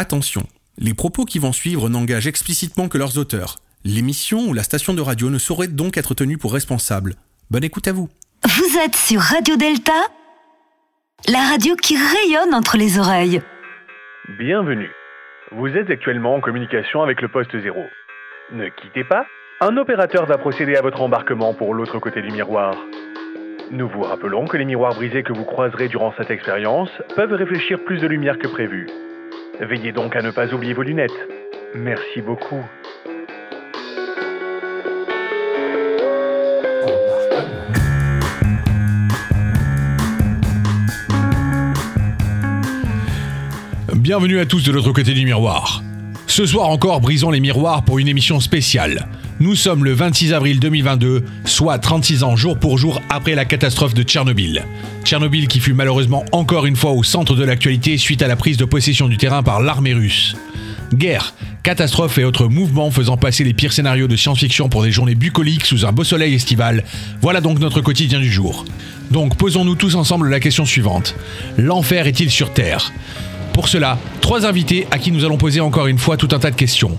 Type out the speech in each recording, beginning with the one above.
Attention, les propos qui vont suivre n'engagent explicitement que leurs auteurs. L'émission ou la station de radio ne saurait donc être tenue pour responsable. Bonne écoute à vous. Vous êtes sur Radio Delta, la radio qui rayonne entre les oreilles. Bienvenue. Vous êtes actuellement en communication avec le poste 0. Ne quittez pas. Un opérateur va procéder à votre embarquement pour l'autre côté du miroir. Nous vous rappelons que les miroirs brisés que vous croiserez durant cette expérience peuvent réfléchir plus de lumière que prévu. Veillez donc à ne pas oublier vos lunettes. Merci beaucoup. Bienvenue à tous de l'autre côté du miroir. Ce soir encore, brisons les miroirs pour une émission spéciale. Nous sommes le 26 avril 2022, soit 36 ans jour pour jour après la catastrophe de Tchernobyl. Tchernobyl qui fut malheureusement encore une fois au centre de l'actualité suite à la prise de possession du terrain par l'armée russe. Guerre, catastrophe et autres mouvements faisant passer les pires scénarios de science-fiction pour des journées bucoliques sous un beau soleil estival, voilà donc notre quotidien du jour. Donc posons-nous tous ensemble la question suivante. L'enfer est-il sur Terre? Pour cela, trois invités à qui nous allons poser encore une fois tout un tas de questions.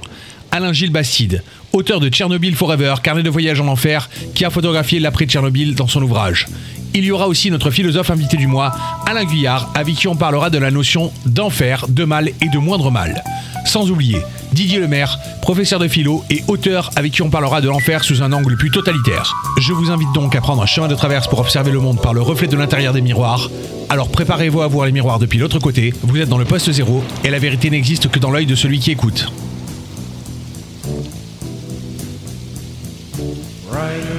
Alain Gilles Bastide, auteur de Tchernobyl Forever, carnet de voyage en enfer, qui a photographié l'après-Tchernobyl dans son ouvrage. Il y aura aussi notre philosophe invité du mois, Alain Guyard, avec qui on parlera de la notion d'enfer, de mal et de moindre mal. Sans oublier Didier Lemaire, professeur de philo et auteur avec qui on parlera de l'enfer sous un angle plus totalitaire. Je vous invite donc à prendre un chemin de traverse pour observer le monde par le reflet de l'intérieur des miroirs. Alors préparez-vous à voir les miroirs depuis l'autre côté, vous êtes dans le poste zéro et la vérité n'existe que dans l'œil de celui qui écoute.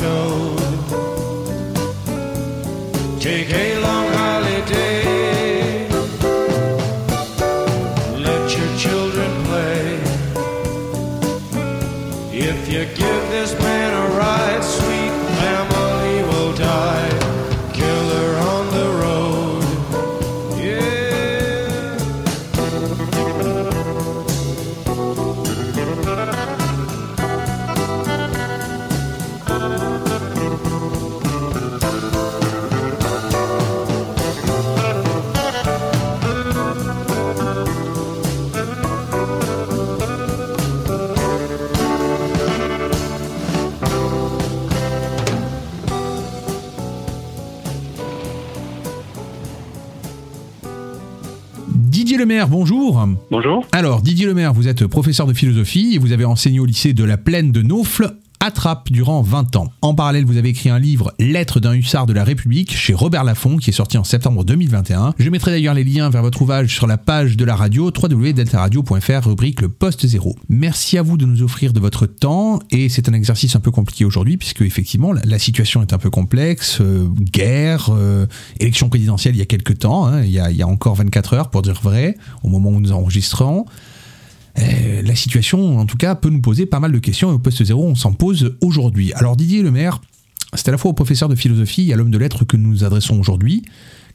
Toad. Take a long Lemaire, bonjour. Bonjour. Alors, Didier Lemaire, vous êtes professeur de philosophie et vous avez enseigné au lycée de la Plaine de Naufle à Trappes durant 20 ans. En parallèle, vous avez écrit un livre Lettres d'un hussard de la République chez Robert Laffont qui est sorti en septembre 2021. Je mettrai d'ailleurs les liens vers votre ouvrage sur la page de la radio www.deltaradio.fr rubrique le poste zéro. Merci à vous de nous offrir de votre temps et c'est un exercice un peu compliqué aujourd'hui puisque effectivement la, situation est un peu complexe, euh, guerre, euh, élection présidentielle il y a quelques temps, hein, il y a encore 24 heures pour dire vrai, au moment où nous enregistrons. Euh, la situation, en tout cas, peut nous poser pas mal de questions et au poste zéro, on s'en pose aujourd'hui. Alors Didier Lemaire, c'est à la fois au professeur de philosophie et à l'homme de lettres que nous nous adressons aujourd'hui,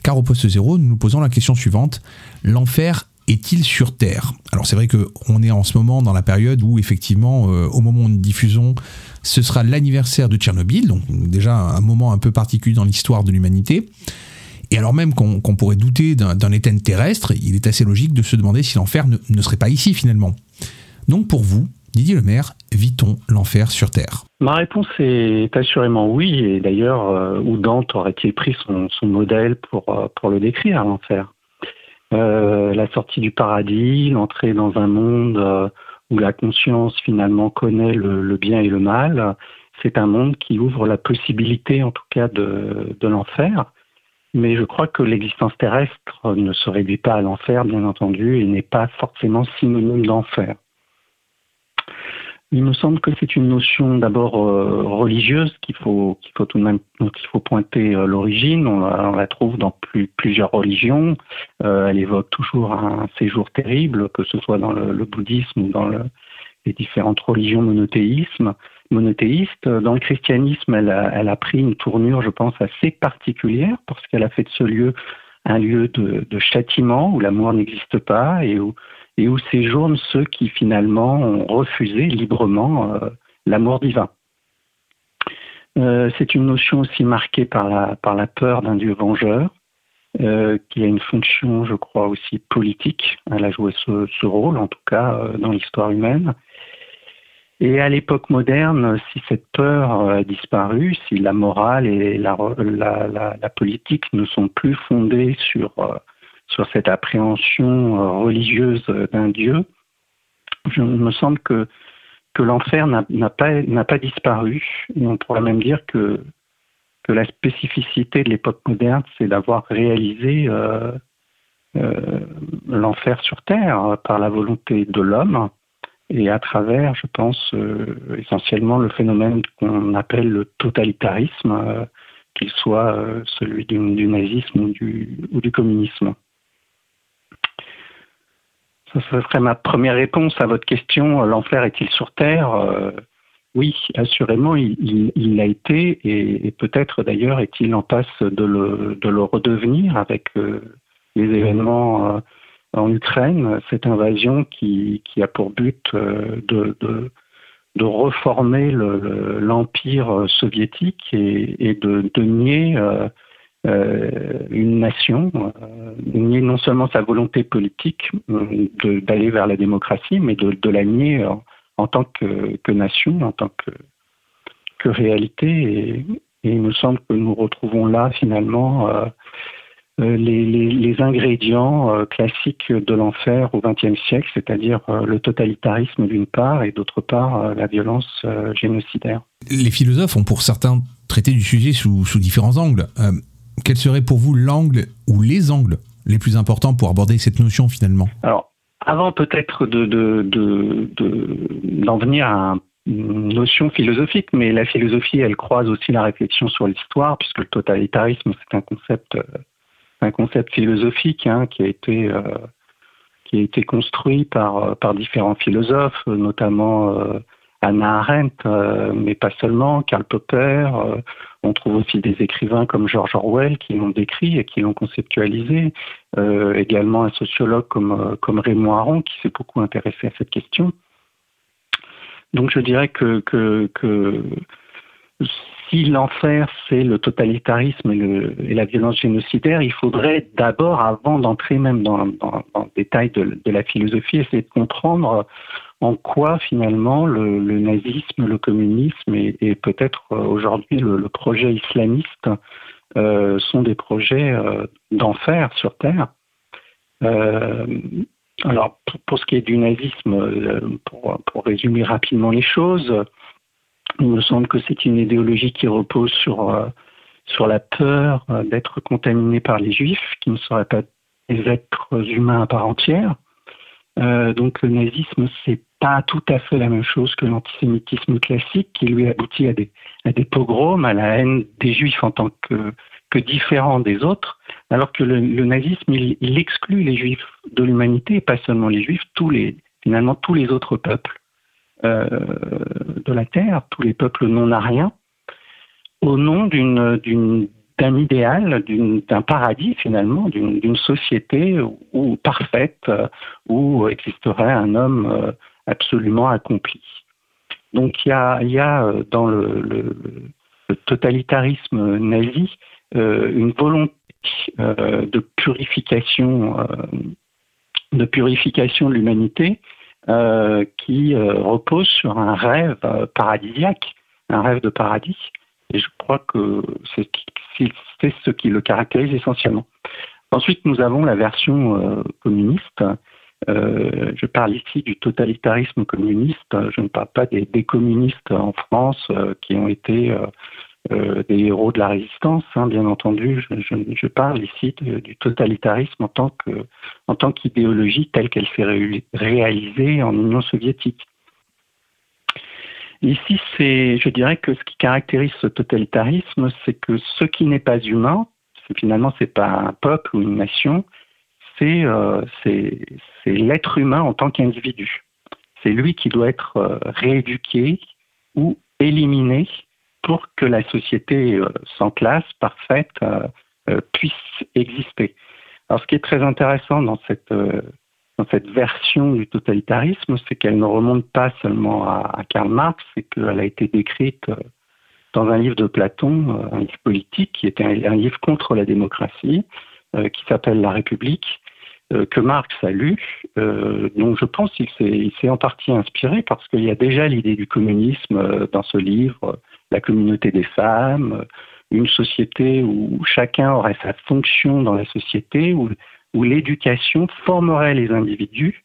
car au poste zéro, nous nous posons la question suivante l'enfer est-il sur Terre? Alors c'est vrai qu'on est en ce moment dans la période où effectivement, euh, au moment où nous diffusons, ce sera l'anniversaire de Tchernobyl, donc déjà un moment un peu particulier dans l'histoire de l'humanité. Et alors même qu'on pourrait douter d'un Éden terrestre, il est assez logique de se demander si l'enfer ne, serait pas ici finalement. Donc pour vous, Didier Lemaire, vit-on l'enfer sur Terre? Ma réponse est assurément oui, et d'ailleurs, euh, où Dante aurait-il pris son, modèle pour, euh, pour le décrire, l'enfer? Euh, La sortie du paradis, l'entrée dans un monde euh, où la conscience finalement connaît le, bien et le mal, c'est un monde qui ouvre la possibilité en tout cas de l'enfer. Mais je crois que l'existence terrestre ne se réduit pas à l'enfer, bien entendu, et n'est pas forcément synonyme d'enfer. il me semble que c'est une notion d'abord euh, religieuse qu'il faut, faut tout de même, dont il faut pointer euh, l'origine. On, la- trouve dans plus- plusieurs religions. Euh, elle évoque toujours un séjour terrible, que ce soit dans le, bouddhisme ou dans le- les différentes religions monothéisme, monothéistes. Dans le christianisme, elle a, pris une tournure, je pense, assez particulière parce qu'elle a fait de ce lieu un lieu de, châtiment où l'amour n'existe pas et où séjournent ceux qui finalement ont refusé librement euh, l'amour divin. Euh, c'est une notion aussi marquée par la, peur d'un Dieu vengeur, euh, qui a une fonction, je crois, aussi politique. Elle a joué ce, rôle, en tout cas, dans l'histoire humaine. Et à l'époque moderne, si cette peur euh, a disparu, si la morale et la, la, politique ne sont plus fondées sur euh, sur cette appréhension euh, religieuse d'un Dieu, je il me semble que, que l'enfer n'a pas, pas disparu. Et on pourrait même dire que, que la spécificité de l'époque moderne, c'est d'avoir réalisé l'enfer sur Terre par la volonté de l'homme et à travers, je pense, euh, essentiellement le phénomène qu'on appelle le totalitarisme, euh, qu'il soit euh, celui du, nazisme ou du, communisme. Ça, ce serait ma première réponse à votre question. L'enfer est-il sur Terre? Oui, assurément, il, l'a été et, peut-être d'ailleurs est-il en passe de le, de le redevenir avec les événements en Ukraine, cette invasion qui, a pour but euh, de, reformer le- le- l'empire euh, soviétique et, de, nier euh, une nation, nier non seulement sa volonté politique d'aller vers la démocratie, mais de, la nier en, tant que, nation, en tant que, réalité. Et, il me semble que nous retrouvons là finalement les, les- les ingrédients euh, classiques de l'enfer au XXe siècle, c'est-à-dire euh, le totalitarisme d'une part et d'autre part euh, la violence euh, génocidaire. Les philosophes ont pour certains traité du sujet sous, sous différents angles. Euh, quel serait pour vous l'angle ou les angles les plus importants pour aborder cette notion finalement? Alors, avant peut-être de, de, de, de- d'en venir à un- une notion philosophique, mais la philosophie, elle croise aussi la réflexion sur l'histoire, puisque le totalitarisme, c'est un concept, euh, un concept philosophique hein, qui a été euh, qui a été construit par euh, différents philosophes, euh, notamment Hannah Arendt, mais pas seulement, Karl Popper. on trouve aussi des écrivains comme George Orwell qui l'ont décrit et qui l'ont conceptualisé. Également un sociologue comme, Raymond Aron qui s'est beaucoup intéressé à cette question. Donc je dirais que, que si l'enfer c'est le totalitarisme et, la violence génocidaire, il faudrait d'abord, avant d'entrer même dans, le détail de, la philosophie, essayer de comprendre en quoi finalement le, nazisme, le communisme et, peut-être euh, aujourd'hui le, projet islamiste euh, sont des projets euh, d'enfer sur Terre. Alors, pour, pour ce qui est du nazisme, pour, pour résumer rapidement les choses, il me semble que c'est une idéologie qui repose sur, euh, sur la peur euh, d'être contaminé par les juifs, qui ne seraient pas des êtres humains à part entière. Euh, donc le nazisme, c'est pas tout à fait la même chose que l'antisémitisme classique, qui lui aboutit à des, à des pogroms, à la haine des juifs en tant que, que différents des autres, alors que le, le nazisme, il, il exclut les juifs de l'humanité, et pas seulement les juifs, tous les, finalement tous les autres peuples de la Terre, tous les peuples non ariens, au nom d'un idéal, d'un paradis finalement, d'une, société parfaite, euh, où existerait un homme euh, absolument accompli. Donc il y a, euh, dans le, totalitarisme nazi euh, une volonté euh, de purification, euh, de purification de l'humanité euh, qui euh, repose sur un rêve euh, paradisiaque, un rêve de paradis. Et je crois que c'est ce qui le caractérise essentiellement. Ensuite, nous avons la version communiste. Je parle ici du totalitarisme communiste. Je ne parle pas des, des communistes en France qui ont été euh, des héros de la résistance, hein, bien entendu. Je, parle ici du totalitarisme en tant qu'idéologie telle qu'elle s'est ré- réalisée en Union soviétique. Ici, c'est, je dirais que ce qui caractérise ce totalitarisme, c'est que ce qui n'est pas humain, finalement, c'est pas un peuple ou une nation, c'est, euh, c'est l'être humain en tant qu'individu. C'est lui qui doit être euh, rééduqué ou éliminé pour que la société euh, sans classe parfaite euh, euh, puisse exister. Alors, ce qui est très intéressant dans cette version du totalitarisme, c'est qu'elle ne remonte pas seulement à, Karl Marx, c'est qu'elle a été décrite dans un livre de Platon, un livre politique, qui était un, livre contre la démocratie, qui s'appelle La République, que Marx a lu. Euh, donc je pense qu'il s'est, en partie inspiré parce qu'il y a déjà l'idée du communisme dans ce livre, la communauté des femmes, une société où chacun aurait sa fonction dans la société, où l'éducation formerait les individus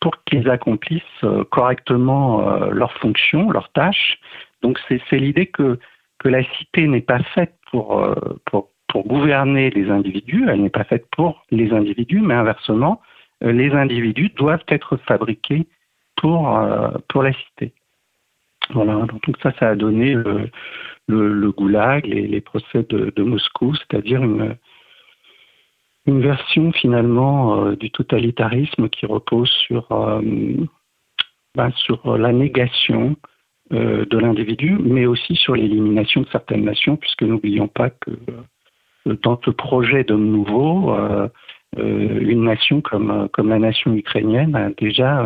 pour qu'ils accomplissent euh, correctement euh, leurs fonctions, leurs tâches. Donc c'est l'idée que, la cité n'est pas faite pour, euh, pour, gouverner les individus, elle n'est pas faite pour les individus, mais inversement, les individus doivent être fabriqués pour la cité. Voilà, donc ça, ça a donné le, le, goulag, les, procès de, Moscou, c'est-à-dire une, version finalement euh, du totalitarisme qui repose sur, euh, ben, la négation euh, de l'individu, mais aussi sur l'élimination de certaines nations, puisque n'oublions pas que dans ce projet d'homme nouveau, une nation comme, la nation ukrainienne a déjà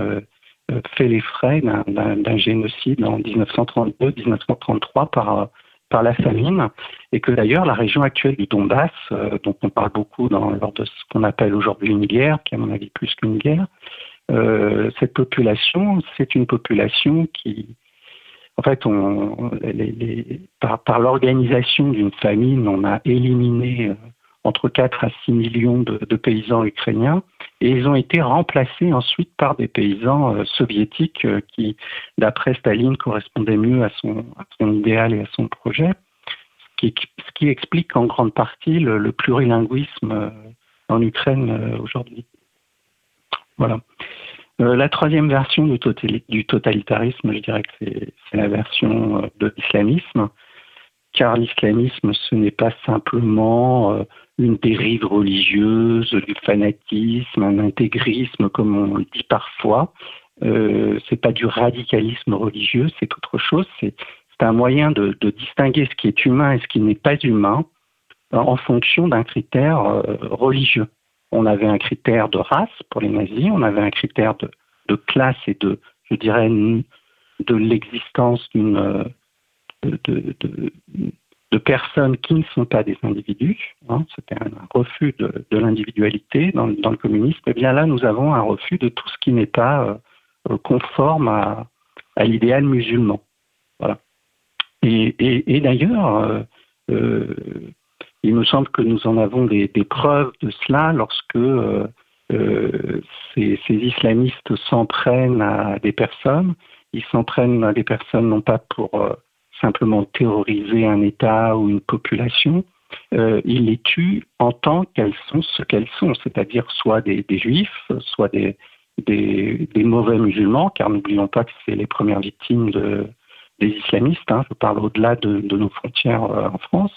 fait les frais d'un- génocide en 1932-1933 par, la famine, et que d'ailleurs la région actuelle du Donbass, euh, dont on parle beaucoup lors de ce qu'on appelle aujourd'hui une guerre, qui à mon avis plus qu'une guerre, euh, cette population, c'est une population qui, en fait, par, l'organisation d'une famine, on a éliminé euh, entre 4 à 6 millions de, paysans ukrainiens et ils ont été remplacés ensuite par des paysans euh, soviétiques euh, qui, d'après Staline, correspondaient mieux à son, idéal et à son projet, ce qui, explique en grande partie le, plurilinguisme euh, en Ukraine aujourd'hui. Voilà. La troisième version du, totali- du totalitarisme, je dirais que c'est la version de l'islamisme, car l'islamisme, ce n'est pas simplement une dérive religieuse, du fanatisme, un intégrisme, comme on le dit parfois. Euh, c'est pas du radicalisme religieux, c'est autre chose. C'est un moyen de, distinguer ce qui est humain et ce qui n'est pas humain euh, en fonction d'un critère euh, religieux. On avait un critère de race pour les nazis, on avait un critère de, classe et de, je dirais, de l'existence d'une euh, de, de, personnes qui ne sont pas des individus. Hein, C'était un refus de, l'individualité dans, le communisme. Et bien là, nous avons un refus de tout ce qui n'est pas euh, conforme à, l'idéal musulman. Et, d'ailleurs, euh, euh, il me semble que nous en avons des, preuves de cela lorsque euh, ces, islamistes s'en prennent à des personnes. Ils s'en prennent à des personnes non pas pour euh, simplement terroriser un État ou une population, euh, ils les tuent en tant qu'elles sont ce qu'elles sont, c'est-à-dire soit des, juifs, soit des, mauvais musulmans, car n'oublions pas que c'est les premières victimes de, des islamistes, hein, je parle au-delà de, nos frontières euh, en France.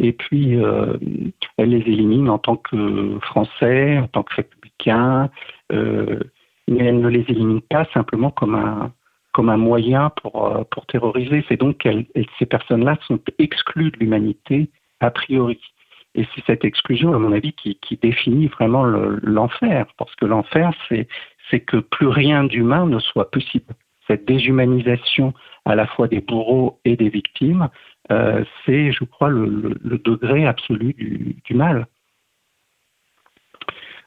Et puis, euh, elle les élimine en tant que Français, en tant que républicains, mais elle ne les élimine pas simplement comme un, comme un moyen pour, euh, pour terroriser. C'est donc que ces personnes-là sont exclues de l'humanité a priori. Et c'est cette exclusion, à mon avis, qui, définit vraiment l'enfer, le, parce que l'enfer, c'est que plus rien d'humain ne soit possible. Cette déshumanisation à la fois des bourreaux et des victimes, euh, c'est, je crois, le, degré absolu du, du, mal.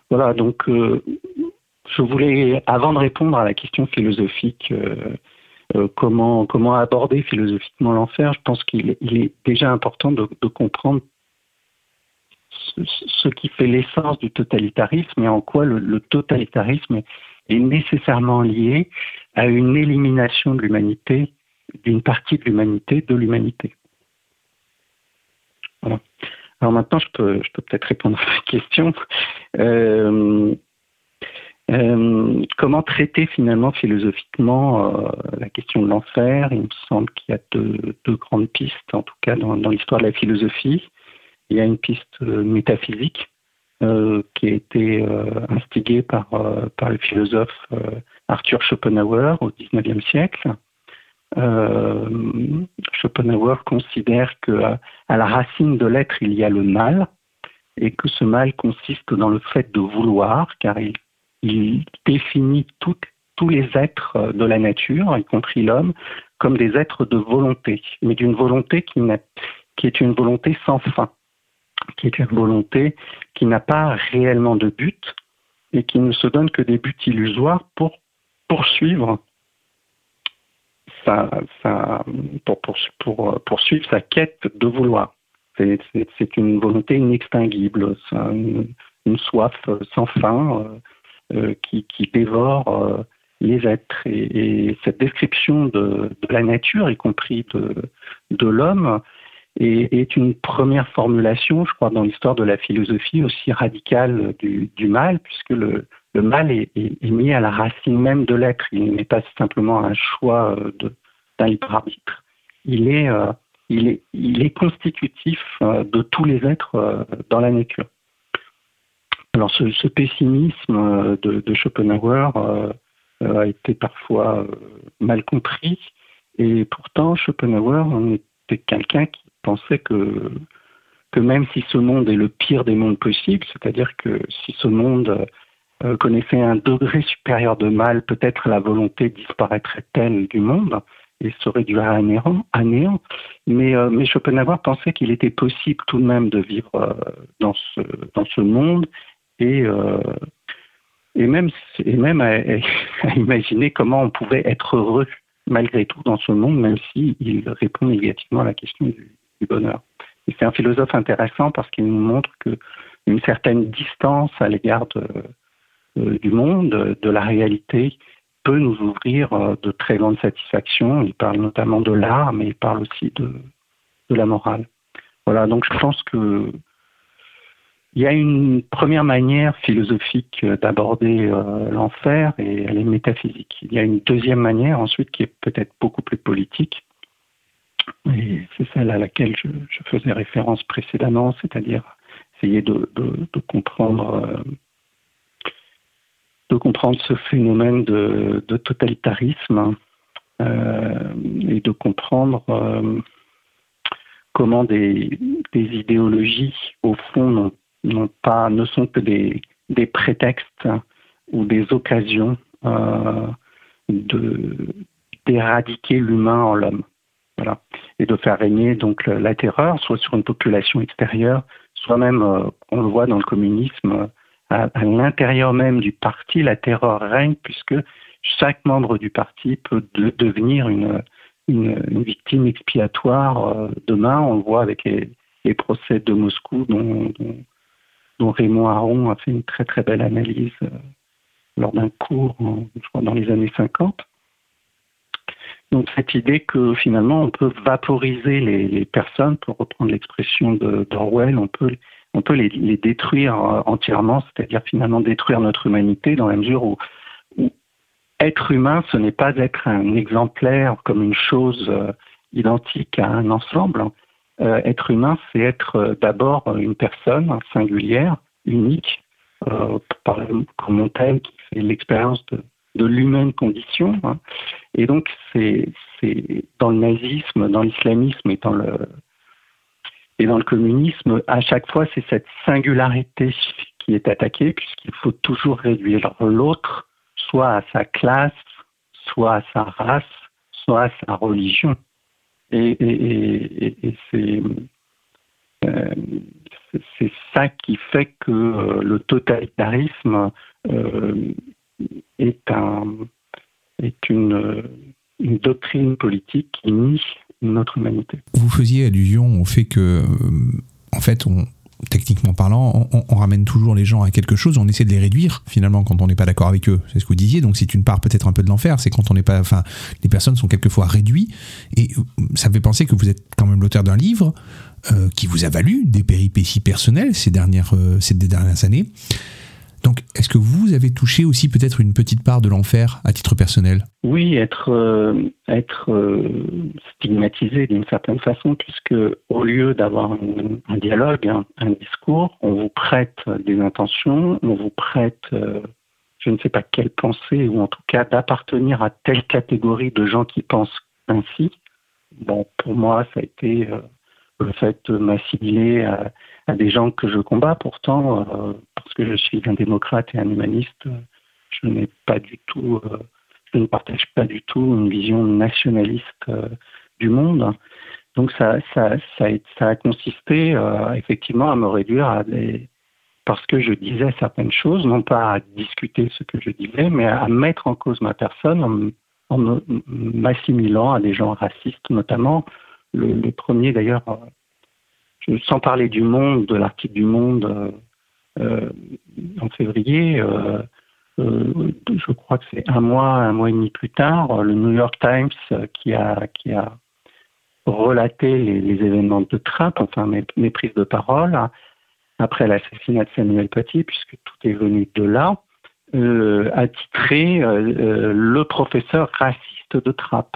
Voilà, donc euh, je voulais, avant de répondre à la question philosophique, euh, comment, comment aborder philosophiquement l'enfer, je pense qu'il il est déjà important de, comprendre ce, qui fait l'essence du totalitarisme et en quoi le, totalitarisme est nécessairement lié à une élimination de l'humanité, d'une partie de l'humanité, de l'humanité. Alors maintenant, je peux, je peux peut-être répondre à cette question. Euh, Euh, comment traiter finalement philosophiquement euh, la question de l'enfer? Il me semble qu'il y a deux, grandes pistes, en tout cas dans, l'histoire de la philosophie. Il y a une piste euh, métaphysique qui a été instigée par, par le philosophe Arthur Schopenhauer au XIXe siècle. Schopenhauer considère que à la racine de l'être il y a le mal et que ce mal consiste dans le fait de vouloir, car il il définit tous les êtres de la nature, y compris l'homme, comme des êtres de volonté, mais d'une volonté qui, est une volonté sans fin, qui est une volonté qui n'a pas réellement de but et qui ne se donne que des buts illusoires pour poursuivre sa, pour, poursuivre sa quête de vouloir. C'est une volonté inextinguible, une, une, soif sans fin. Euh, qui, dévore euh, les êtres. Et, et cette description de, la nature, y compris de, l'homme, est, une première formulation, je crois, dans l'histoire de la philosophie aussi radicale du, mal, puisque le, mal est, mis à la racine même de l'être. Il n'est pas simplement un choix euh, d'un libre arbitre. Il est, constitutif de tous les êtres dans la nature. Alors ce, ce pessimisme euh, de, de Schopenhauer euh, euh, a été parfois mal compris et pourtant Schopenhauer était quelqu'un qui pensait que que même si ce monde est le pire des mondes possibles, c'est-à-dire que si ce monde connaissait un degré supérieur de mal, peut-être la volonté disparaîtrait-elle du monde et serait du à néant. À néant. Mais, euh, mais Schopenhauer pensait qu'il était possible tout de même de vivre euh, dans, ce, dans ce monde et, euh, et même, à, imaginer comment on pouvait être heureux malgré tout dans ce monde, même s'il si répond négativement à la question du, bonheur. C'est un philosophe intéressant parce qu'il nous montre qu'une certaine distance à l'égard euh, du monde, de la réalité, peut nous ouvrir euh, de très grandes satisfactions. Il parle notamment de l'art, mais il parle aussi de, de la morale. Voilà, donc je pense que il y a une première manière philosophique d'aborder euh, l'enfer et elle est métaphysique. Il y a une deuxième manière ensuite qui est peut-être beaucoup plus politique. Et c'est celle à laquelle je, faisais référence précédemment, c'est-à-dire essayer de, euh, comprendre ce phénomène de, totalitarisme euh, et de comprendre euh, comment des, idéologies, au fond, pas, ne sont que des, prétextes ou des occasions euh, d'éradiquer l'humain en l'homme. Voilà. Et de faire régner donc la terreur, soit sur une population extérieure, soit même, euh, on le voit dans le communisme, à, à l'intérieur même du parti, la terreur règne puisque chaque membre du parti peut de, devenir une, victime expiatoire. Euh, demain, on le voit avec les, procès de Moscou dont dont Raymond Aron a fait une très très belle analyse euh, lors d'un cours, dans les années 50. Donc cette idée que finalement on peut vaporiser les, personnes, pour reprendre l'expression d'Orwell, on peut, on peut les, détruire euh, entièrement, c'est-à-dire finalement détruire notre humanité dans la mesure où, où être humain, ce n'est pas être un exemplaire comme une chose euh, identique à un ensemble, euh, être humain, c'est être euh, d'abord une personne singulière, unique, euh, comme Montaigne qui fait l'expérience de, de l'humaine condition. Hein. Et donc, c'est dans le nazisme, dans l'islamisme et dans le et dans le communisme, à chaque fois, c'est cette singularité qui est attaquée, puisqu'il faut toujours réduire l'autre, soit à sa classe, soit à sa race, soit à sa religion. Et, et c'est euh, c'est ça qui fait que euh, le totalitarisme euh, est, un, est une, doctrine politique qui nie notre humanité. Vous faisiez allusion au fait que, en fait, on, techniquement parlant, on, ramène toujours les gens à quelque chose, on essaie de les réduire finalement quand on n'est pas d'accord avec eux. C'est ce que vous disiez. Donc c'est une part peut-être un peu de l'enfer, c'est quand on n'est pas, enfin, les personnes sont quelquefois réduites. Et ça me fait penser que vous êtes quand même l'auteur d'un livre euh, qui vous a valu des péripéties personnelles ces dernières, euh, ces dernières années. Donc, est-ce que vous avez touché aussi peut-être une petite part de l'enfer à titre personnel? Oui, être, euh, euh, stigmatisé d'une certaine façon, puisque au lieu d'avoir un, dialogue, un, discours, on vous prête des intentions, on vous prête, euh, je ne sais pas quelle pensée, ou en tout cas d'appartenir à telle catégorie de gens qui pensent ainsi. Bon, pour moi, ça a été le fait de m'assimiler à, à des gens que je combats pourtant, euh, parce que je suis un démocrate et un humaniste, je n'ai pas du tout, euh, je ne partage pas du tout une vision nationaliste euh, du monde. Donc ça, a, consisté effectivement à me réduire à des, parce que je disais certaines choses, non pas à discuter ce que je disais, mais à mettre en cause ma personne en, m'assimilant à des gens racistes notamment. Le, premier d'ailleurs, sans parler du Monde, de l'article du Monde euh, euh, en février, euh, je crois que c'est un mois, un mois et demi plus tard, le New York Times qui a, relaté les, événements de Trump, enfin mes, prises de parole, après l'assassinat de Samuel Paty, puisque tout est venu de là, a titré Le professeur raciste de Trump.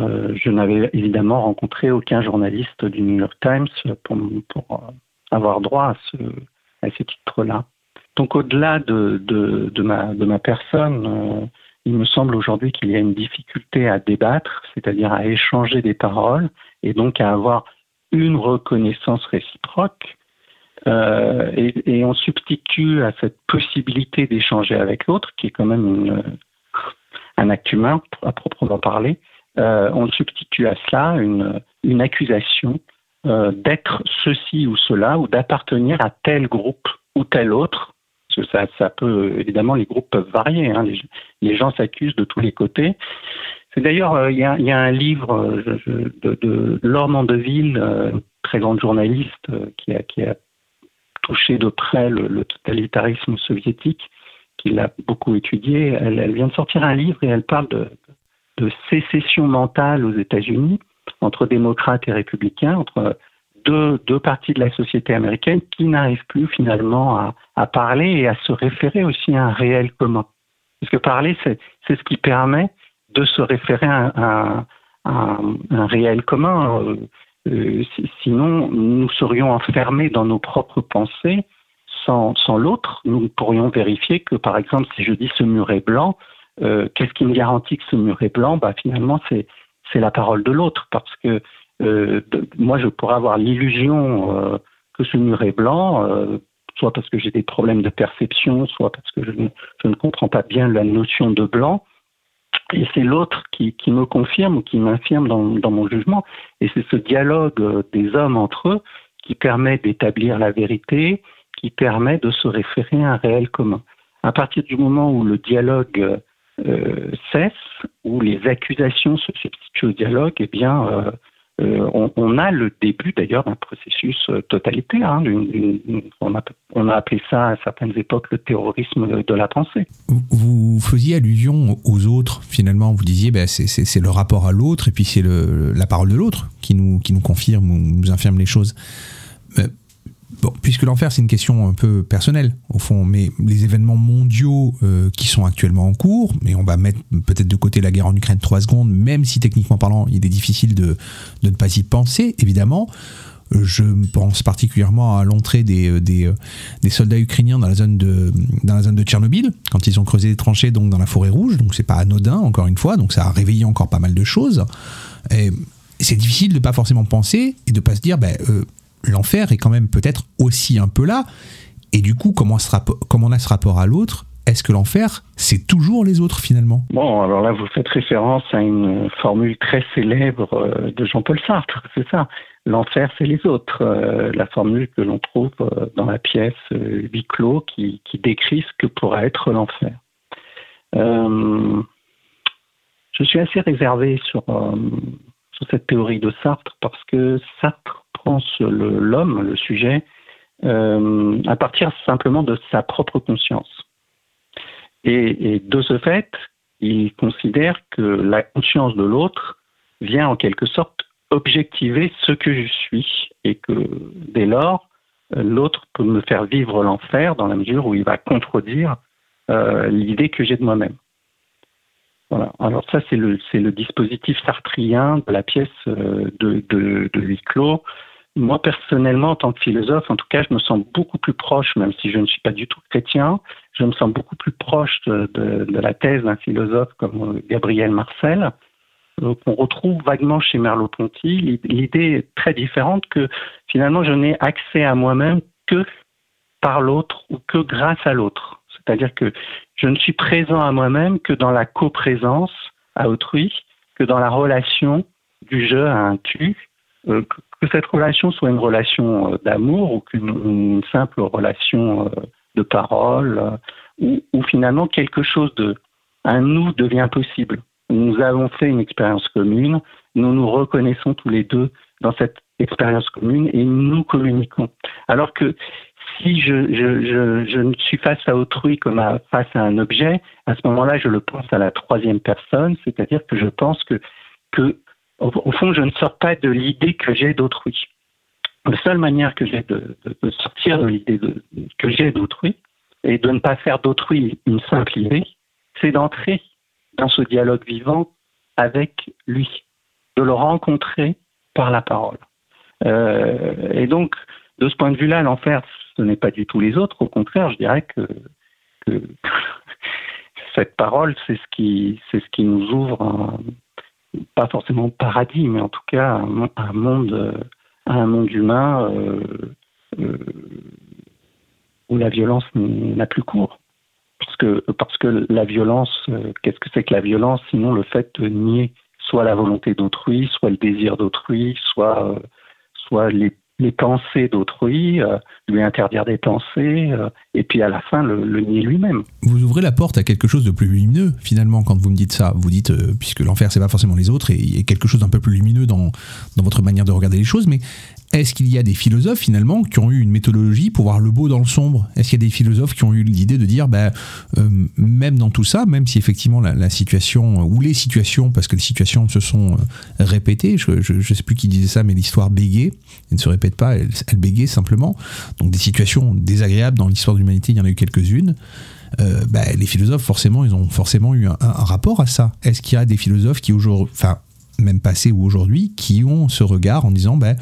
Euh, je n'avais évidemment rencontré aucun journaliste du New York Times pour, avoir droit à ce, titre-là. Donc au-delà de, ma, personne, euh, il me semble aujourd'hui qu'il y a une difficulté à débattre, c'est-à-dire à échanger des paroles et donc à avoir une reconnaissance réciproque. Euh, et, et on substitue à cette possibilité d'échanger avec l'autre, qui est quand même une, un acte humain à proprement parler, euh, on substitue à cela une, accusation euh, d'être ceci ou cela ou d'appartenir à tel groupe ou tel autre. Ça, ça peut, évidemment, les groupes peuvent varier. Hein, les, gens s'accusent de tous les côtés. C'est d'ailleurs, euh, il y, a un livre euh, de, de Laure Mandeville, très grande journaliste, qui a, touché de près le, totalitarisme soviétique, qui l'a beaucoup étudié. Elle, vient de sortir un livre et elle parle de, de sécession mentale aux États-Unis entre démocrates et républicains, entre deux, deux, parties de la société américaine qui n'arrivent plus finalement à, parler et à se référer aussi à un réel commun. Parce que parler, c'est ce qui permet de se référer à, à, à un réel commun. Euh, euh, sinon, nous serions enfermés dans nos propres pensées. Sans, sans l'autre, nous pourrions vérifier que, par exemple, si je dis ce mur est blanc, euh, qu'est-ce qui me garantit que ce mur est blanc? Bah, Finalement, c'est la parole de l'autre, parce que euh, moi, je pourrais avoir l'illusion euh, que ce mur est blanc, soit parce que j'ai des problèmes de perception, soit parce que je ne, comprends pas bien la notion de blanc. Et c'est l'autre qui, me confirme ou qui m'infirme dans, mon jugement. Et c'est ce dialogue des hommes entre eux qui permet d'établir la vérité, qui permet de se référer à un réel commun. À partir du moment où le dialogue cesse, où les accusations se substituent au dialogue, eh bien, euh, euh, on, a le début d'ailleurs d'un processus totalitaire. Hein, on, a, on, a, appelé ça à certaines époques le terrorisme de la pensée. Vous faisiez allusion aux autres, finalement. Vous disiez ben, c'est, le rapport à l'autre et puis c'est la parole de l'autre qui nous, qui nous confirme ou nous infirme les choses. Bon, puisque l'enfer, c'est une question un peu personnelle, au fond, mais les événements mondiaux euh, qui sont actuellement en cours, mais on va mettre peut-être de côté la guerre en Ukraine trois secondes, même si techniquement parlant, il est difficile de, de ne pas y penser, évidemment. Je pense particulièrement à l'entrée des, des, des, soldats ukrainiens dans la zone de dans la zone de Tchernobyl quand ils ont creusé des tranchées donc dans la forêt rouge. Donc c'est pas anodin encore une fois. Donc ça a réveillé encore pas mal de choses. Et c'est difficile de pas forcément penser et de pas se dire ben euh, l'enfer est quand même peut-être aussi un peu là. Et du coup, comment, comment on a ce rapport à l'autre? Est-ce que l'enfer, c'est toujours les autres finalement? Bon, alors là, vous faites référence à une formule très célèbre de Jean-Paul Sartre, c'est ça. L'enfer, c'est les autres. Euh, la formule que l'on trouve dans la pièce euh, clos qui, décrit ce que pourrait être l'enfer. Euh, je suis assez réservé sur, sur cette théorie de Sartre parce que Sartre prend l'homme, le, sujet, euh, à partir simplement de sa propre conscience. Et, de ce fait, il considère que la conscience de l'autre vient en quelque sorte objectiver ce que je suis et que dès lors, euh, l'autre peut me faire vivre l'enfer dans la mesure où il va contredire euh, l'idée que j'ai de moi-même. Voilà. Alors ça, c'est le, c'est le dispositif sartrien de la pièce euh, de, de, de huis clos. Moi, personnellement, en tant que philosophe, en tout cas, je me sens beaucoup plus proche, même si je ne suis pas du tout chrétien, je me sens beaucoup plus proche de, la thèse d'un philosophe comme euh, Gabriel Marcel, euh, qu'on retrouve vaguement chez Merleau-Ponty. L'idée très différente que finalement, je n'ai accès à moi-même que par l'autre ou que grâce à l'autre. C'est-à-dire que je ne suis présent à moi-même que dans la coprésence à autrui, que dans la relation du je à un tu, que que cette relation soit une relation euh, d'amour ou qu'une une simple relation euh, de parole, euh, ou finalement quelque chose de un nous devient possible. Nous avons fait une expérience commune, nous nous reconnaissons tous les deux dans cette expérience commune et nous communiquons. Alors que si je, suis face à autrui comme face à un objet, à ce moment-là, je le pense à la troisième personne, c'est-à-dire que je pense que, que au, fond, je ne sors pas de l'idée que j'ai d'autrui. La seule manière que j'ai de, sortir de l'idée que j'ai d'autrui et de ne pas faire d'autrui une simple idée, c'est d'entrer dans ce dialogue vivant avec lui, de le rencontrer par la parole. Euh, et donc, de ce point de vue-là, l'enfer, ce n'est pas du tout les autres. Au contraire, je dirais que, que cette parole, c'est ce qui, c'est ce qui nous ouvre, pas forcément paradis, mais en tout cas un, un monde, euh, un monde humain euh, euh, où la violence n'a plus cours. Parce que, parce que la violence, qu'est-ce que c'est que la violence sinon le fait de nier soit la volonté d'autrui, soit le désir d'autrui, soit, soit les, les pensées d'autrui, euh, lui interdire des pensées, euh, et puis à la fin le, nier lui-même. Vous ouvrez la porte à quelque chose de plus lumineux finalement quand vous me dites ça. Vous dites euh, puisque l'enfer c'est pas forcément les autres et il y a quelque chose d'un peu plus lumineux dans votre manière de regarder les choses. Mais est-ce qu'il y a des philosophes finalement qui ont eu une méthodologie pour voir le beau dans le sombre? Est-ce qu'il y a des philosophes qui ont eu l'idée de dire euh, même dans tout ça, même si effectivement la, la situation ou les situations, parce que les situations se sont euh, répétées, je, je sais plus qui disait ça, mais l'histoire bégait, elle ne se répète pas, elle, elle simplement. Donc des situations désagréables dans l'histoire de l'humanité, il y en a eu quelques-unes. Euh, bah, les philosophes, forcément, ils ont forcément eu un, un- rapport à ça. Est-ce qu'il y a des philosophes qui aujourd'hui, enfin, même passé ou aujourd'hui, qui ont ce regard en disant, bah,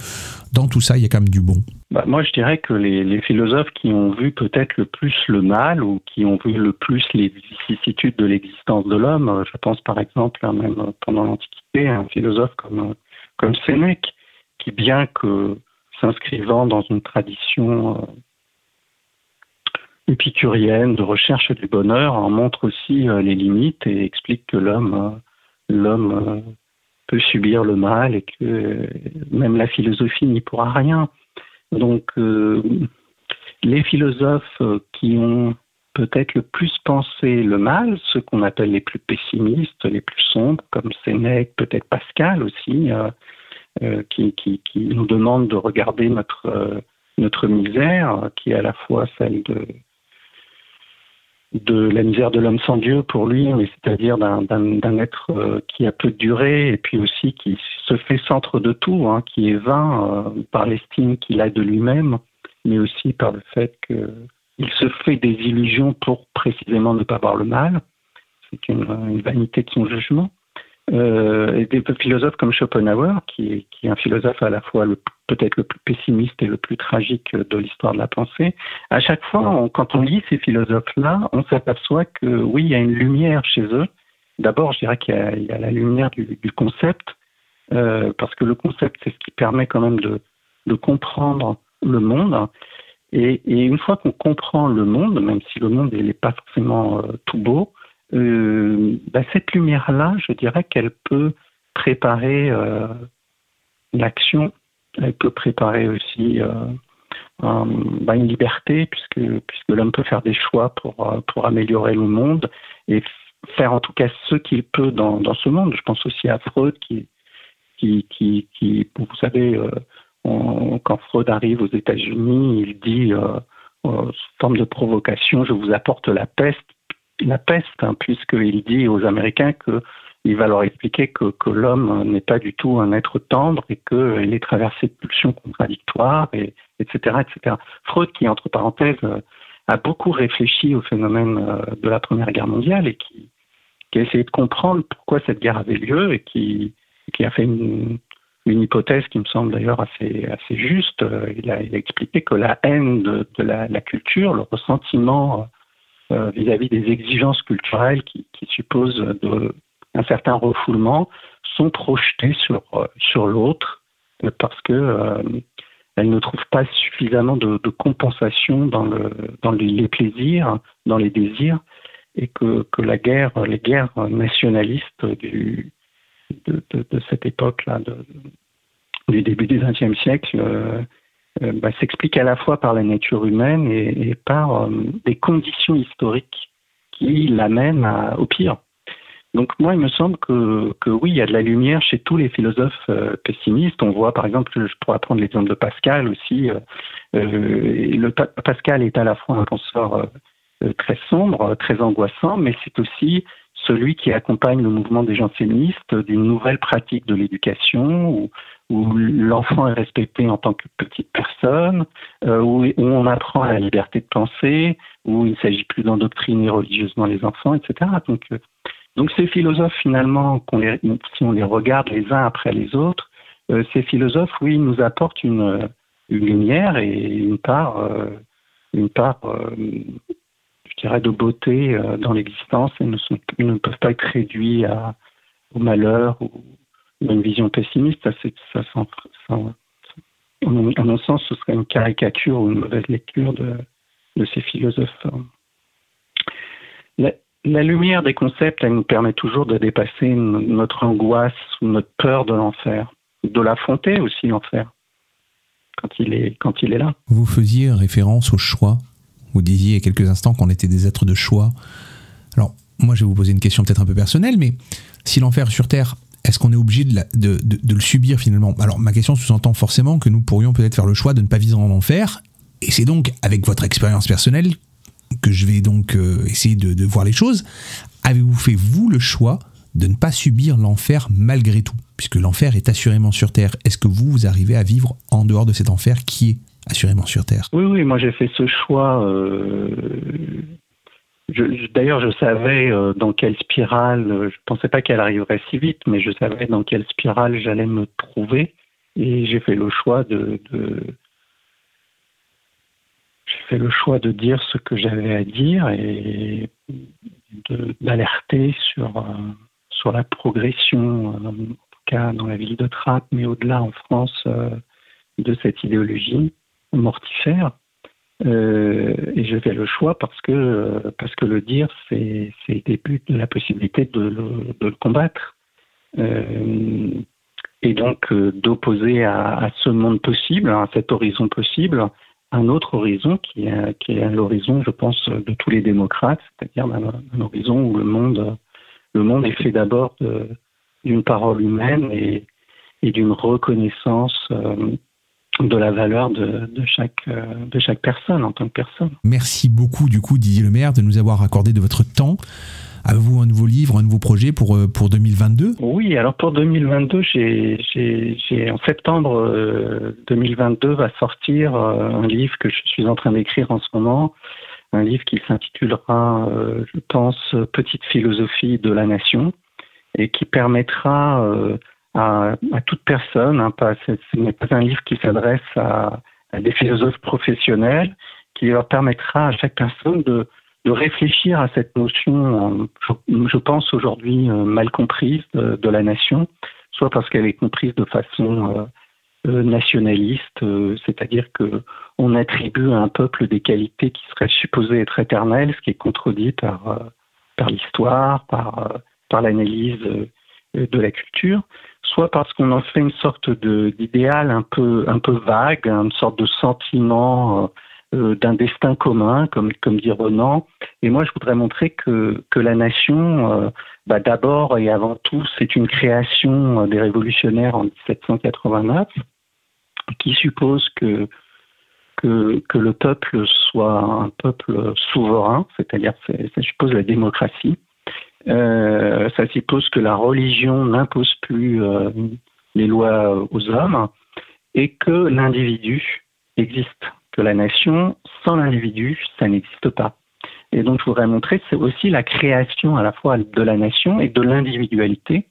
dans tout ça, il y a quand même du bon. Bah, moi, je dirais que les, philosophes qui ont vu peut-être le plus le mal ou qui ont vu le plus les vicissitudes de l'existence de l'homme, euh, je pense par exemple, hein, même euh, pendant l'Antiquité, un philosophe comme, euh, comme Sénèque, qui bien que s'inscrivant dans une tradition euh, épicurienne de recherche du bonheur, en montre aussi les limites et explique que l'homme l'homme peut subir le mal et que même la philosophie n'y pourra rien. Donc, euh, les philosophes qui ont peut-être le plus pensé le mal, ceux qu'on appelle les plus pessimistes, les plus sombres, comme Sénèque, peut-être Pascal aussi, euh, euh, qui, nous demandent de regarder notre, notre misère, qui est à la fois celle de, de la misère de l'homme sans Dieu pour lui, mais c'est-à-dire d'un, être euh, qui a peu de durée et puis aussi qui se fait centre de tout, hein, qui est vain euh, par l'estime qu'il a de lui-même, mais aussi par le fait qu'il se fait des illusions pour précisément ne pas voir le mal. C'est une vanité de son jugement. Euh, et des philosophes comme Schopenhauer, qui qui est un philosophe à la fois peut-être le plus pessimiste et le plus tragique de l'histoire de la pensée, à chaque fois, on- quand on lit ces philosophes-là, on s'aperçoit que oui, il y a une lumière chez eux. D'abord, je dirais qu'il y y a la lumière du, du concept, euh, parce que le concept, c'est ce qui permet quand même de, de comprendre le monde. Et, et une fois qu'on comprend le monde, même si le monde n'est pas forcément euh, tout beau, bah, cette lumière-là, je dirais qu'elle peut préparer euh, l'action, elle peut préparer aussi euh, bah, une liberté, puisque, puisque l'homme peut faire des choix pour, euh, pour améliorer le monde et faire en tout cas ce qu'il peut dans, dans ce monde. Je pense aussi à Freud qui, qui, qui, vous savez, euh, quand Freud arrive aux États-Unis, il dit, euh, euh, sous forme de provocation, je vous apporte la peste, la peste, hein, puisqu'il dit aux Américains que il va leur expliquer que, l'homme n'est pas du tout un être tendre et qu'il est traversé de pulsions contradictoires et, etc., etc. Freud, qui entre parenthèses a beaucoup réfléchi au phénomène de la Première Guerre mondiale et qui, a essayé de comprendre pourquoi cette guerre avait lieu et qui, a fait une, hypothèse qui me semble d'ailleurs assez, juste. Il a, il a, expliqué que la haine de, la, culture, le ressentiment euh, vis-à-vis des exigences culturelles qui, supposent un certain refoulement, sont projetés sur, sur l'autre parce que euh, elles ne trouvent pas suffisamment de, compensation dans, dans les plaisirs, dans les désirs, et que, que la guerre, les guerres nationalistes de, de, cette époque-là, du début du XXe siècle, euh, euh, bah, s'explique à la fois par la nature humaine et, par euh, des conditions historiques qui l'amènent au pire. Donc moi, il me semble que, que, oui, il y a de la lumière chez tous les philosophes euh, pessimistes. On voit, par exemple, je pourrais prendre l'exemple de Pascal aussi. Le, Pascal est à la fois un penseur très sombre, très angoissant, mais c'est aussi celui qui accompagne le mouvement des jansénistes d'une nouvelle pratique de l'éducation où, où l'enfant est respecté en tant que petite personne, euh, où, on apprend à la liberté de penser, où il ne s'agit plus d'endoctriner religieusement les enfants, etc. Donc, euh, donc ces philosophes, finalement, si on les regarde les uns après les autres, euh, ces philosophes, oui, nous apportent une, lumière et une part, une part je dirais, de beauté dans l'existence et ne peuvent pas être réduits à, au malheur ou, une vision pessimiste, ça, ça, ça, ça à mon sens, ce serait une caricature ou une mauvaise lecture de, ces philosophes. La, la, lumière des concepts, elle nous permet toujours de dépasser notre angoisse ou notre peur de l'enfer, de l'affronter aussi l'enfer quand quand il est là. Vous faisiez référence au choix. Vous disiez il y a quelques instants qu'on était des êtres de choix. Alors moi, je vais vous poser une question peut-être un peu personnelle, mais si l'enfer sur terre est-ce qu'on est obligé de, le subir finalement? Alors ma question sous-entend forcément que nous pourrions peut-être faire le choix de ne pas vivre en enfer, et c'est donc avec votre expérience personnelle que je vais donc euh, essayer de, de, voir les choses. Avez-vous fait vous le choix de ne pas subir l'enfer malgré tout, puisque l'enfer est assurément sur Terre Est-ce que vous, vous arrivez à vivre en dehors de cet enfer qui est assurément sur Terre? Oui, oui, moi j'ai fait ce choix. Euh D'ailleurs, je savais euh, dans quelle spirale, euh, je ne pensais pas qu'elle arriverait si vite, mais je savais dans quelle spirale j'allais me trouver. Et j'ai fait le choix de, j'ai fait le choix de dire ce que j'avais à dire et d'alerter sur, euh, sur la progression, en tout cas dans la ville de Trappes, mais au-delà en France, de cette idéologie mortifère. Euh, et je fais le choix parce que, parce que le dire, c'est le début de la possibilité de le, de le combattre. Euh, et donc euh, d'opposer à, à, ce monde possible, à cet horizon possible, un autre horizon qui est, qui est l'horizon, je pense, de tous les démocrates, c'est-à-dire un, horizon où le monde, le monde est fait d'abord d'une parole humaine et, et d'une reconnaissance de la valeur de, de, chaque, euh, de chaque personne en tant que personne. Merci beaucoup du coup Didier Lemaire de nous avoir accordé de votre temps. Avez-vous un nouveau livre, un nouveau projet pour, euh, pour 2022 Oui, alors pour 2022, j'ai, j'ai, en septembre euh, 2022 va sortir euh, un livre que je suis en train d'écrire en ce moment, un livre qui s'intitulera, euh, je pense, Petite philosophie de la nation, et qui permettra à, toute personne. Hein, ce n'est pas un livre qui s'adresse à, des philosophes professionnels, qui leur permettra à chaque personne de, réfléchir à cette notion, je, je pense aujourd'hui euh, mal comprise de, la nation, soit parce qu'elle est comprise de façon euh, euh nationaliste, euh, c'est-à-dire que on attribue à un peuple des qualités qui seraient supposées être éternelles, ce qui est contredit par euh, l'histoire, par l'analyse de la culture, soit parce qu'on en fait une sorte d'idéal un peu, vague, une sorte de sentiment euh, d'un destin commun, comme, dit Renan. Et moi, je voudrais montrer que, que la nation, euh, bah, d'abord et avant tout, c'est une création des révolutionnaires en 1789, qui suppose que, que, que le peuple soit un peuple souverain, c'est-à-dire ça suppose la démocratie euh, ça suppose que la religion n'impose plus euh, les lois aux hommes et que l'individu existe. Que la nation, sans l'individu, ça n'existe pas. Et donc, je voudrais montrer, c'est aussi la création à la fois de la nation et de l'individualité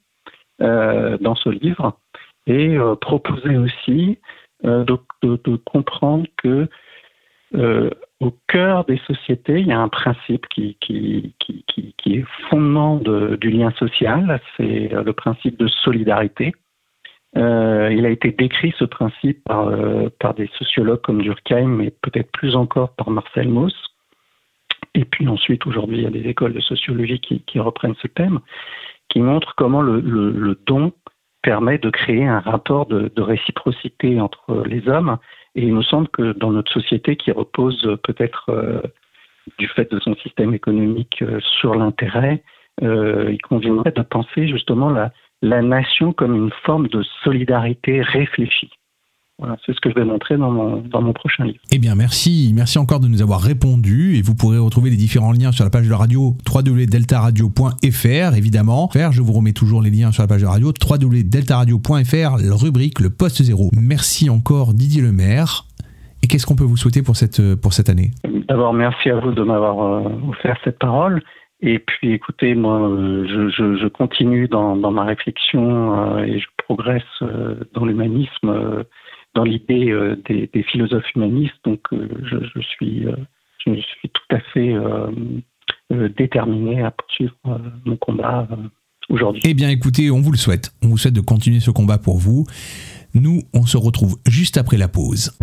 euh, dans ce livre, et proposer aussi de comprendre que euh, au cœur des sociétés, il y a un principe qui, est fondement de- du lien social, c'est euh, le principe de solidarité. Euh, il a été décrit ce principe par, des sociologues comme Durkheim, mais peut-être plus encore par Marcel Mauss. Et puis ensuite, aujourd'hui, il y a des écoles de sociologie qui, reprennent ce thème, qui montrent comment le, don permet de créer un rapport de réciprocité entre les hommes. Et il me semble que dans notre société qui repose euh, peut-être euh, du fait de son système économique euh, sur l'intérêt, il conviendrait de penser justement la nation comme une forme de solidarité réfléchie. Voilà, c'est ce que je vais montrer dans mon, dans mon prochain livre. Eh bien, merci. Merci encore de nous avoir répondu. Et vous pourrez retrouver les différents liens sur la page de la radio www.deltaradio.fr, évidemment. Je vous remets toujours les liens sur la page de la radio www.deltaradio.fr, rubrique Le Poste Zéro. Merci encore Didier Lemaire. Et qu'est-ce qu'on peut vous souhaiter pour cette, pour cette année? D'abord, merci à vous de m'avoir euh, offert cette parole. Et puis, écoutez, moi, euh, je, je, je continue dans, dans ma réflexion euh, et je progresse dans l'humanisme, dans l'idée euh, des, philosophes humanistes. Donc, euh, je, suis, euh, je suis tout à fait déterminé à poursuivre mon combat aujourd'hui. Eh bien, écoutez, on vous le souhaite. On vous souhaite de continuer ce combat pour vous. Nous, on se retrouve juste après la pause.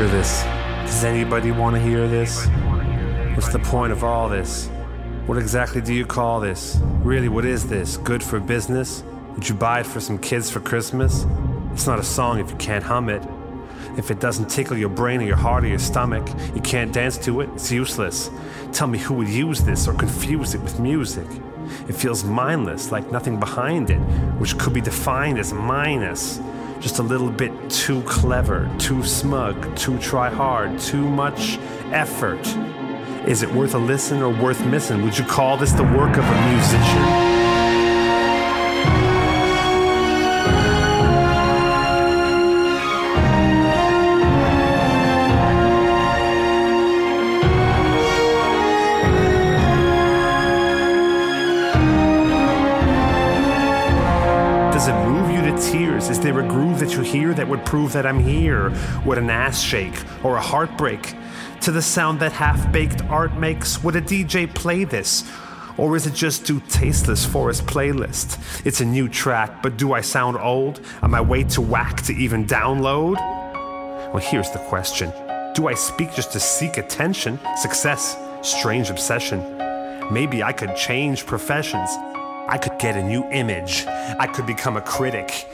Hear this? Does anybody want to hear this? What's the point of all this? What exactly do you call this? Really, what is this? Good for business? Would you buy it for some kids for Christmas? It's not a song if you can't hum it. If it doesn't tickle your brain or your heart or your stomach, you can't dance to it, it's useless. Tell me who would use this or confuse it with music. It feels mindless, like nothing behind it, which could be defined as minus. Just a little bit too clever, too smug, too try hard, too much effort. Is it worth a listen or worth missing? Would you call this the work of a musician? Tears? Is there a groove that you hear that would prove that I'm here? Would an ass shake or a heartbreak? To the sound that half baked art makes, would a DJ play this? Or is it just too tasteless for his playlist? It's a new track, but do I sound old? Am I way too whack to even download? Well, here's the question Do I speak just to seek attention? Success? Strange obsession. Maybe I could change professions. I could get a new image. I could become a critic.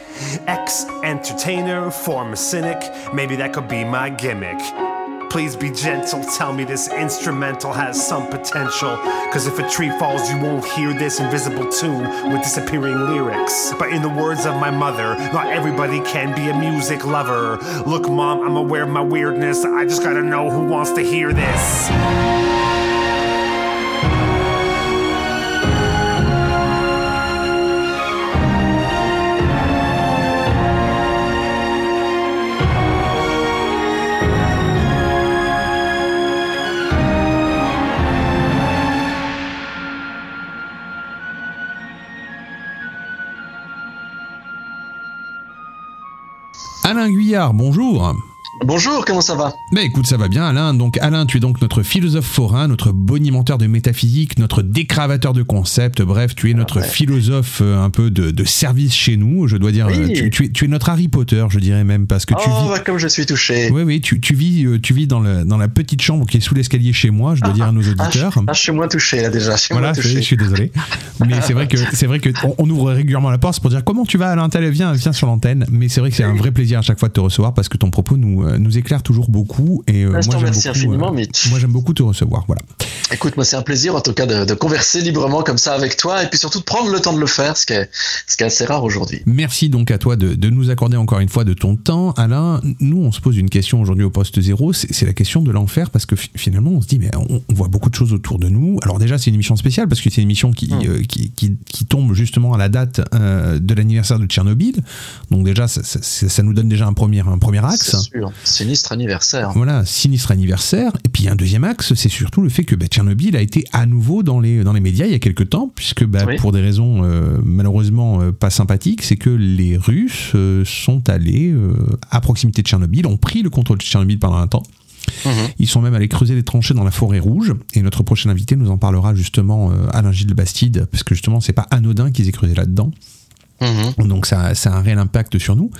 Ex entertainer, former cynic. Maybe that could be my gimmick. Please be gentle, tell me this instrumental has some potential. Cause if a tree falls, you won't hear this invisible tune with disappearing lyrics. But in the words of my mother, not everybody can be a music lover. Look, mom, I'm aware of my weirdness. I just gotta know who wants to hear this. Guyard, bonjour. Bonjour, comment ça va? Ben écoute, ça va bien Alain. Donc Alain, tu es donc notre philosophe forain, notre bonimenteur de métaphysique, notre décravateur de concepts. Bref, tu es notre ouais. philosophe euh, un peu de, de service chez nous. Je dois dire, Oui. euh, tu, tu es, tu es notre Harry Potter, je dirais même, parce que tu Oh, vis. bah, comme je suis touché. Oui, oui, tu, tu vis, euh, tu vis dans, le, dans la petite chambre qui est sous l'escalier chez moi. Je dois dire à nos Ah, auditeurs. ah, je suis moins touché là déjà. Je suis Voilà, moins je, touché. je suis désolé. Mais c'est vrai que c'est vrai que on, on ouvre régulièrement la porte pour dire comment tu vas Alain, viens, viens sur l'antenne. Mais c'est vrai que c'est un vrai plaisir à chaque fois de te recevoir parce que ton propos nous, euh, nous éclaire toujours beaucoup. Et euh, Ah, moi, j'aime beaucoup, euh, moi j'aime beaucoup te recevoir. Voilà. Écoute, moi c'est un plaisir en tout cas de, de, converser librement comme ça avec toi et puis surtout de prendre le temps de le faire, ce qui est, ce qui est assez rare aujourd'hui. Merci donc à toi de, de, nous accorder encore une fois de ton temps. Alain, nous on se pose une question aujourd'hui au poste zéro, c'est la question de l'enfer parce que finalement on se dit mais on, on, voit beaucoup de choses autour de nous. Alors déjà c'est une émission spéciale parce que c'est une émission qui, mmh. euh, qui, qui, qui, tombe justement à la date euh, de l'anniversaire de Tchernobyl. Donc déjà ça, ça, ça, nous donne déjà un premier, un premier axe. C'est sûr, sinistre anniversaire. Voilà, sinistre anniversaire. Et puis un deuxième axe, c'est surtout le fait que bah, Tchernobyl a été à nouveau dans les, dans les médias il y a quelques temps, puisque bah, oui. pour des raisons euh, malheureusement euh, pas sympathiques, c'est que les Russes euh, sont allés à proximité de Tchernobyl, ont pris le contrôle de Tchernobyl pendant un temps. Mmh. Ils sont même allés creuser des tranchées dans la forêt rouge. Et notre prochain invité nous en parlera justement, Alain Gilles Bastide, parce que justement, c'est pas anodin qu'ils aient creusé là-dedans. Mmh. Donc ça, ça, a un réel impact sur nous.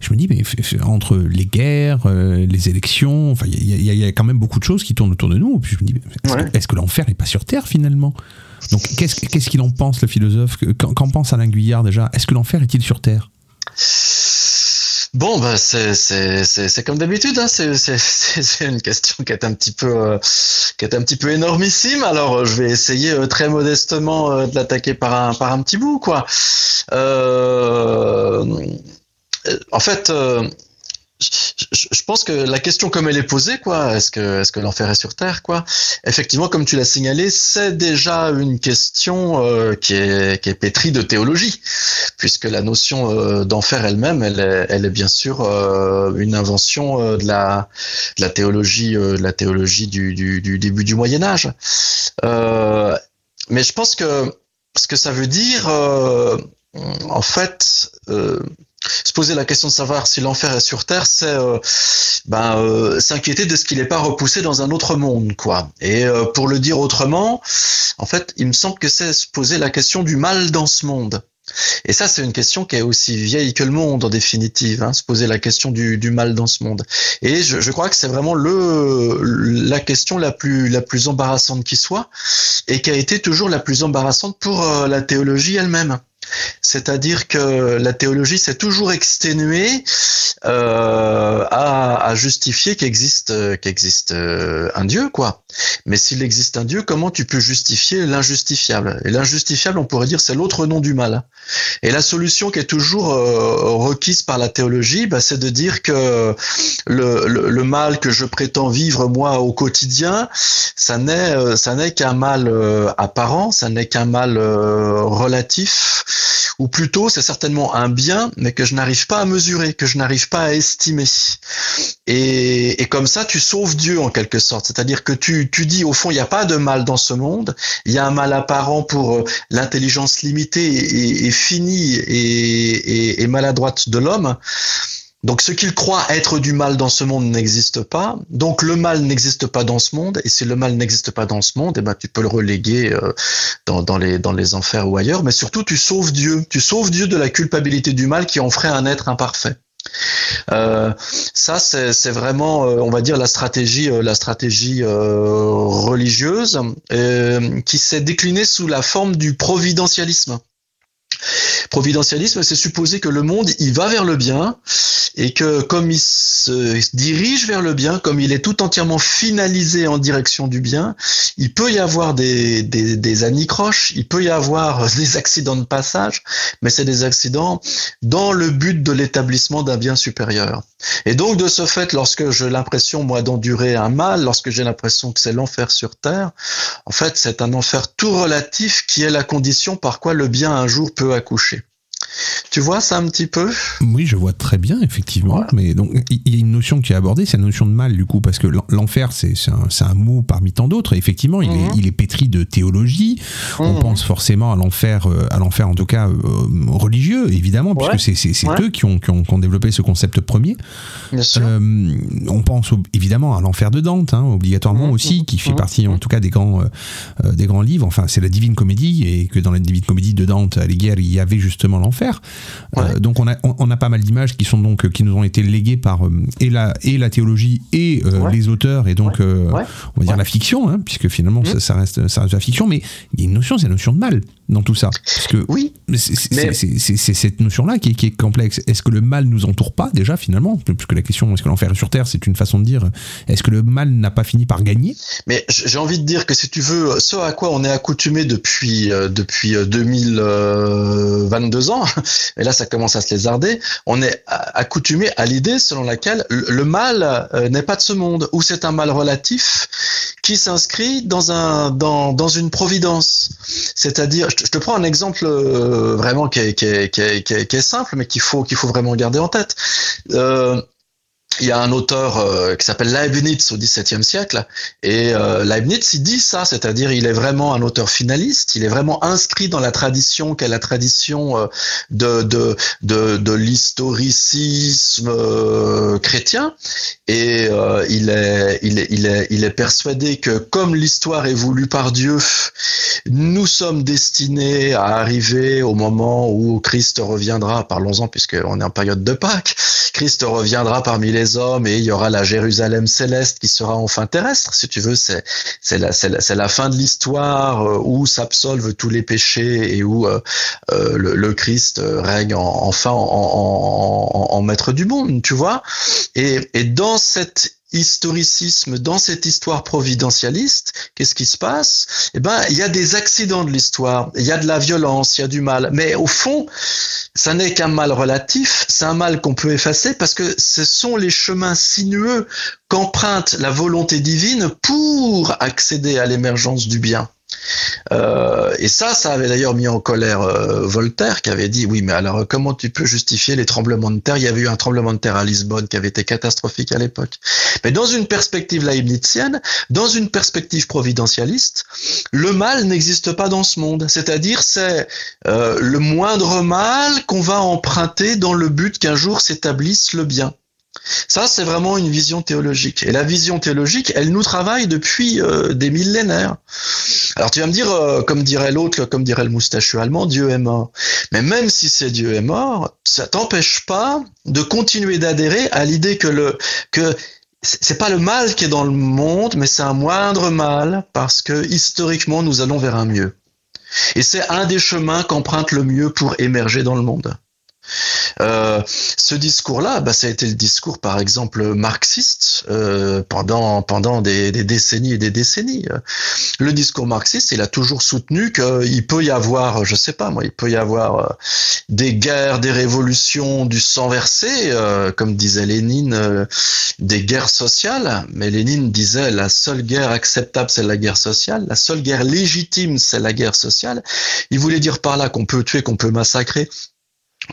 Je me dis, mais entre les guerres, euh, les élections, enfin, il y, y, a quand même beaucoup de choses qui tournent autour de nous. Et puis je me dis, est-ce ouais. que, est que l'enfer n'est pas sur Terre finalement? Donc qu'est-ce qu'il qu en pense le philosophe? Qu'en pense Alain Guyard déjà? Est-ce que l'enfer est-il sur Terre? Bon, bah, c'est comme d'habitude, hein. c'est une question qui est un petit peu euh, énormissime. Alors, je vais essayer euh, très modestement euh, de l'attaquer par un par un petit bout, quoi. Euh, en fait, je, pense que la question comme elle est posée, quoi, est-ce que est-ce que l'enfer est sur terre, quoi Effectivement, comme tu l'as signalé, c'est déjà une question euh, qui est qui est pétrie de théologie, puisque la notion euh, d'enfer elle-même, elle est elle est bien sûr euh, une invention de la de la théologie de la théologie du, du, du début du Moyen Âge. mais je pense que ce que ça veut dire, en fait se poser la question de savoir si l'enfer est sur terre, c'est euh, ben, euh, s'inquiéter de ce qu'il n'est pas repoussé dans un autre monde, quoi. Et euh, pour le dire autrement, en fait, il me semble que c'est se poser la question du mal dans ce monde. Et ça, c'est une question qui est aussi vieille que le monde, en définitive, hein, se poser la question du, du, mal dans ce monde. Et je, je crois que c'est vraiment le, la question la plus, la plus embarrassante qui soit, et qui a été toujours la plus embarrassante pour euh, la théologie elle-même. C'est-à-dire que la théologie s'est toujours exténuée euh, à, à, justifier qu'existe qu'existe euh, un Dieu, quoi. Mais s'il existe un Dieu, comment tu peux justifier l'injustifiable? Et l'injustifiable, on pourrait dire, c'est l'autre nom du mal. Et la solution qui est toujours euh, requise par la théologie, bah, c'est de dire que le, mal que je prétends vivre moi au quotidien, ça n'est euh, ça n'est qu'un mal euh, apparent, ça n'est qu'un mal relatif ou plutôt c'est certainement un bien, mais que je n'arrive pas à mesurer, que je n'arrive pas à estimer. Et, et, comme ça, tu sauves Dieu en quelque sorte. C'est-à-dire que tu, tu dis, au fond, il n'y a pas de mal dans ce monde, il y a un mal apparent pour euh, l'intelligence limitée et, finie et, maladroite de l'homme. Donc ce qu'il croit être du mal dans ce monde n'existe pas. Donc le mal n'existe pas dans ce monde. Et si le mal n'existe pas dans ce monde, eh ben tu peux le reléguer euh, dans, les dans les enfers ou ailleurs. Mais surtout tu sauves Dieu. Tu sauves Dieu de la culpabilité du mal qui en ferait un être imparfait. Euh, ça, c'est vraiment, euh, on va dire, la stratégie, euh, la stratégie religieuse qui s'est déclinée sous la forme du providentialisme. Providentialisme, c'est supposer que le monde, il va vers le bien et que comme il se dirige vers le bien, comme il est tout entièrement finalisé en direction du bien, il peut y avoir des, anicroches, il peut y avoir des accidents de passage, mais c'est des accidents dans le but de l'établissement d'un bien supérieur. Et donc, de ce fait, lorsque j'ai l'impression, moi, d'endurer un mal, lorsque j'ai l'impression que c'est l'enfer sur terre, en fait, c'est un enfer tout relatif qui est la condition par quoi le bien un jour peut accoucher. Tu vois ça un petit peu? Oui, je vois très bien, effectivement. Voilà. Mais donc, il y a une notion tu as abordée, c'est la notion de mal, du coup, parce que l'enfer, c'est un, un, mot parmi tant d'autres. Effectivement, il, est, il, est, pétri de théologie. On pense forcément à l'enfer, à l'enfer en tout cas euh, religieux, évidemment, ouais. puisque c'est ouais. eux qui ont, qui, ont, qui ont, développé ce concept premier. Euh, on pense évidemment à l'enfer de Dante, hein, obligatoirement mmh. aussi, qui fait partie, en tout cas, des grands, euh, des grands livres. Enfin, c'est la Divine Comédie, et que dans la Divine Comédie de Dante, à l'égard, il y avait justement l'enfer faire. Euh, donc on a on, on a pas mal d'images qui sont donc qui nous ont été léguées par euh, et la et la théologie et euh, Ouais. les auteurs et donc euh, on va dire la fiction, hein, puisque finalement ça, ça reste ça reste la fiction, mais il y a une notion, c'est la notion de mal dans tout ça, parce que Oui. c'est- cette notion-là qui, est- qui est complexe. Est-ce que le mal nous entoure pas déjà finalement? Puisque la question est-ce que l'enfer est sur terre, c'est une façon de dire. Est-ce que le mal n'a pas fini par gagner? Mais j'ai envie de dire que si tu veux, ce à quoi on est accoutumé depuis euh, depuis euh, 2022 ans, et là ça commence à se lézarder, on est accoutumé à l'idée selon laquelle le mal euh, n'est pas de ce monde, ou c'est un mal relatif qui s'inscrit dans un dans dans une providence. C'est-à-dire, je te, prends un exemple euh, vraiment qui est, qui est, qui est, qui est, qui est simple, mais qu'il faut qu'il faut vraiment garder en tête. Euh, il y a un auteur euh, qui s'appelle Leibniz au XVIIe siècle, et euh, Leibniz il dit ça, c'est-à-dire il est vraiment un auteur finaliste, il est vraiment inscrit dans la tradition qu'est la tradition euh, de de de, l'historicisme chrétien, et il est il est il est il est persuadé que comme l'histoire est voulue par Dieu, nous sommes destinés à arriver au moment où Christ reviendra. Parlons-en puisqu'on est en période de Pâques. Christ reviendra parmi les hommes et il y aura la Jérusalem céleste qui sera enfin terrestre. Si tu veux, c'est c'est la, la, la fin de l'histoire euh, où s'absolvent tous les péchés et où euh, euh, le, Christ règne en- enfin en, en, en, maître du monde, tu vois. Et, et dans cet historicisme, dans cette histoire providentialiste, qu'est-ce qui se passe? Eh ben, il y a des accidents de l'histoire, il y a de la violence, il y a du mal. Mais au fond, ça n'est qu'un mal relatif, c'est un mal qu'on peut effacer parce que ce sont les chemins sinueux qu'emprunte la volonté divine pour accéder à l'émergence du bien. Euh, et ça, ça avait d'ailleurs mis en colère euh, Voltaire qui avait dit oui, mais alors comment tu peux justifier les tremblements de terre? Il y avait eu un tremblement de terre à Lisbonne qui avait été catastrophique à l'époque. Mais dans une perspective leibnizienne, dans une perspective providentialiste, le mal n'existe pas dans ce monde. C'est-à-dire, c'est euh, le moindre mal qu'on va emprunter dans le but qu'un jour s'établisse le bien. Ça, c'est vraiment une vision théologique. Et la vision théologique, elle nous travaille depuis euh, des millénaires. Alors tu vas me dire, euh, comme dirait l'autre, comme dirait le moustachu allemand, Dieu est mort. Mais même si c'est Dieu est mort, ça t'empêche pas de continuer d'adhérer à l'idée que le que c'est pas le mal qui est dans le monde, mais c'est un moindre mal parce que historiquement nous allons vers un mieux. Et c'est un des chemins qu'emprunte le mieux pour émerger dans le monde. Euh, ce discours-là, bah, ça a été le discours, par exemple, marxiste euh, pendant pendant des, des décennies et des décennies. Le discours marxiste, il a toujours soutenu qu'il peut y avoir, je sais pas moi, il peut y avoir euh, des guerres, des révolutions, du sang versé, euh, comme disait Lénine, euh, des guerres sociales. Mais Lénine disait la seule guerre acceptable, c'est la guerre sociale. La seule guerre légitime, c'est la guerre sociale. Il voulait dire par là qu'on peut tuer, qu'on peut massacrer,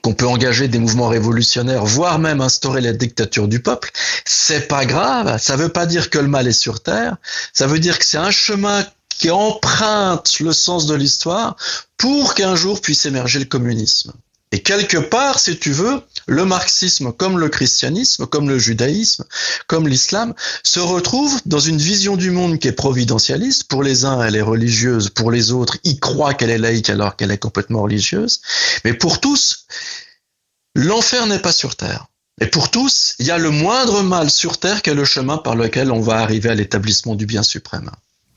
qu'on peut engager des mouvements révolutionnaires, voire même instaurer la dictature du peuple, c'est pas grave. Ça veut pas dire que le mal est sur terre. Ça veut dire que c'est un chemin qui emprunte le sens de l'histoire pour qu'un jour puisse émerger le communisme. Et quelque part, si tu veux, le marxisme, comme le christianisme, comme le judaïsme, comme l'islam, se retrouve dans une vision du monde qui est providentialiste. Pour les uns, elle est religieuse. Pour les autres, ils croient qu'elle est laïque alors qu'elle est complètement religieuse. Mais pour tous, l'enfer n'est pas sur terre. Et pour tous, il y a le moindre mal sur terre qu'est le chemin par lequel on va arriver à l'établissement du bien suprême.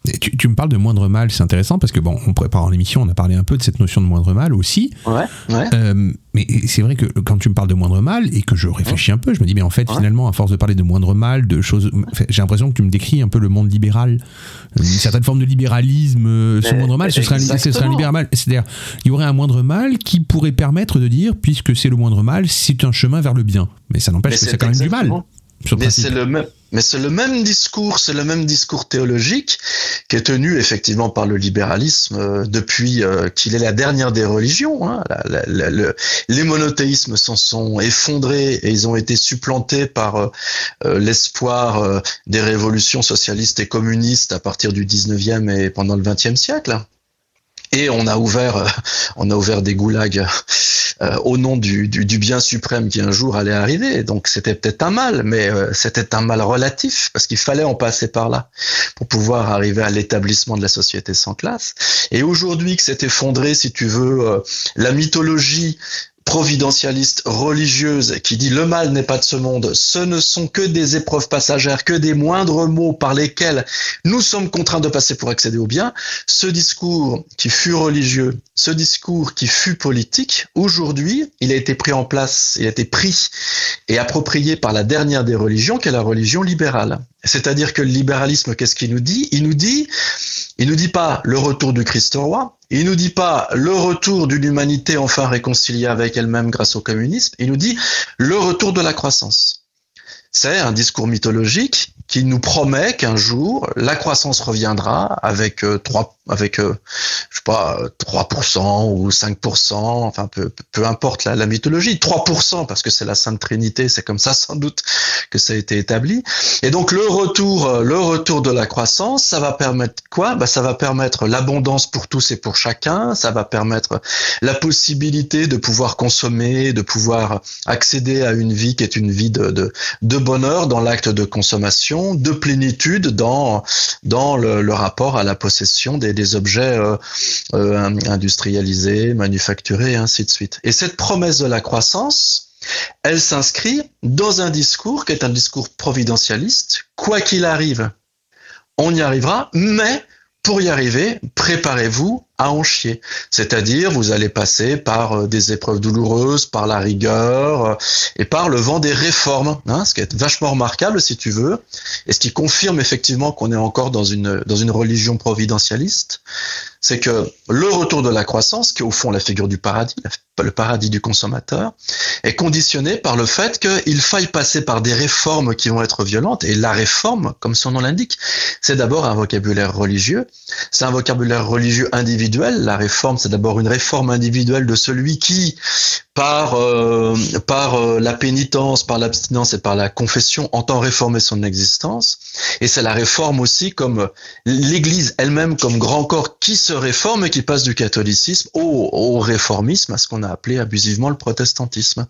Et tu, tu me parles de moindre mal, c'est intéressant parce que bon, en préparant l'émission, on a parlé un peu de cette notion de moindre mal aussi. Ouais. Ouais. Euh, mais c'est vrai que quand tu me parles de moindre mal et que je réfléchis un peu, je me dis mais en fait finalement à force de parler de moindre mal, de choses, j'ai l'impression que tu me décris un peu le monde libéral, une certaine forme de libéralisme. euh, Ce Mais- moindre mal, ce serait, un, ce serait un exactement. libéral. C'est-à-dire, il y aurait un moindre mal qui pourrait permettre de dire, puisque c'est le moindre mal, c'est un chemin vers le bien. Mais ça n'empêche que c'est c'est quand même du mal. Mais c'est le même, mais c'est le même discours, c'est le même discours théologique qui est tenu effectivement par le libéralisme euh, depuis euh, qu'il est la dernière des religions. Hein. La- la- la- le- les monothéismes s'en sont effondrés et ils ont été supplantés par euh, euh, l'espoir euh, des révolutions socialistes et communistes à partir du 19e et pendant le 20e siècle. Et on a ouvert, euh, on a ouvert des goulags euh, au nom du, du, du bien suprême qui un jour allait arriver. Donc c'était peut-être un mal, mais euh, c'était un mal relatif parce qu'il fallait en passer par là pour pouvoir arriver à l'établissement de la société sans classe. Et aujourd'hui que s'est effondré, si tu veux, euh, la mythologie providentialiste religieuse qui dit le mal n'est pas de ce monde, ce ne sont que des épreuves passagères, que des moindres mots par lesquels nous sommes contraints de passer pour accéder au bien, ce discours qui fut religieux, ce discours qui fut politique, aujourd'hui, il a été pris en place, il a été pris et approprié par la dernière des religions, qui est la religion libérale. C'est-à-dire que le libéralisme, qu'est-ce qu'il nous dit? Il nous dit, il nous dit pas le retour du Christ roi, il nous dit pas le retour d'une humanité enfin réconciliée avec elle-même grâce au communisme, il nous dit le retour de la croissance. C'est un discours mythologique qui nous promet qu'un jour la croissance reviendra avec euh, trois avec euh, je sais pas 3% ou 5%, enfin peu, peu importe la, mythologie, 3% parce que c'est la Sainte Trinité, c'est comme ça sans doute que ça a été établi. Et donc le retour euh, le retour de la croissance, ça va permettre quoi? Bah ça va permettre l'abondance pour tous et pour chacun, ça va permettre la possibilité de pouvoir consommer, de pouvoir accéder à une vie qui est une vie de de, de bonheur dans l'acte de consommation, de plénitude dans dans le, le rapport à la possession des des objets euh, euh, industrialisés, manufacturés, ainsi de suite. Et cette promesse de la croissance, elle s'inscrit dans un discours qui est un discours providentialiste. Quoi qu'il arrive, on y arrivera, mais pour y arriver, préparez-vous à en chier. C'est-à-dire, vous allez passer par euh, des épreuves douloureuses, par la rigueur euh, et par le vent des réformes, hein, ce qui est vachement remarquable si tu veux, et ce qui confirme effectivement qu'on est encore dans une dans une religion providentialiste, c'est que le retour de la croissance, qui est au fond la figure du paradis, le paradis du consommateur, est conditionné par le fait qu'il faille passer par des réformes qui vont être violentes. Et la réforme, comme son nom l'indique, c'est d'abord un vocabulaire religieux, c'est un vocabulaire religieux individuel. La réforme, c'est d'abord une réforme individuelle de celui qui, par, euh, euh, la pénitence, par l'abstinence et par la confession, entend réformer son existence. Et c'est la réforme aussi comme l'Église elle-même, comme grand corps qui se réforme et qui passe du catholicisme au réformisme, à ce qu'on a appelé abusivement le protestantisme.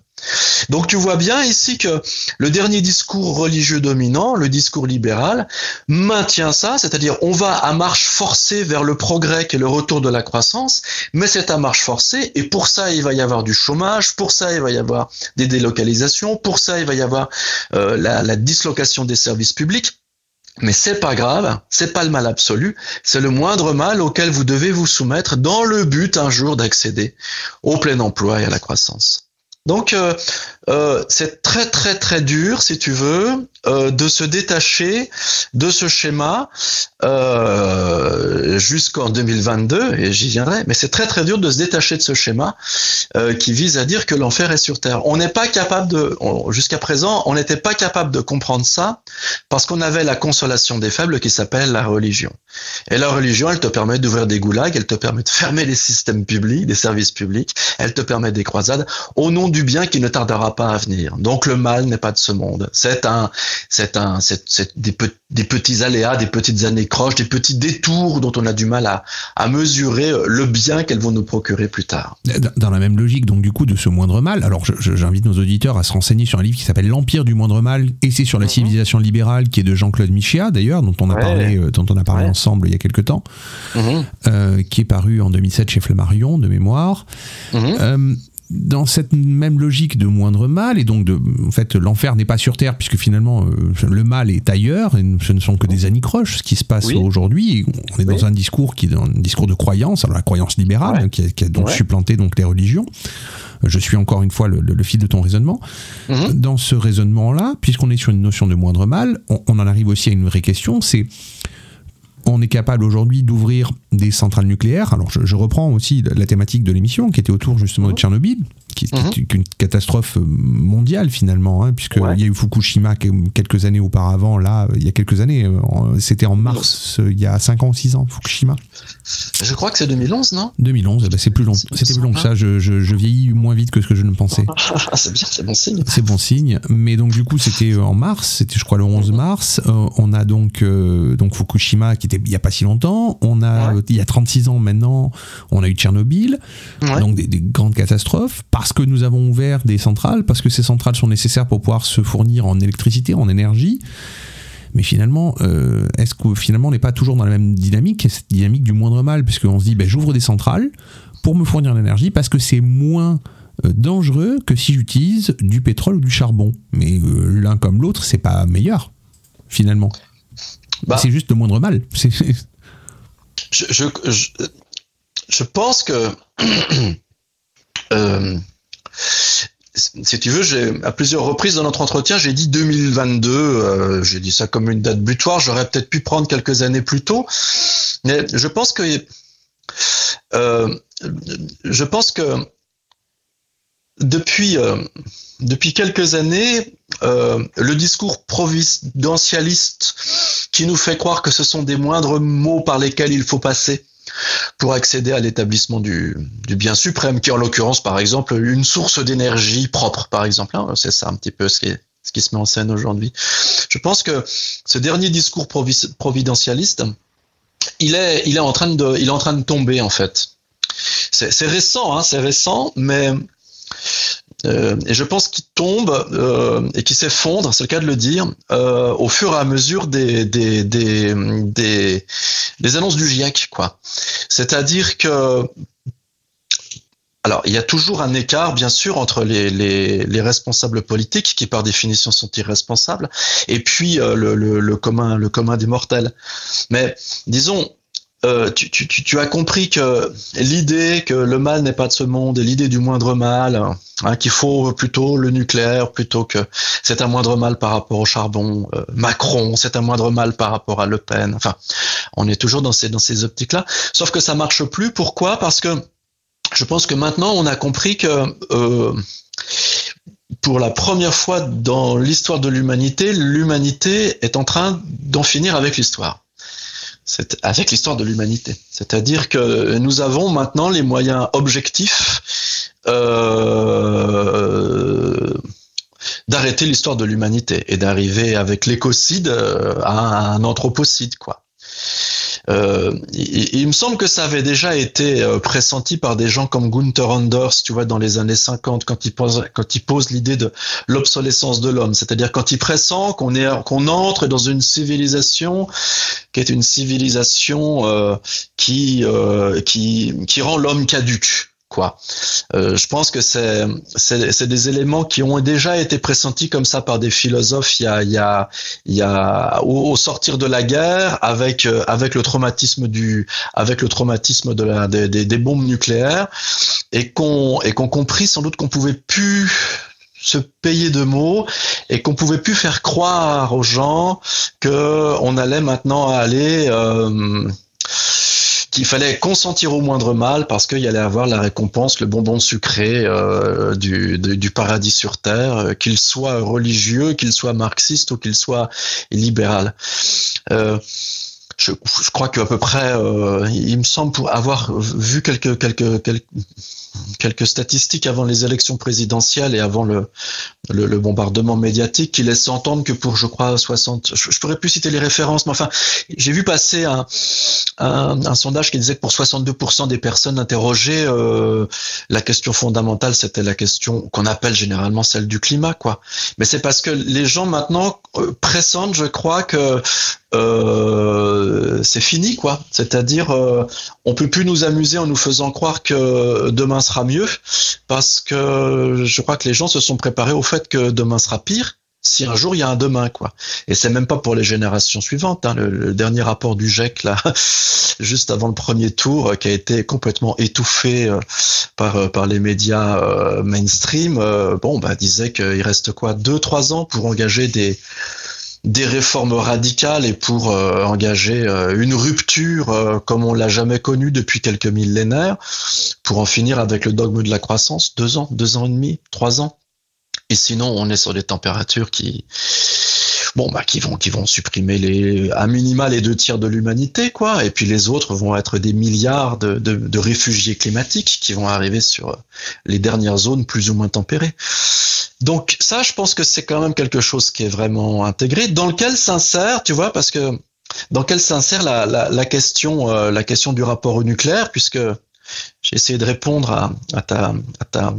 Donc tu vois bien ici que le dernier discours religieux dominant, le discours libéral, maintient ça, c'est-à-dire on va à marche forcée vers le progrès qui est le retour de la croissance, mais c'est à marche forcée et pour ça il va y avoir du chômage, pour ça il va y avoir des délocalisations, pour ça il va y avoir euh, la, la dislocation des services publics. Mais c'est pas grave, c'est pas le mal absolu, c'est le moindre mal auquel vous devez vous soumettre dans le but un jour d'accéder au plein emploi et à la croissance. Donc euh, c'est très très très dur, si tu veux, euh, de se détacher de ce schéma euh, jusqu'en 2022, et j'y viendrai, mais c'est très très dur de se détacher de ce schéma qui vise à dire que l'enfer est sur terre. On n'est pas capable de, jusqu'à présent, on n'était pas capable de comprendre ça parce qu'on avait la consolation des faibles qui s'appelle la religion. Et la religion, elle te permet d'ouvrir des goulags, elle te permet de fermer les systèmes publics, des services publics, elle te permet des croisades au nom du bien qui ne tardera pas à venir. Donc le mal n'est pas de ce monde. C'est un, c'est un, c'est, c'est des, pe- des petits aléas, des petites années croches, des petits détours dont on a du mal à, à mesurer le bien qu'elles vont nous procurer plus tard. Dans- la même logique, donc du coup, de ce moindre mal, alors je- je- j'invite nos auditeurs à se renseigner sur un livre qui s'appelle L'Empire du moindre mal, et c'est sur la civilisation libérale, qui est de Jean-Claude Michéa, d'ailleurs, dont on a Ouais. parlé, euh, dont on a parlé Ouais. ensemble il y a quelques temps, Mhm. euh, qui est paru en 2007 chez Flammarion, de mémoire. Mhm. Euh, dans cette même logique de moindre mal, et donc de, en fait, l'enfer n'est pas sur Terre, puisque finalement, euh, le mal est ailleurs, et ce ne sont que des anicroches, ce qui se passe Oui. aujourd'hui. On est dans un discours qui est un discours de croyance, alors la croyance libérale, Ouais. qui, a, qui a donc Ouais. supplanté donc les religions. Je suis encore une fois le, le- le fil de ton raisonnement. Mhm. Dans ce raisonnement-là, puisqu'on est sur une notion de moindre mal, on, on en arrive aussi à une vraie question, c'est on est capable aujourd'hui d'ouvrir des centrales nucléaires. Alors je, je reprends aussi la thématique de l'émission qui était autour justement de Tchernobyl, qui, qui Mhm. est une catastrophe mondiale finalement, hein, puisque Ouais. il y a eu Fukushima que- quelques années auparavant. Là, il y a quelques années, euh, c'était en mars, euh, il y a 5 ans ou 6 ans, Fukushima. Je crois que c'est 2011, non? 2011, eh ben, c'est plus long. C'était plus long que ça. Je, je- je vieillis moins vite que ce que je ne pensais. Ah, c'est bien, c'est bon signe. C'est bon signe. Mais donc du coup, c'était euh, en mars, c'était je crois le 11 mars. Euh, on a donc euh, donc Fukushima qui était il y a pas si longtemps. On a Ouais. il y a 36 ans maintenant, on a eu Tchernobyl. Ouais. Donc des, des grandes catastrophes parce que nous avons ouvert des centrales, parce que ces centrales sont nécessaires pour pouvoir se fournir en électricité, en énergie. Mais finalement, euh, est-ce que finalement on n'est pas toujours dans la même dynamique, cette dynamique du moindre mal, puisqu'on se dit, ben, j'ouvre des centrales pour me fournir l'énergie parce que c'est moins euh, dangereux que si j'utilise du pétrole ou du charbon. Mais euh, l'un comme l'autre, c'est pas meilleur, finalement. Bah. C'est juste le moindre mal. Je, je, je, je pense que euh, si tu veux, à plusieurs reprises dans notre entretien, j'ai dit 2022. euh, j'ai dit ça comme une date butoir. J'aurais peut-être pu prendre quelques années plus tôt, mais je pense que euh, je pense que depuis euh, depuis quelques années, le discours providentialiste qui nous fait croire que ce sont des moindres mots par lesquels il faut passer pour accéder à l'établissement du, bien suprême, qui en l'occurrence, par exemple, une source d'énergie propre, par exemple. hein, c'est ça un petit peu ce qui, est- se met en scène aujourd'hui. Je pense que ce dernier discours provi- providentialiste, il est, il est en train de, il est en train de tomber en fait. C'est c'est récent, hein, c'est récent, mais euh, et je pense qu'il tombe euh, et qu'il s'effondre, c'est le cas de le dire, euh, au fur et à mesure des, des, des, des, des annonces du GIEC, quoi. C'est-à-dire que alors, il y a toujours un écart, bien sûr, entre les, les, les responsables politiques, qui par définition sont irresponsables, et puis le, le, le commun, le commun des mortels. Mais disons, euh, tu, tu, tu as compris que l'idée que le mal n'est pas de ce monde, et l'idée du moindre mal, hein, qu'il faut plutôt le nucléaire plutôt que c'est un moindre mal par rapport au charbon, euh, Macron, c'est un moindre mal par rapport à Le Pen. Enfin, on est toujours dans ces dans ces optiques-là. Sauf que ça marche plus. Pourquoi? Parce que je pense que maintenant on a compris que euh, pour la première fois dans l'histoire de l'humanité, l'humanité est en train d'en finir avec l'histoire. Avec l'histoire de l'humanité. C'est-à-dire que nous avons maintenant les moyens objectifs euh, d'arrêter l'histoire de l'humanité et d'arriver avec l'écocide euh, à un anthropocide, quoi. Euh, il, il me semble que ça avait déjà été euh, pressenti par des gens comme Gunther Anders, tu vois, dans les années 50, quand il pose, quand il pose l'idée de l'obsolescence de l'homme, c'est-à-dire quand il pressent qu'on est, qu'on entre dans une civilisation qui est une civilisation euh, qui, euh, qui, qui rend l'homme caduque. Quoi. Euh, je pense que c'est, c'est, des éléments qui ont déjà été pressentis comme ça par des philosophes il y a, il y a, il y a au, sortir de la guerre avec euh, avec le traumatisme du avec le traumatisme de des, des bombes nucléaires et qu'on et qu'on compris sans doute qu'on pouvait plus se payer de mots et qu'on pouvait plus faire croire aux gens que on allait maintenant aller euh, qu'il fallait consentir au moindre mal parce qu'il allait avoir la récompense, le bonbon sucré euh, du paradis sur terre, euh, qu'il soit religieux, qu'il soit marxiste ou qu'il soit libéral. Euh, je, crois qu'à peu près, euh, il me semble avoir vu quelques, statistiques avant les élections présidentielles et avant le, bombardement médiatique qui laisse entendre que pour, je crois, 60, je, je pourrais plus citer les références, mais enfin, j'ai vu passer un, sondage qui disait que pour 62% des personnes interrogées, euh, la question fondamentale, c'était la question qu'on appelle généralement celle du climat, quoi. Mais c'est parce que les gens maintenant euh, pressentent, je crois, que euh, c'est fini, quoi. C'est-à-dire, euh, on peut plus nous amuser en nous faisant croire que demain sera mieux, parce que je crois que les gens se sont préparés au fait que demain sera pire. Si un jour il y a un demain, quoi. Et c'est même pas pour les générations suivantes. Hein. Le, dernier rapport du GIEC, là, juste avant le premier tour, qui a été complètement étouffé euh, par par les médias euh, mainstream, euh, bon, bah, disait qu'il reste quoi, deux, trois ans pour engager des des réformes radicales et pour euh, engager euh, une rupture euh, comme on l'a jamais connue depuis quelques millénaires, pour en finir avec le dogme de la croissance, deux ans, deux ans et demi, trois ans. Et sinon, on est sur des températures qui, bon, bah, qui vont, qui vont supprimer les, à minima les deux tiers de l'humanité, quoi. Et puis les autres vont être des milliards de, de, de réfugiés climatiques qui vont arriver sur les dernières zones plus ou moins tempérées. Donc ça, je pense que c'est quand même quelque chose qui est vraiment intégré, dans lequel s'insère, tu vois, parce que dans lequel s'insère la, la, la, question, euh, la question du rapport au nucléaire, puisque j'ai essayé de répondre à, à, ta, à, ta,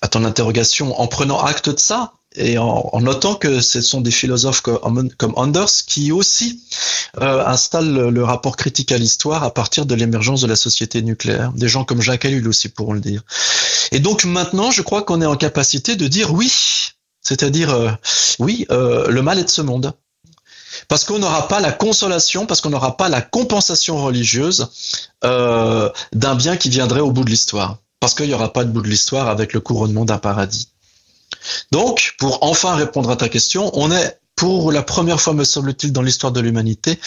à ton interrogation en prenant acte de ça. Et en, notant que ce sont des philosophes comme, Anders qui aussi euh, installent le, rapport critique à l'histoire à partir de l'émergence de la société nucléaire. Des gens comme Jacques Ellul aussi pourront le dire. Et donc maintenant, je crois qu'on est en capacité de dire oui, c'est-à-dire euh, oui, euh, le mal est de ce monde. Parce qu'on n'aura pas la consolation, parce qu'on n'aura pas la compensation religieuse d'un bien qui viendrait au bout de l'histoire. Parce qu'il n'y aura pas de bout de l'histoire avec le couronnement d'un paradis. Donc, pour enfin répondre à ta question, on est pour la première fois, me semble-t-il, dans l'histoire de l'humanité,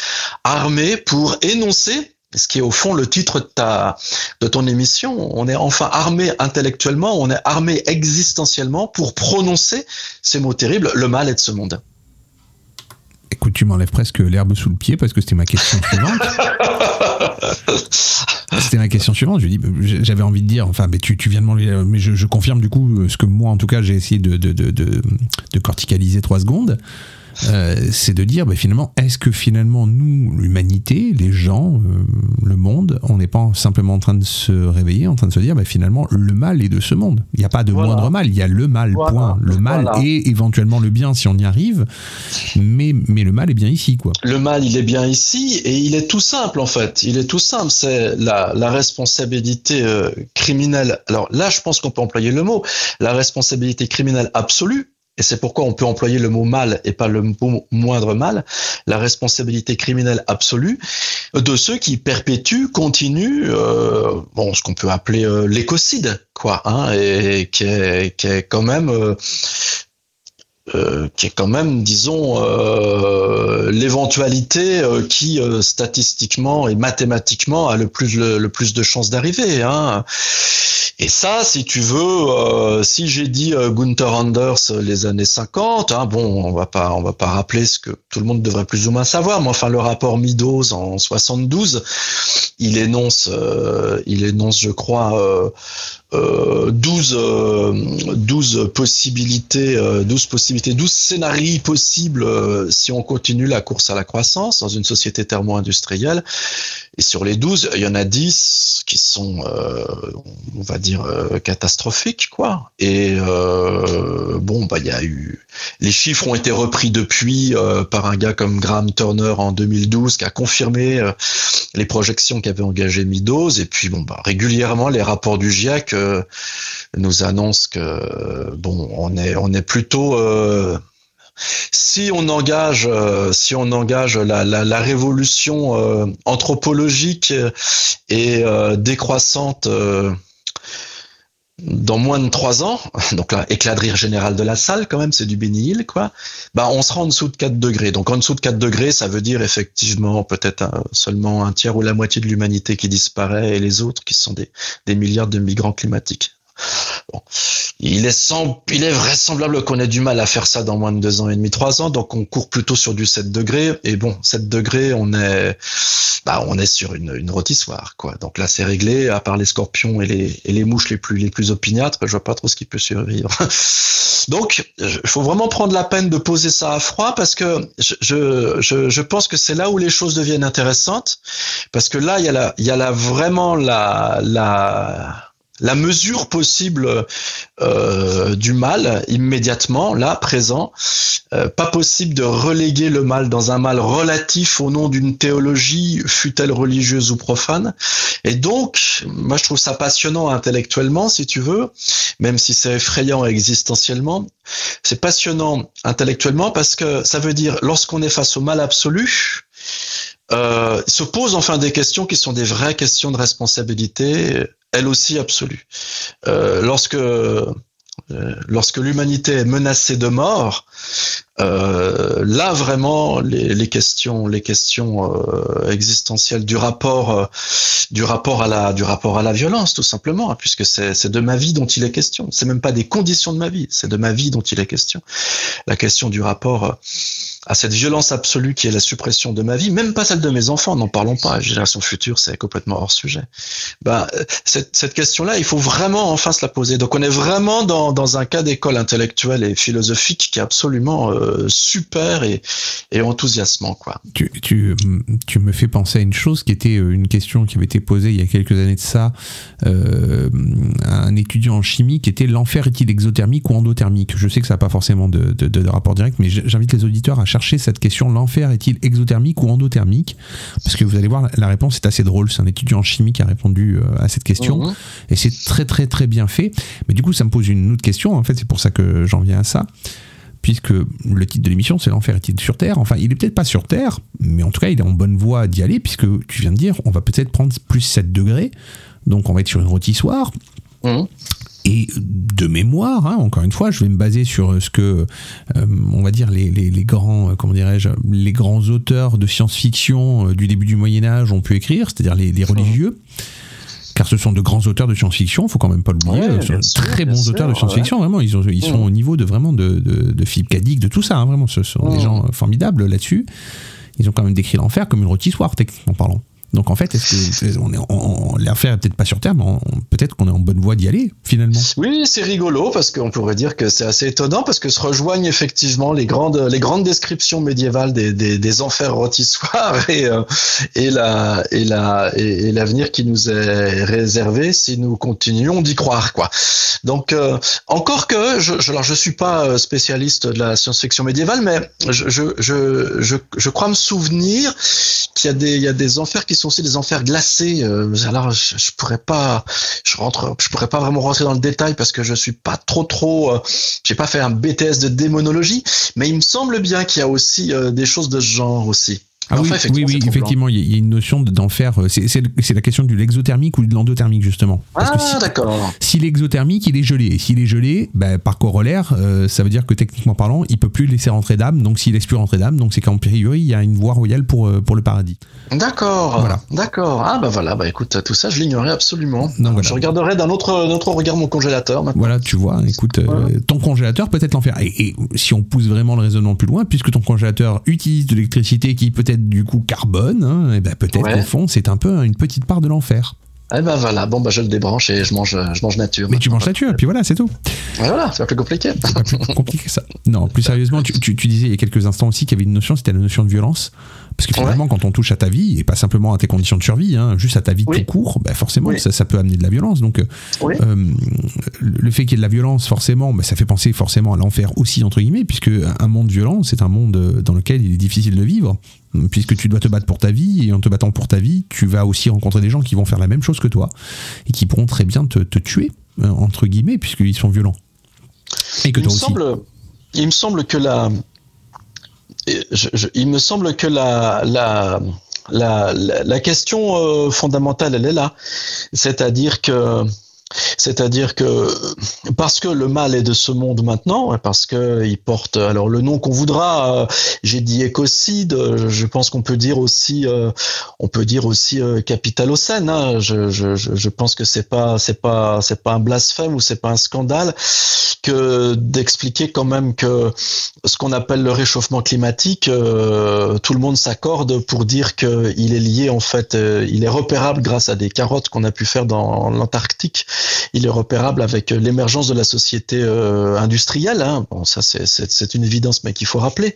armé pour énoncer, ce qui est au fond le titre de, ta, de ton émission, on est enfin armé intellectuellement, on est armé existentiellement pour prononcer ces mots terribles, le mal est de ce monde. Écoute, tu m'enlèves presque l'herbe sous le pied parce que c'était ma question suivante. c'était ma question suivante. Je dis, j'avais envie de dire, enfin, mais tu, viens de m'enlever, mais je, confirme du coup ce que moi, en tout cas, j'ai essayé de, de corticaliser trois secondes. Euh, c'est de dire bah, finalement, est-ce que finalement nous, l'humanité, les gens, euh, le monde, on n'est pas simplement en train de se réveiller, en train de se dire bah, finalement le mal est de ce monde. Il n'y a pas de voilà. moindre mal, il y a le mal, voilà. point. Le mal voilà. et éventuellement le bien si on y arrive, mais, mais le mal est bien ici. quoi. Le mal, il est bien ici et il est tout simple en fait. Il est tout simple, c'est la, la responsabilité euh, criminelle. Alors là, je pense qu'on peut employer le mot, la responsabilité criminelle absolue et c'est pourquoi on peut employer le mot mal et pas le mot moindre mal, la responsabilité criminelle absolue de ceux qui perpétuent, continuent, euh, bon, ce qu'on peut appeler euh, l'écocide, quoi, hein, et qui est, qui est quand même euh, euh, qui est quand même, disons, euh, l'éventualité euh, qui statistiquement et mathématiquement a le plus le, plus de chances d'arriver. Hein. Et ça, si tu veux, si j'ai dit Gunther Anders les années 50, hein, bon, on va pas on va pas rappeler ce que tout le monde devrait plus ou moins savoir, mais enfin le rapport Meadows en 72, il énonce il énonce, je crois. Euh, 12, euh, 12 possibilités, euh, 12 possibilités, 12 scénarios possibles euh, si on continue la course à la croissance dans une société thermo-industrielle. Et sur les 12, il y en a 10 qui sont, euh, on va dire, catastrophiques, quoi. Et bon, bah, il y a eu, les chiffres ont été repris depuis par un gars comme Graham Turner en 2012 qui a confirmé les projections qu'avait engagé Meadows. Et puis, bon, bah, régulièrement, les rapports du GIEC euh, nous annonce que bon, on est on est plutôt euh, si on engage euh, si on engage la, révolution euh, anthropologique et euh, décroissante dans moins de trois ans, donc là, éclat de rire général de la salle, quand même, c'est du bénil, quoi, bah, on sera en dessous de 4 degrés. Donc, en dessous de 4 degrés, ça veut dire effectivement peut-être seulement un tiers ou la moitié de l'humanité qui disparaît et les autres qui sont des milliards de migrants climatiques. Bon. Il est, sans, il est vraisemblable qu'on ait du mal à faire ça dans moins de deux ans et demi, trois ans, donc on court plutôt sur du 7 degrés. Et bon, 7 degrés, on est, bah, on est sur une, une rôtissoire, quoi. Donc là, c'est réglé, à part les scorpions et les, et les mouches les plus, les plus opiniâtres, je vois pas trop ce qui peut survivre. donc, il faut vraiment prendre la peine de poser ça à froid parce que je, je, je pense que c'est là où les choses deviennent intéressantes. Parce que là, il y a la, y a la, vraiment la, la, la mesure possible euh, du mal immédiatement, là, présent. Euh, pas possible de reléguer le mal dans un mal relatif au nom d'une théologie, fût-elle religieuse ou profane. Et donc, moi, je trouve ça passionnant intellectuellement, si tu veux, même si c'est effrayant existentiellement. C'est passionnant intellectuellement parce que ça veut dire, lorsqu'on est face au mal absolu, euh, se posent enfin des questions qui sont des vraies questions de responsabilité, elle aussi absolue. Euh, lorsque euh, lorsque l'humanité est menacée de mort, euh, là vraiment les, questions, les questions existentielles du rapport, du rapport à la, du rapport à la violence tout simplement, hein, puisque c'est de ma vie dont il est question. C'est même pas des conditions de ma vie, c'est de ma vie dont il est question. La question du rapport à cette violence absolue qui est la suppression de ma vie, même pas celle de mes enfants, n'en parlons pas, génération future, c'est complètement hors sujet. Ben, cette, question-là, il faut vraiment enfin se la poser. Donc on est vraiment dans, dans un cas d'école intellectuelle et philosophique qui est absolument euh, super et, enthousiasmant, quoi. Tu, tu, tu me fais penser à une chose qui était euh, une question qui avait été posée il y a quelques années de ça à un étudiant en chimie qui était l'enfer est-il exothermique ou endothermique? Je sais que ça n'a pas forcément de, de, de rapport direct, mais j'invite les auditeurs à chercher cette question l'enfer est-il exothermique ou endothermique? Parce que vous allez voir, la réponse est assez drôle. C'est un étudiant en chimie qui a répondu euh, à cette question Mhm. et c'est très très très bien fait. Mais du coup, ça me pose une autre question. En fait, c'est pour ça que j'en viens à ça puisque le titre de l'émission c'est l'enfer est-il sur Terre? Enfin, il est peut-être pas sur Terre, mais en tout cas, il est en bonne voie d'y aller, puisque tu viens de dire, on va peut-être prendre plus 7 degrés, donc on va être sur une rôtissoire. Mhm. Et de mémoire, hein, encore une fois, je vais me baser sur ce que, euh, on va dire, les, les, les grands, euh, comment dirais-je, les grands auteurs de science-fiction euh, du début du Moyen Âge ont pu écrire, c'est-à-dire les, les religieux. Car ce sont de grands auteurs de science-fiction, faut quand même pas l'oublier. Ouais, ce sont de sûr, très bons sûr, auteurs de science-fiction, vraiment. Ils, ont, ils sont Mm. au niveau de vraiment de, de, de Philippe Cadic, de tout ça, hein, vraiment. Ce sont des Mm. gens euh, formidables là-dessus. Ils ont quand même décrit l'enfer comme une rôtissoire, techniquement parlant. Donc en fait, est-ce on est, on- est peut-être pas sur on- peut-être qu'on est en bonne voie d'y aller finalement. Oui, c'est rigolo parce qu'on pourrait dire que c'est assez étonnant parce que se rejoignent effectivement les grandes les grandes descriptions médiévales des, des, enfers rôtissoirs et euh, et la et la et, l'avenir qui nous est réservé si nous continuons d'y croire quoi. Donc euh, encore que je je alors je suis pas euh, spécialiste de la science-fiction médiévale mais je je je je, je crois me souvenir qu'il y a des il y a des enfers qui sont aussi des enfers glacés. euh, alors je, je pourrais pas je rentre je pourrais pas vraiment rentrer dans le détail parce que je suis pas trop trop euh, j'ai pas fait un BTS de démonologie mais il me semble bien qu'il y a aussi euh, des choses de ce genre aussi. Ah oui, oui, effectivement, il y a- une notion de- d'enfer. euh, C'est la question du l'exothermique ou de l'endothermique justement. Parce Ah si, d'accord. si l'exothermique, il est gelé, et s'il est gelé, bah, par corollaire, euh, ça veut dire que techniquement parlant, il peut plus laisser rentrer d'âme. Donc s'il laisse plus rentrer d'âme, donc c'est qu'en priori, il y a une voie royale pour euh, pour le paradis. D'accord. Voilà. D'accord. Ah bah voilà, bah écoute, tout ça je l'ignorais absolument. Donc, voilà. Je regarderai d'un autre, regard mon congélateur maintenant. Voilà, tu vois, écoute, euh, ton congélateur peut être l'enfer. Et, et si on pousse vraiment le raisonnement plus loin, puisque ton congélateur utilise de l'électricité qui peut du coup carbone, hein, et ben peut-être Ouais. qu'au fond, c'est un peu une petite part de l'enfer. Eh ben voilà, bon bah je le débranche et je mange, je mange nature. Mais tu manges nature, et puis voilà, c'est tout. Voilà, c'est pas plus compliqué. C'est pas plus compliqué que ça. Non, plus sérieusement, tu, tu- tu disais il y a quelques instants aussi qu'il y avait une notion, c'était la notion de violence. Parce que finalement, quand on touche à ta vie, et pas simplement à tes conditions de survie, hein, juste à ta vie Oui. tout court, bah forcément, Oui. ça, ça peut amener de la violence. Donc, euh, Oui. euh, le fait qu'il y ait de la violence, forcément, bah, ça fait penser forcément à l'enfer aussi, entre guillemets, puisque un monde violent, c'est un monde euh, dans lequel il est difficile de vivre, puisque tu dois te battre pour ta vie, et en te battant pour ta vie, tu vas aussi rencontrer des gens qui vont faire la même chose que toi, et qui pourront très bien te, te tuer, entre guillemets, puisqu'ils sont violents. Et que il me toi aussi. semble, il me semble que la, je- je- il me semble que la, la, la, la, question euh, fondamentale, elle est là. C'est-à-dire que, c'est-à-dire que parce que le mal est de ce monde maintenant, parce que il porte alors le nom qu'on voudra. euh, J'ai dit écocide. Je pense qu'on peut dire aussi, euh, on peut dire aussi euh, capitalocène. Hein. Je, pense que c'est pas, pas, un blasphème ou c'est pas un scandale que d'expliquer quand même que ce qu'on appelle le réchauffement climatique, tout le monde s'accorde pour dire que il est lié en fait, il est repérable grâce à des carottes qu'on a pu faire dans l'Antarctique. Il est repérable avec euh, l'émergence de la société euh, industrielle. Hein. Bon, ça c'est- une évidence, mais qu'il faut rappeler.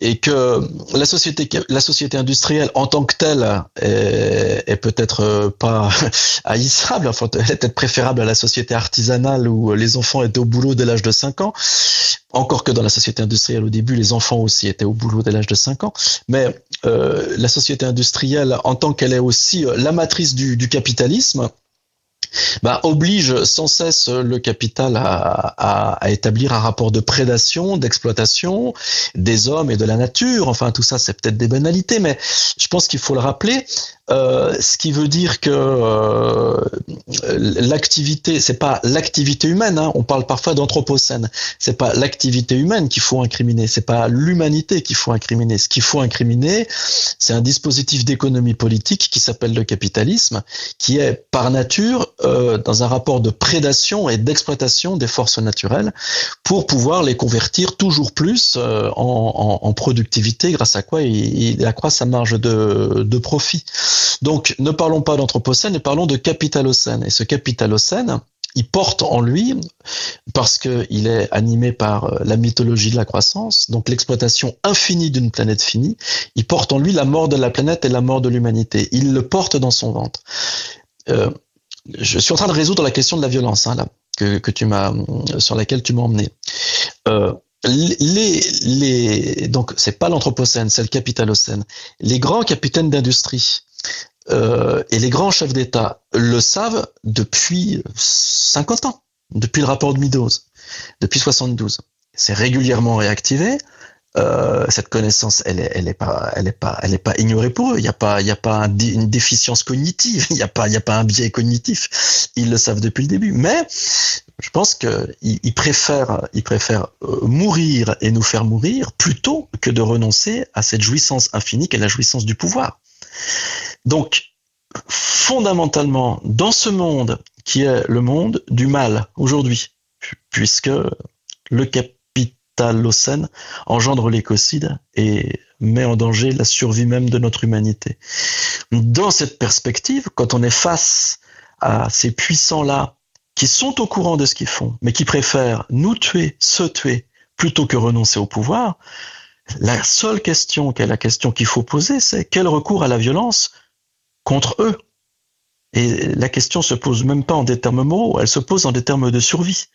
Et que la société, la société industrielle en tant que telle est, peut-être euh, pas haïssable. Enfin, elle est peut-être préférable à la société artisanale où les enfants étaient au boulot dès l'âge de 5 ans. Encore que dans la société industrielle, au début, les enfants aussi étaient au boulot dès l'âge de 5 ans. Mais la société industrielle, en tant qu'elle est aussi la matrice du capitalisme, bah, oblige sans cesse le capital à, établir un rapport de prédation, d'exploitation des hommes et de la nature. Enfin, tout ça, c'est peut-être des banalités, mais je pense qu'il faut le rappeler. Euh, ce qui veut dire que euh, l'activité, c'est pas l'activité humaine. Hein, on parle parfois d'anthropocène. C'est pas l'activité humaine qu'il faut incriminer. C'est pas l'humanité qu'il faut incriminer. Ce qu'il faut incriminer, c'est un dispositif d'économie politique qui s'appelle le capitalisme, qui est par nature euh, dans un rapport de prédation et d'exploitation des forces naturelles pour pouvoir les convertir toujours plus euh, en, en, en, productivité, grâce à quoi il, il accroît sa marge de, de profit. Donc, ne parlons pas d'anthropocène, mais parlons de capitalocène. Et ce capitalocène, il porte en lui, parce qu'il est animé par euh, la mythologie de la croissance, donc l'exploitation infinie d'une planète finie, il porte en lui la mort de la planète et la mort de l'humanité. Il le porte dans son ventre. Euh, je suis en train de résoudre la question de la violence, hein, là, que, tu m'as, sur laquelle tu m'as emmené. Euh, les, les, donc pas l'anthropocène, c'est le capitalocène. Les grands capitaines d'industrie euh, et les grands chefs d'État le savent depuis 50 ans, depuis le rapport de Meadows, depuis 72. C'est régulièrement réactivé. Euh, cette connaissance, elle est, elle est pas, ignorée pour eux. Il n'y a pas, une déficience cognitive. Il n'y a pas, un biais cognitif. Ils le savent depuis le début. Mais je pense qu'ils ils préfèrent, préfèrent euh, mourir et nous faire mourir plutôt que de renoncer à cette jouissance infinie qu'est la jouissance du pouvoir. Donc, fondamentalement, dans ce monde qui est le monde du mal aujourd'hui, pu- puisque le capitalocène engendre l'écocide et met en danger la survie même de notre humanité. Dans cette perspective, quand on est face à ces puissants-là qui sont au courant de ce qu'ils font, mais qui préfèrent nous tuer, se tuer, plutôt que renoncer au pouvoir, la seule question la question qu'il faut poser, c'est quel recours à la violence contre eux Et la question se pose même pas en des termes moraux, elle se pose en des termes de survie.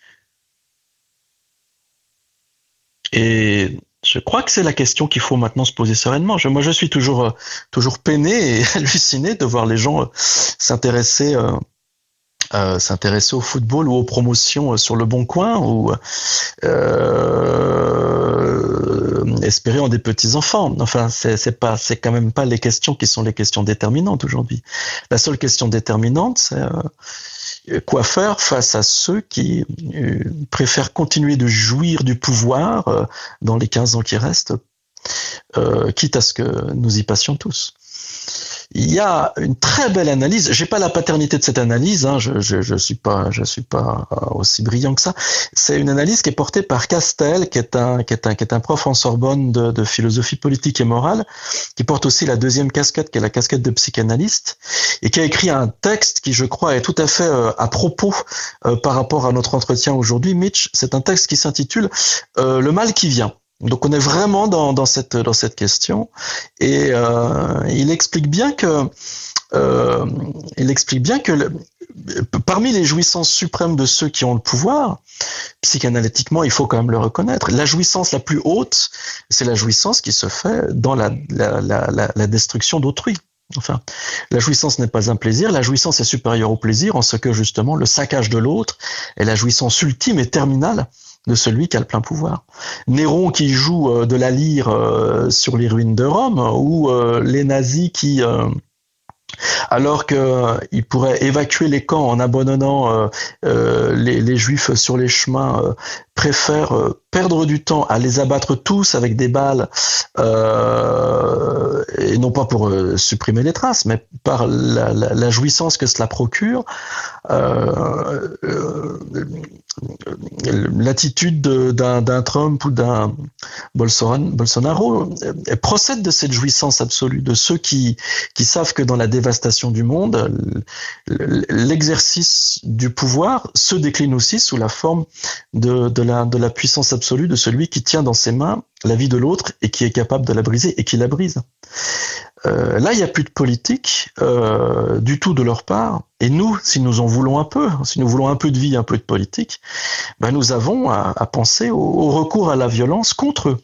Et je crois que c'est la question qu'il faut maintenant se poser sereinement. Je, moi, je suis toujours, euh, toujours peiné et halluciné de voir les gens euh, s'intéresser euh, s'intéresser au football ou aux promotions euh, sur le bon coin ou euh, espérer en des petits enfants. Enfin, c'est pas, c'est quand même pas les questions qui sont les questions déterminantes aujourd'hui. La seule question déterminante, c'est euh, quoi faire face à ceux qui préfèrent continuer de jouir du pouvoir dans les 15 ans qui restent, euh, quitte à ce que nous y passions tous il y a une très belle analyse. J'ai pas la paternité de cette analyse. Hein, je, je, je suis pas, pas aussi brillant que ça. C'est une analyse qui est portée par Castel, qui est un, prof en Sorbonne de, philosophie politique et morale, qui porte aussi la deuxième casquette, qui est la casquette de psychanalyste, et qui a écrit un texte qui, je crois, est tout à fait euh, à propos euh, par rapport à notre entretien aujourd'hui. Mitch, c'est un texte qui s'intitule euh, Le mal qui vient. Donc on est vraiment dans, dans cette dans cette question et euh, il explique bien que euh, il explique bien que parmi les jouissances suprêmes de ceux qui ont le pouvoir, psychanalytiquement il faut quand même le reconnaître, la jouissance la plus haute, c'est la jouissance qui se fait dans la la, la, la, la destruction d'autrui. Enfin, la jouissance n'est pas un plaisir, la jouissance est supérieure au plaisir en ce que justement le saccage de l'autre est la jouissance ultime et terminale de celui qui a le plein pouvoir. Néron qui joue euh, de la lyre euh, sur les ruines de Rome, ou euh, les nazis qui, alors qu'ils pourraient évacuer les camps en abandonnant les, juifs sur les chemins, préfèrent perdre du temps à les abattre tous avec des balles, et non pas pour supprimer les traces, mais par la jouissance que cela procure. L'attitude d'un Trump ou d'un Bolsonaro procède de cette jouissance absolue, de ceux qui, savent que dans la dévastation du monde, l'exercice du pouvoir se décline aussi sous la forme de la puissance absolue de celui qui tient dans ses mains la vie de l'autre et qui est capable de la briser et qui la brise. Euh, là, il n'y a plus de politique euh, du tout de leur part. Et nous, si nous en voulons un peu, si nous voulons un peu de vie, un peu de politique, ben nous avons à, penser au, recours à la violence contre eux.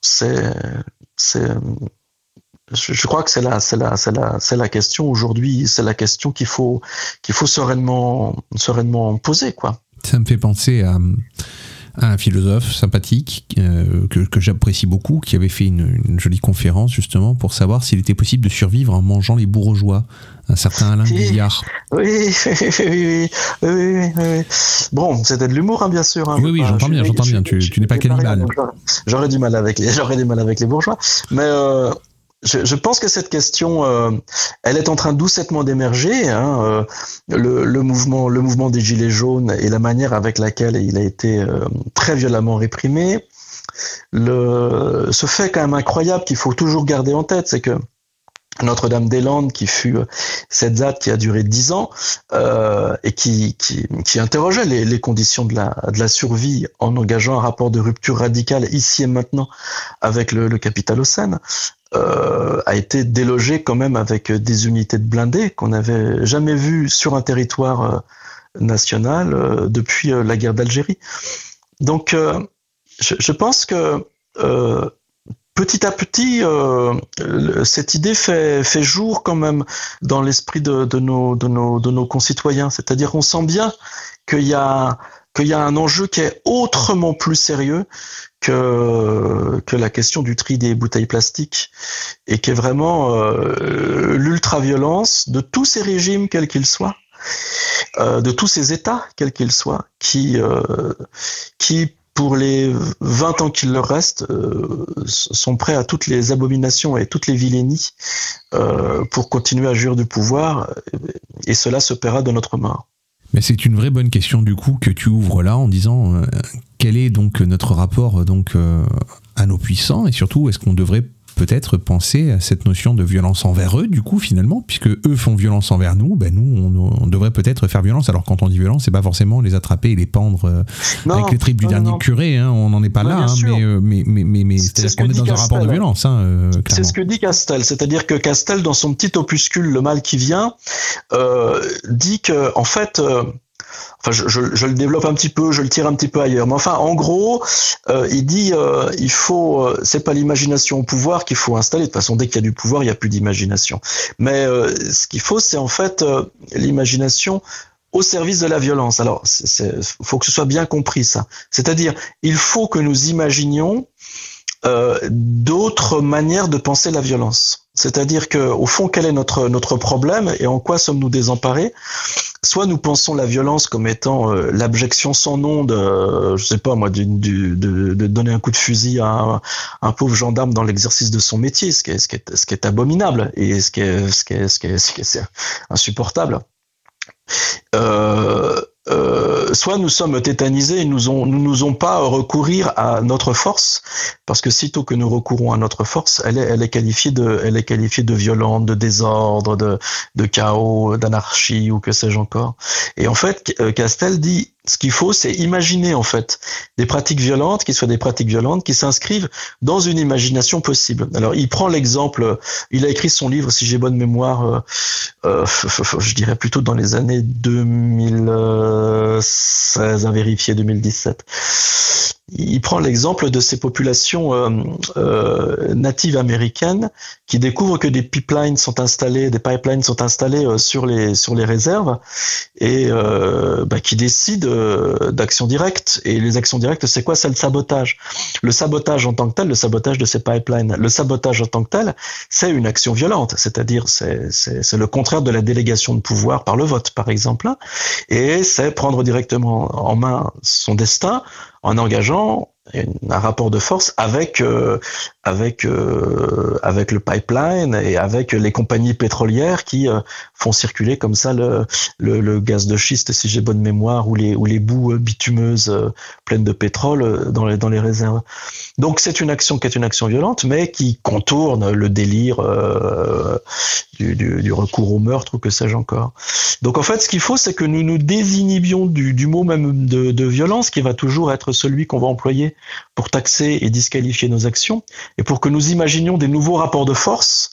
C'est, je, crois que c'est la, c'est c'est c'est la question aujourd'hui. C'est la question qu'il faut, qu'il faut sereinement, sereinement poser, quoi. Ça me fait penser à un philosophe sympathique euh, que, que j'apprécie beaucoup, qui avait fait une, une, jolie conférence justement pour savoir s'il était possible de survivre en mangeant les bourgeois. Un certain Alain. Oui, oui, oui, oui, oui, Bon, c'était de l'humour, hein, bien sûr. Hein, oui, oui, j'entends bien, j'entends bien. Tu, tu n'es pas cannibale. J'aurais du mal avec les, j'aurais du mal avec les bourgeois, mais. Euh, je, pense que cette question, euh, elle est en train doucettement d'émerger. Hein, euh, le, mouvement, le mouvement des gilets jaunes et la manière avec laquelle il a été euh, très violemment réprimé. Ce fait quand même incroyable qu'il faut toujours garder en tête, c'est que Notre-Dame-des-Landes, qui fut cette ZAD qui a duré dix ans et qui, interrogeait les, conditions de la, survie en engageant un rapport de rupture radicale ici et maintenant avec le, le Capital-Océan, euh, a été délogé quand même avec des unités de blindés qu'on n'avait jamais vues sur un territoire euh, national euh, depuis la guerre d'Algérie. Donc, je, pense que petit à petit, euh, cette idée fait, jour quand même dans l'esprit de, nos, concitoyens. C'est-à-dire qu'on sent bien qu'il y a un enjeu qui est autrement plus sérieux que, la question du tri des bouteilles plastiques et qui est vraiment euh, l'ultra-violence de tous ces régimes, quels qu'ils soient, euh, de tous ces États, quels qu'ils soient, qui, euh, qui pour les 20 ans qu'il leur reste, euh, sont prêts à toutes les abominations et toutes les vilainies euh, pour continuer à jouir du pouvoir, et cela se paiera de notre mort. Mais c'est une vraie bonne question du coup que tu ouvres là en disant quel est donc notre rapport donc euh, à nos puissants et surtout est-ce qu'on devrait peut-être penser à cette notion de violence envers eux, du coup, finalement, puisque eux font violence envers nous, ben nous, on, on devrait peut-être faire violence. Alors, quand on dit violence, c'est pas forcément les attraper et les pendre euh, non, avec les tripes du non, dernier non. curé, hein, on n'en est pas Ouais, là, hein, mais, euh, mais, mais, mais, mais C'est c'est-à-dire ce qu'on est dans un rapport de violence, hein, euh, C'est ce que dit Castel, c'est-à-dire que Castel, dans son petit opuscule Le mal qui vient, euh, dit que en fait, euh, enfin, je, le développe un petit peu, je le tire un petit peu ailleurs, mais enfin, en gros, euh, il dit, euh, il faut, euh, c'est pas l'imagination au pouvoir qu'il faut installer. De toute façon, dès qu'il y a du pouvoir, il n'y a plus d'imagination. Mais ce qu'il faut, c'est en fait l'imagination au service de la violence. Alors, c'est- faut que ce soit bien compris ça. C'est-à-dire, il faut que nous imaginions d'autres manières de penser la violence. C'est-à-dire que, au fond, quel est notre notre problème et en quoi sommes-nous désemparés? Soit nous pensons la violence comme étant euh, l'abjection sans nom de, euh, je sais pas moi, du, de, de donner un coup de fusil à un, pauvre gendarme dans l'exercice de son métier, ce qui est ce qui est, ce qui est abominable et ce qui est ce qui est ce qui est, insupportable. Euh, euh, soit nous sommes tétanisés et nous ont, nous n'osons pas recourir à notre force parce que sitôt que nous recourons à notre force, elle est, elle est qualifiée de, elle est qualifiée de violente, de désordre, de, de chaos, d'anarchie ou que sais-je encore. Et en fait, euh, Castel dit, ce qu'il faut, c'est imaginer en fait des pratiques violentes qui soient des pratiques violentes qui s'inscrivent dans une imagination possible. Alors, il prend l'exemple, il a écrit son livre, si j'ai bonne mémoire, euh, euh, je dirais plutôt dans les années 2016 à vérifier 2017. Il prend l'exemple de ces populations euh, euh, natives américaines qui découvrent que des pipelines sont installés, des pipelines sont installés euh, sur les sur les réserves et euh, bah, qui décident euh, d'actions directes. Et les actions directes, c'est quoi? C'est le sabotage. Le sabotage en tant que tel, le sabotage de ces pipelines, le sabotage en tant que tel, c'est une action violente. C'est-à-dire, c'est le contraire de la délégation de pouvoir par le vote, par exemple. hein. Et c'est prendre directement en main son destin en engageant un rapport de force avec euh, avec euh, avec le pipeline et avec les compagnies pétrolières qui euh, font circuler comme ça le, le, le gaz de schiste si j'ai bonne mémoire ou les ou les boues bitumeuses euh, pleines de pétrole euh, dans les dans les réserves. Donc c'est une action qui est une action violente mais qui contourne le délire euh, du, du, du recours au meurtre ou que sais-je encore. Donc en fait, ce qu'il faut, c'est que nous nous désinhibions du, du mot même de, de violence, qui va toujours être celui qu'on va employer pour taxer et disqualifier nos actions, et pour que nous imaginions des nouveaux rapports de force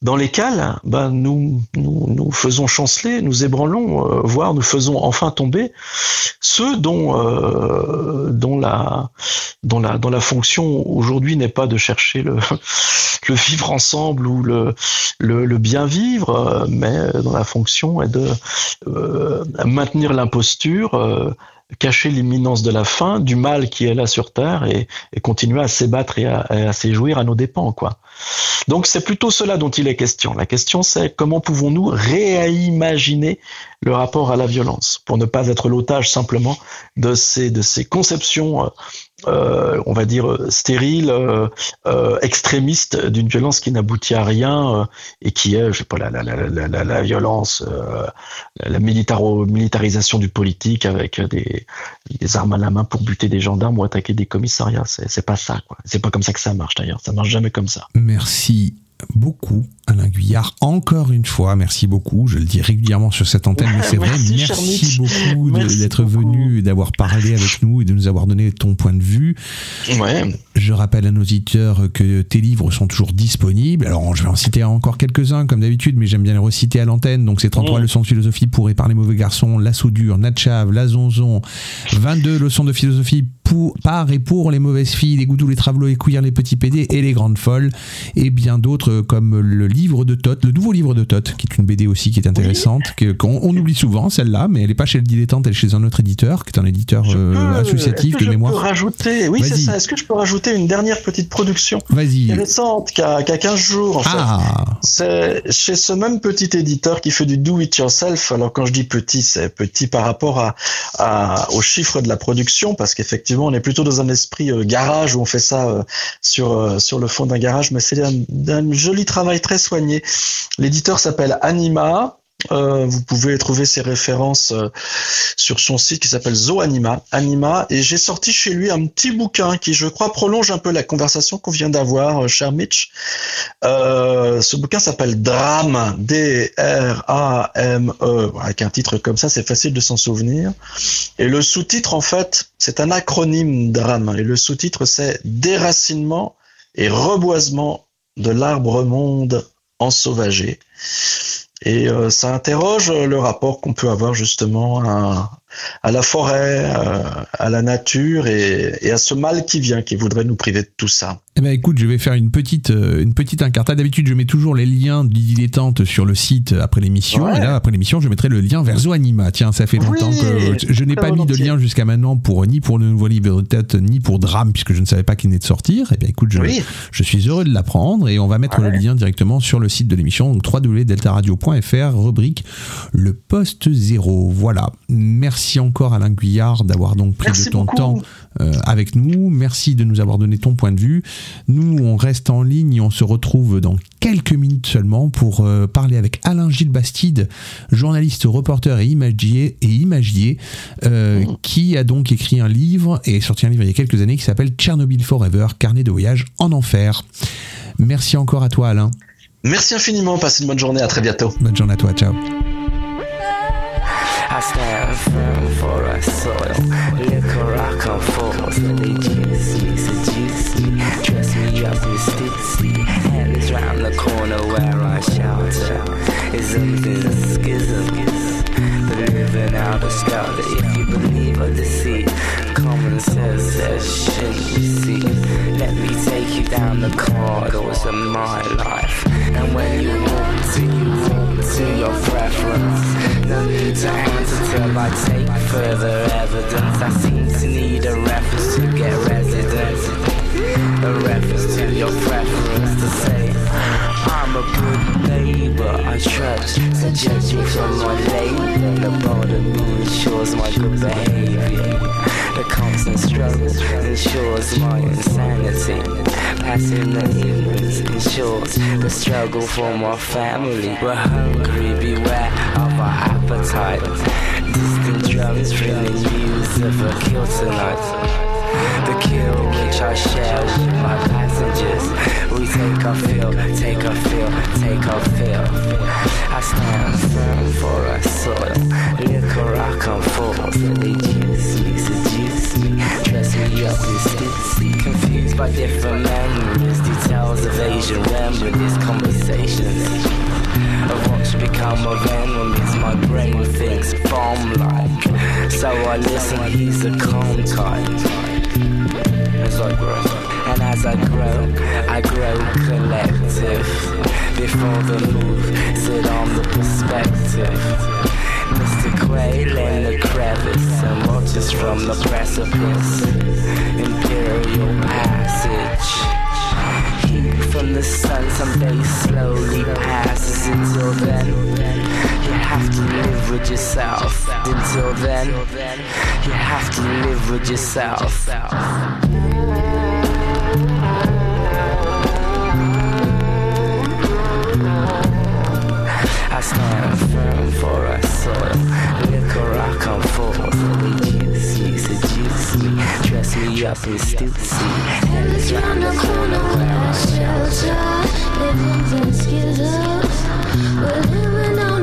dans lesquels ben, nous, nous, nous faisons chanceler, nous ébranlons, euh, voire nous faisons enfin tomber ceux dont, euh, dont, la, dont, la, dont la fonction aujourd'hui n'est pas de chercher le, le vivre ensemble ou le, le, le bien vivre, euh, mais dont la fonction est de euh, maintenir l'imposture, euh, cacher l'imminence de la fin, du mal qui est là sur Terre et, et continuer à s'ébattre et à, à s'éjouir à nos dépens, quoi. Donc c'est plutôt cela dont il est question. La question c'est comment pouvons-nous réimaginer le rapport à la violence? Pour ne pas être l'otage simplement de ces de ces conceptions euh, on va dire euh, stériles, euh, extrémistes d'une violence qui n'aboutit à rien et qui est, je sais pas, la, la, violence, la militarisation du politique avec des, des armes à la main pour buter des gendarmes ou attaquer des commissariats. C'est pas ça, quoi. C'est pas comme ça que ça marche d'ailleurs. Ça marche jamais comme ça. Merci beaucoup Alain Guyard, encore une fois, merci beaucoup. Je le dis régulièrement sur cette antenne, mais c'est vrai, Merci, beaucoup d'être venu d'avoir parlé avec nous et de nous avoir donné ton point de vue. Ouais. Je rappelle à nos auditeurs que tes livres sont toujours disponibles. Alors, je vais en citer encore quelques-uns, comme d'habitude, mais j'aime bien les reciter à l'antenne. Donc, c'est 33 Mm. leçons de philosophie pour et par les mauvais garçons, la soudure, Natchav, la zonzon, 22 leçons de philosophie pour, par et pour les mauvaises filles, les goudous, les travelots, les couillards, les petits PD et les grandes folles, et bien d'autres comme le livre de Tot, le nouveau livre de Tot, qui est une BD aussi qui est intéressante, que- qu'on on oublie souvent celle-là, mais elle n'est pas chez le dilettante, elle est chez un autre éditeur, qui est un éditeur euh, peux- associatif que de je mémoire. peux rajouter, oui, c'est Vas-y. ça. Est-ce que je peux rajouter une dernière petite production? Vas-y. récente, qui a, qui a 15 jours, en. Ah, C'est chez ce même petit éditeur qui fait du do it yourself. Alors quand je dis petit, c'est petit par rapport à, à aux chiffres de la production, parce qu'effectivement on est plutôt dans un esprit euh, garage où on fait ça euh, sur euh, sur le fond d'un garage, mais c'est un, d'un joli travail très L'éditeur s'appelle Anima. Euh, vous pouvez trouver ses références euh, sur son site qui s'appelle Zoanima, Anima, et j'ai sorti chez lui un petit bouquin qui, je crois, prolonge un peu la conversation qu'on vient d'avoir, euh, cher Mitch. Ce bouquin s'appelle Drame, D-R-A-M-E, avec un titre comme ça, c'est facile de s'en souvenir. Et le sous-titre, en fait, c'est un acronyme Drame, et le sous-titre, c'est Déracinement et reboisement de l'arbre monde ensauvagé. Et euh, ça interroge le rapport qu'on peut avoir justement à, la forêt, euh, à la nature et à ce mal qui vient, qui voudrait nous priver de tout ça. Eh ben écoute, je vais faire une petite euh, une petite incartade. D'habitude, je mets toujours les liens du dilettante sur le site après l'émission. Ouais. Et là, après l'émission, je mettrai le lien vers Zoanima. Tiens, ça fait longtemps Oui, que je n'ai pas mis de lien jusqu'à maintenant pour ni pour le nouveau livre de tête ni pour Drame puisque je ne savais pas qu'il venait de sortir. Eh bien écoute, je, Oui. je suis heureux de l'apprendre et on va mettre le lien directement sur le site de l'émission donc www.deltaradio.fr rubrique le poste zéro. Voilà. Merci encore Alain Guyard d'avoir donc pris Merci de ton beaucoup. temps avec nous. Merci de nous avoir donné ton point de vue. Nous, on reste en ligne et on se retrouve dans quelques minutes seulement pour euh, parler avec Alain Gilles Bastide, journaliste, reporter et imagier, et imagier euh, qui a donc écrit un livre et sorti un livre il y a quelques années qui s'appelle Tchernobyl Forever, carnet de voyage en enfer. Merci encore à toi Alain. Merci infiniment, passez une bonne journée, à très bientôt. Bonne journée à toi, ciao. I stand firm for a soil. Liquor, rock, and falls. They juicy, so juicy. Trust me, drop me stitchy. Hell is round the corner where I shelter. It's something a schism. Living out of skelter. If you believe or deceit, common sense says shouldn't you see? Let me take you down the corridors of my life. And when you walk to, you walk to your preference. No need to answer till I take further evidence. I seem to need a reference to get residence. A reference to your preference to say, I'm a good neighbor. I trust to judge me from my label. The border me ensures my good behavior. The constant struggle ensures my insanity. Passing the ignorance ensures the struggle for my family. We're hungry, beware of our appetite. Distant drums bringing news of a kill tonight. The kill which I share with my passengers. We take a fill, take a fill, take a fill. I stand firm for our soil. Liquor I come for, so they juice me, seduce me, dress me up in stitsy. Confused by different memories, details of Asian remedies, conversations of what should become of enemies. My brain thinks bomb like. So I listen, he's a calm type. As I grow, and as I grow, I grow collective. Before the move, sit on the perspective. Mr. Quail in the crevice and watches from the precipice. Imperial passage. Heat from the sun someday slowly passes. Until then, you have to live with yourself. Until then, you have to live with yourself. I stand firm for a soil. Liquor I come for, so they juice me, seduce me, dress me up in stitsy. Hell is round the corner where I shelter. Living in schism.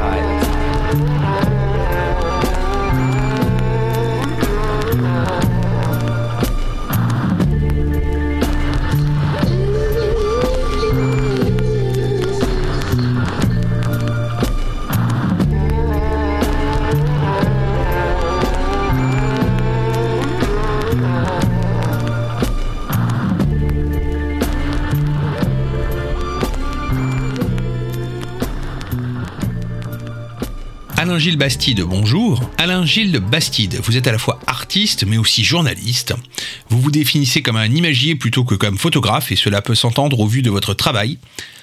outside. Alain Gilles Bastide, bonjour. Alain Gilles Bastide, vous êtes à la fois artiste mais aussi journaliste. Vous vous définissez comme un imagier plutôt que comme photographe et cela peut s'entendre au vu de votre travail.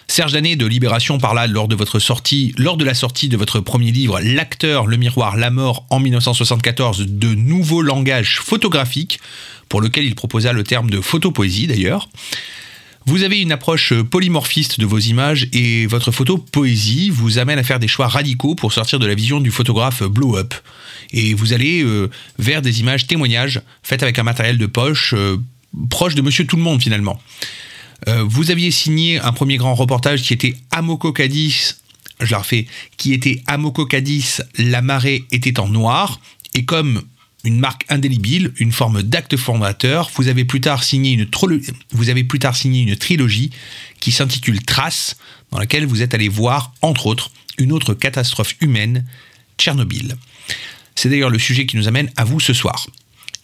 Serge Danet de Libération parla lors de votre sortie, lors de la sortie de votre premier livre L'acteur, le miroir, la mort en 1974 de nouveaux langages photographiques pour lequel il proposa le terme de photopoésie d'ailleurs. Vous avez une approche polymorphiste de vos images et votre photo poésie vous amène à faire des choix radicaux pour sortir de la vision du photographe blow-up. Et vous allez euh, vers des images témoignages faites avec un matériel de poche euh, proche de Monsieur Tout le Monde finalement. Euh, vous aviez signé un premier grand reportage qui était Amoko Cadiz, je la refais, qui était Amoko Cadiz, la marée était en noir. Et comme une marque indélébile, une forme d'acte fondateur. Vous avez plus tard signé une, vous avez plus tard signé une trilogie qui s'intitule Trace, dans laquelle vous êtes allé voir, entre autres, une autre catastrophe humaine, Tchernobyl. C'est d'ailleurs le sujet qui nous amène à vous ce soir.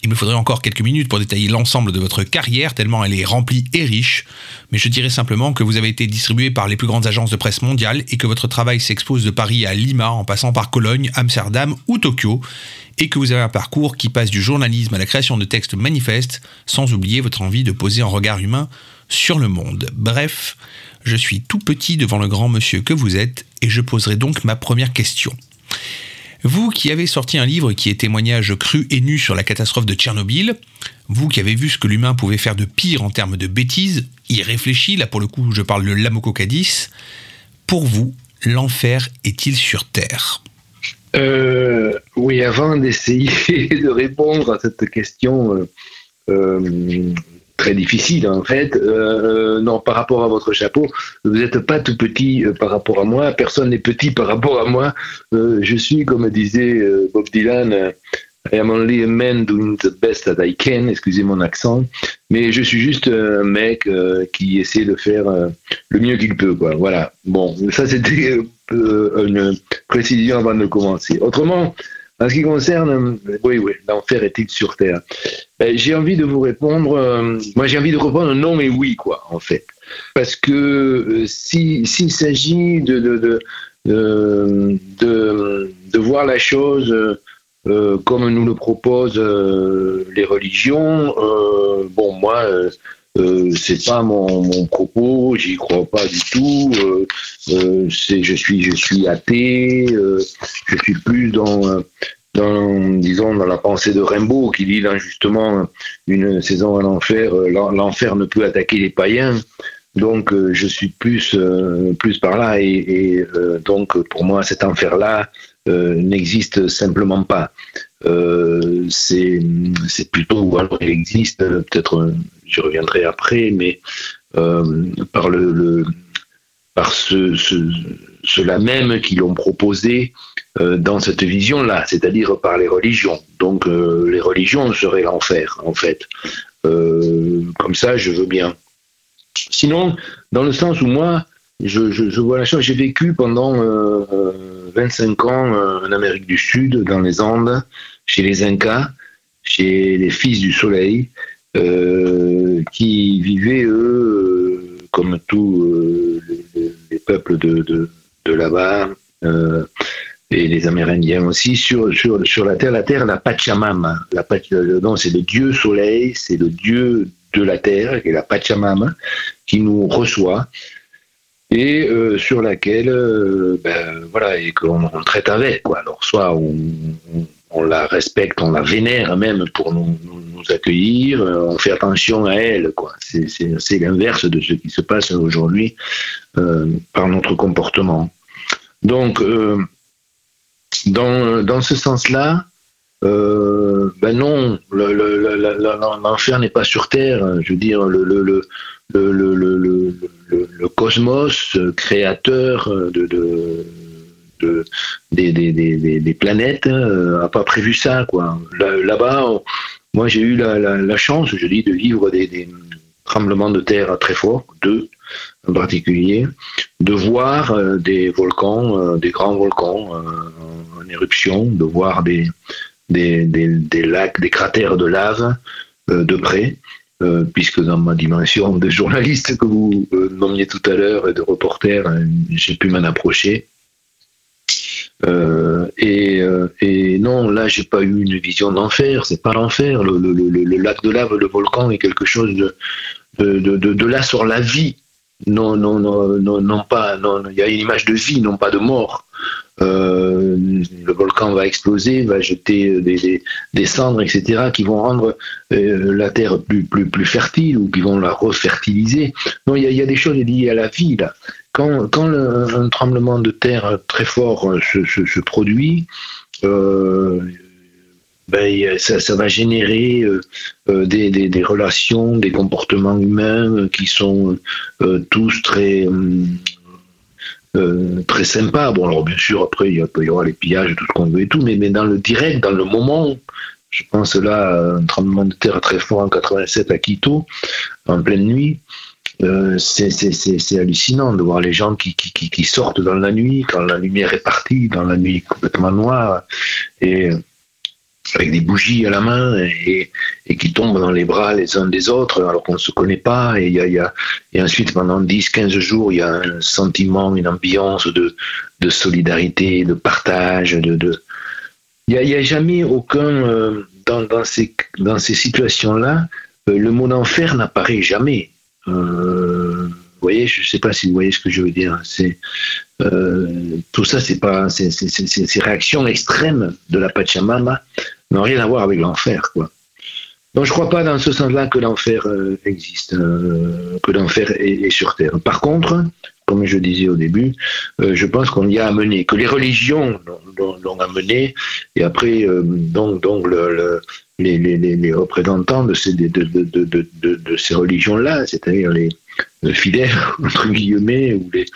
Il me faudrait encore quelques minutes pour détailler l'ensemble de votre carrière, tellement elle est remplie et riche, mais je dirais simplement que vous avez été distribué par les plus grandes agences de presse mondiales et que votre travail s'expose de Paris à Lima en passant par Cologne, Amsterdam ou Tokyo, et que vous avez un parcours qui passe du journalisme à la création de textes manifestes, sans oublier votre envie de poser un regard humain sur le monde. Bref, je suis tout petit devant le grand monsieur que vous êtes, et je poserai donc ma première question. Vous qui avez sorti un livre qui est témoignage cru et nu sur la catastrophe de Tchernobyl, vous qui avez vu ce que l'humain pouvait faire de pire en termes de bêtises, irréfléchi, là pour le coup je parle de l'amococadis, pour vous, l'enfer est-il sur Terre? Euh, oui, avant d'essayer de répondre à cette question euh, euh, très difficile, en fait, euh, non, par rapport à votre chapeau, vous n'êtes pas tout petit euh, par rapport à moi, personne n'est petit par rapport à moi. Euh, je suis, comme disait euh, Bob Dylan, euh, I am only a man doing the best that I can, excusez mon accent, mais je suis juste un mec euh, qui essaie de faire euh, le mieux qu'il peut. Voilà. Bon, ça c'était euh, une précision avant de commencer. Autrement, en ce qui concerne, euh, oui, oui, l'enfer est-il sur Terre? Ben, J'ai envie de vous répondre, euh, moi j'ai envie de répondre non et oui, quoi, en fait. Parce que euh, si- s'il s'agit de, de, de, de, voir la chose comme nous le proposent les religions, bon, moi, euh, c'est pas mon, mon propos, j'y crois pas du tout. euh, euh, c'est, je suis, je suis athée. euh, je suis plus dans, dans, disons, dans la pensée de Rimbaud qui dit là justement une saison à l'enfer. euh, l'en- l'enfer ne peut attaquer les païens. Donc, je suis plus, plus par là, et, et, donc pour moi, cet enfer-là euh, n'existe simplement pas. Euh, c'est, plutôt, ou alors il existe, euh, peut-être, euh, j'y reviendrai après, mais euh, par le, par ce, ce- ceux-là même qui l'ont proposé euh, dans cette vision-là, c'est-à-dire par les religions. Donc, euh, les religions seraient l'enfer, en fait. Euh, comme ça, je veux bien. Sinon, dans le sens où moi, je, je- vois la chose, j'ai vécu pendant euh, euh, 25 ans euh, en Amérique du Sud, dans les Andes, chez les Incas, chez les Fils du Soleil, euh, qui vivaient, eux, comme tous les, les peuples de, là-bas, et les Amérindiens aussi, sur, sur, la terre, la terre, la Pachamama. Non, c'est le dieu soleil, c'est le dieu de la terre, qui est la Pachamama, qui nous reçoit et euh, sur laquelle, euh, ben, voilà, et qu'on on traite avec. Alors, soit on, la respecte, on la vénère même pour nous, accueillir, euh, on fait attention à elle. C'est- l'inverse de ce qui se passe aujourd'hui euh, par notre comportement. Donc, euh, dans, ce sens-là, euh, ben non, le- le- le- le- le- l'enfer n'est pas sur Terre. Je veux dire, le, le, le, le, le, cosmos euh, créateur de- des, planètes euh, pas prévu ça. Là-bas, moi j'ai eu la, chance, je dis, de vivre des, tremblements de terre très forts, deux en particulier, de voir euh, des volcans, euh, des grands volcans euh, en éruption, de voir des, lacs, des cratères de lave euh, de près, euh, puisque dans ma dimension de journaliste que vous euh, nommiez tout à l'heure et de reporter, euh, j'ai pu m'en approcher. Et, non, là, j'ai pas eu une vision d'enfer. C'est pas l'enfer. Le, le, le, lac de lave, le volcan est quelque chose de, de là sur la vie. Non, non, non, non, pas. Non, il y a une image de vie, non pas de mort. Euh, le volcan va exploser, va jeter des, cendres, etc., qui vont rendre euh, la terre plus, plus, plus fertile ou qui vont la refertiliser. Non, il y y a des choses liées à la vie là. Quand, quand un tremblement de terre très fort se, se, se produit, euh, ben, a- ça, ça va générer euh, euh, des, des, relations, des comportements humains euh, qui sont euh, tous très euh, très sympas. Bon, alors bien sûr, après, il il y aura les pillages, tout ce qu'on veut et tout, mais, mais dans le direct, dans le moment, je pense là un tremblement de terre très fort en 87 à Quito, en pleine nuit. Euh, c'est hallucinant de voir les gens qui, qui, qui sortent dans la nuit, quand la lumière est partie, dans la nuit complètement noire, et avec des bougies à la main, et, qui tombent dans les bras les uns des autres, alors qu'on ne se connaît pas, et, il y a, il ensuite pendant 10-15 jours, il y a un sentiment, une ambiance de, de solidarité, de partage, de... de... Il n'y a, il a jamais aucun, euh, dans, dans ces, dans ces situations-là, euh, le mot d'enfer n'apparaît jamais. Euh, vous voyez, je ne sais pas si vous voyez ce que je veux dire. C'est euh, tout ça, c'est pas, ces réactions extrêmes de la Pachamama n'ont rien à voir avec l'enfer, quoi. Donc, je crois pas dans ce sens-là que l'enfer euh, existe, euh, que l'enfer est, sur terre. Par contre, comme je disais au début, je pense qu'on y a amené, que les religions l'ont- amené, et après, donc, donc le- le- les, représentants de ces, religions-là, c'est-à-dire les fidèles, entre guillemets, ou les,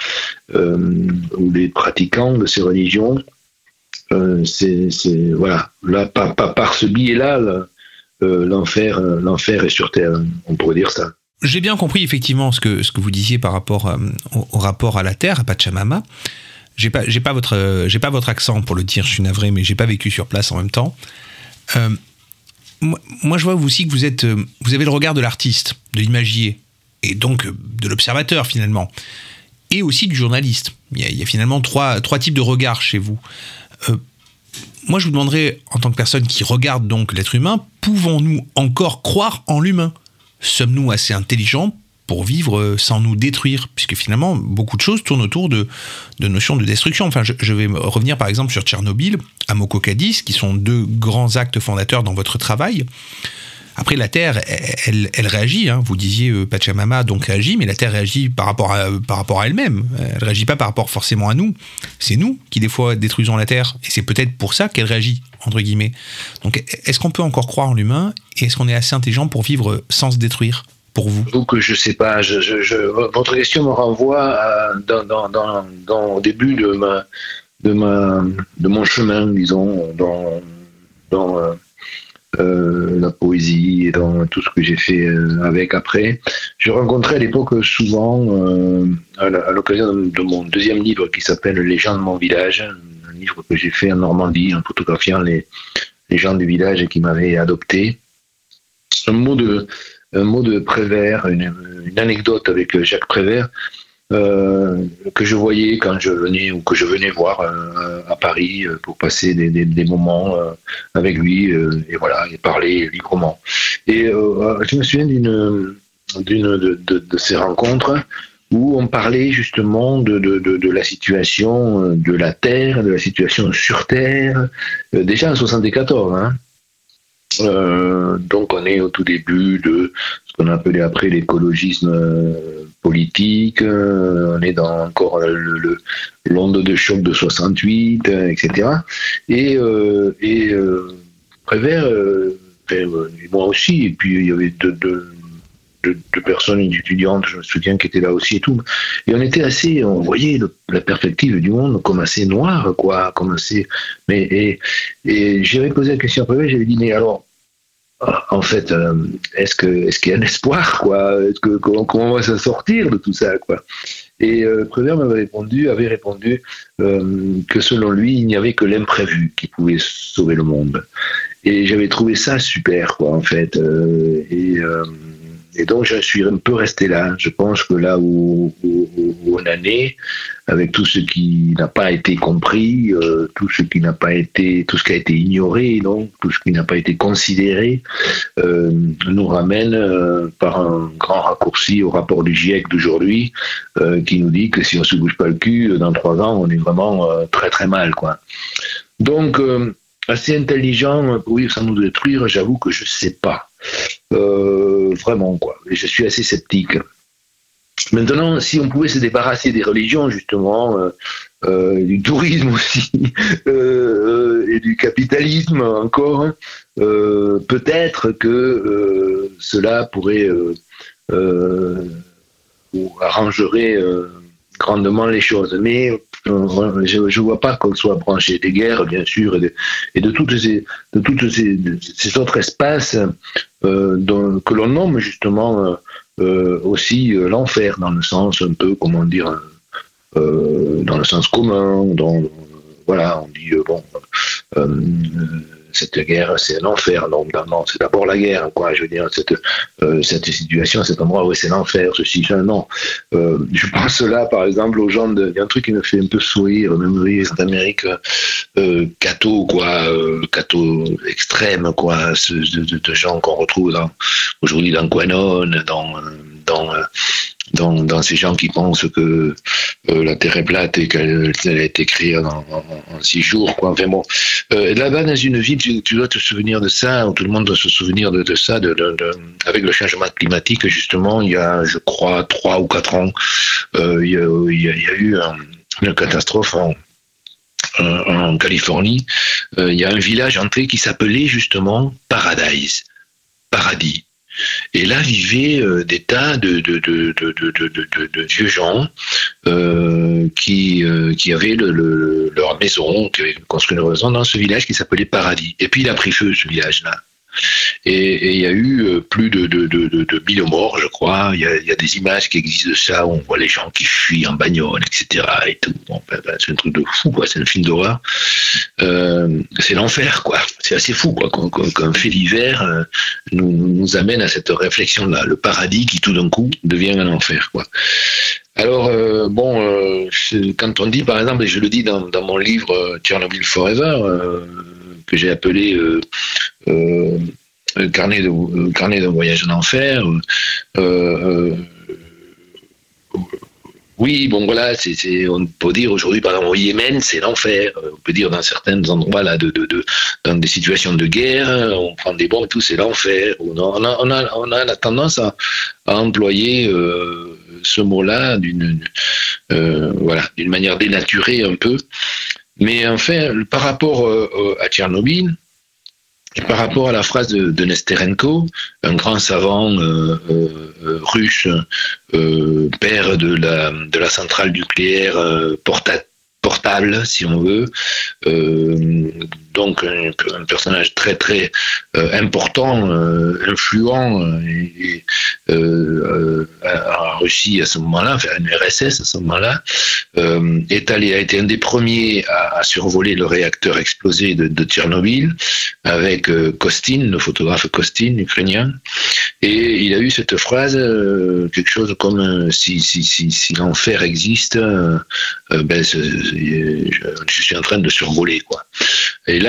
euh, ou les pratiquants de ces religions, euh, c'est, voilà, là, par, par, par ce biais-là, là, euh, l'enfer, euh, l'enfer est sur terre, on pourrait dire ça. J'ai bien compris effectivement ce que, ce que vous disiez par rapport euh, au, rapport à la Terre, à Pachamama. J'ai pas, j'ai pas votre, euh, j'ai pas votre accent pour le dire. Je suis navré, mais j'ai pas vécu sur place en même temps. Euh, moi, moi, je vois aussi que vous êtes, euh, vous avez le regard de l'artiste, de l'imagier, et donc euh, de l'observateur finalement, et aussi du journaliste. Il y a, finalement trois, trois types de regards chez vous. Euh, moi, je vous demanderais, en tant que personne qui regarde donc l'être humain, pouvons-nous encore croire en l'humain? Sommes-nous assez intelligents pour vivre euh, sans nous détruire? Puisque finalement, beaucoup de choses tournent autour de, de notions de destruction. Enfin, je, vais revenir par exemple sur Tchernobyl, Amoko Cadiz, qui sont deux grands actes fondateurs dans votre travail. Après, la Terre, elle, réagit. hein. Vous disiez euh, Pachamama donc réagit, mais la Terre réagit par rapport à, par rapport à elle-même. Elle réagit pas par rapport forcément à nous. C'est nous qui des fois détruisons la Terre, et c'est peut-être pour ça qu'elle réagit entre guillemets. Donc, est-ce qu'on peut encore croire en l'humain, et est-ce qu'on est assez intelligent pour vivre sans se détruire pour vous? Donc, je sais pas, votre question me renvoie au début de, ma, de, ma, de mon chemin, disons, dans, dans euh, la poésie et dans tout ce que j'ai fait euh, avec après. Je rencontrais à l'époque souvent, euh, à l'occasion de, mon deuxième livre qui s'appelle Les gens de mon village, un livre que j'ai fait en Normandie en photographiant les, les gens du village qui m'avaient adopté. Un mot de, un mot de Prévert, une anecdote avec Jacques Prévert euh, que je voyais quand je venais ou que je venais voir euh, à Paris euh, pour passer des, moments avec lui et voilà et parler librement. Et je me souviens d'une d'une de, de- ces rencontres où on parlait justement de, de, de, la situation de la Terre, de la situation sur Terre, déjà en 74. Hein. Euh, donc on est au tout début de qu'on appelait après l'écologisme euh, politique. Euh, on est dans encore l'onde de choc de 68, euh, etc. Et, euh, et Prévert, moi aussi, et puis il y avait deux, deux, deux- personnes étudiantes, je me souviens, qui étaient là aussi et tout. Et on était assez, on voyait la perspective du monde comme assez noire, quoi, comme assez. Mais et, et j'avais posé la question à Prévert, j'avais dit mais alors en fait, euh, est-ce que est-ce qu'il y a un espoir, quoi? Que comment, on va s'en sortir de tout ça, quoi? Et euh, Prévert m'avait répondu, avait répondu euh, que selon lui, il n'y avait que l'imprévu qui pouvait sauver le monde. Et j'avais trouvé ça super, quoi, en fait. Euh, et, et donc, je suis un peu resté là. Je pense que là où, on en est, avec tout ce qui n'a pas été compris, euh, tout ce qui n'a pas été, tout ce qui a été ignoré, donc tout ce qui n'a pas été considéré, euh, nous ramène euh, par un grand raccourci au rapport du GIEC d'aujourd'hui, qui nous dit que si on se bouge pas le cul, dans trois ans, on est vraiment très très mal. Donc, assez intelligent pour vivre sans nous détruire, j'avoue que je sais pas. Euh, vraiment, quoi. Je suis assez sceptique. Maintenant, si on pouvait se débarrasser des religions, justement, euh, euh, du tourisme aussi, et du capitalisme encore, peut-être que cela pourrait ou arrangerait grandement les choses. Mais euh, je ne vois pas qu'on soit branché des guerres, bien sûr, et de, et toutes ces, de ces, autres espaces euh, que l'on nomme justement euh, euh, aussi euh, l'enfer, dans le sens un peu, comment dire, euh, dans le sens commun, voilà, on dit, euh, bon, euh, euh, cette guerre, c'est un enfer. Non, non, c'est d'abord la guerre, quoi. Je veux dire, cette, euh, cette situation, cet endroit, oui, c'est l'enfer, ceci, ça, non. Euh, je pense là, par exemple, aux gens de. Il y a un truc qui me fait un peu sourire, même rire d'Amérique, euh, catho, quoi, euh, catho extrême, quoi, ce, de, de- de gens qu'on retrouve aujourd'hui dans Quanon, dans, euh, dans, dans, ces gens qui pensent que euh, la Terre est plate et qu'elle elle a été créée en, six jours. Quoi. Enfin euh, là-bas, dans une ville, tu, dois te souvenir de ça, ou tout le monde doit se souvenir de, ça, de, avec le changement climatique, justement, il y a, je crois, trois ou quatre ans, euh, il, y a, eu un- une catastrophe en, en- Californie. Il y a un village entré qui s'appelait justement Paradise, paradis. Et là vivaient euh, des tas de, vieux gens euh, qui, euh, qui avaient le, le- leur maison, qui avaient construit leur maison dans ce village qui s'appelait Paradis. Et puis il a pris feu ce village-là. Et il y a eu euh, plus de, de, de, de, de 1000 morts, je crois. Il y, a, des images qui existent de ça où on voit les gens qui fuient en bagnole, etc. Ben, ben, c'est un truc de fou, quoi. C'est un film d'horreur. Euh, c'est l'enfer, quoi. C'est assez fou, quoi. Qu'un qu'un fait divers euh, nous, amène à cette réflexion-là. Le paradis qui, tout d'un coup, devient un enfer, quoi. Alors, bon, quand on dit, par exemple, et je le dis dans, mon livre Tchernobyl Forever, que j'ai appelé euh, euh, euh, carnet de carnet d'un voyage en enfer. oui, bon voilà, c'est- on peut dire aujourd'hui, par exemple, au Yémen, c'est l'enfer. On peut dire dans certains endroits là, de, de, de- dans des situations de guerre, on prend des bombes et tout, c'est l'enfer. On a, on a, on a, la tendance à, à employer ce mot-là d'une, voilà, d'une manière dénaturée un peu. Mais enfin, par rapport euh, à Tchernobyl, par rapport à la phrase de, Nesterenko, un grand savant euh, euh, russe, père de la, centrale nucléaire porta- portable, si on veut, donc un, personnage très très euh, important, euh, influent euh, et, et, en Russie à ce moment-là, enfin en RSS à ce moment-là, est allé, a été un des premiers à, survoler le réacteur explosé de, Tchernobyl avec Kostin, le photographe Kostin, ukrainien. Et il a eu cette phrase, quelque chose comme si, si, si, si l'enfer existe, ben, je, suis en train de survoler. Quoi.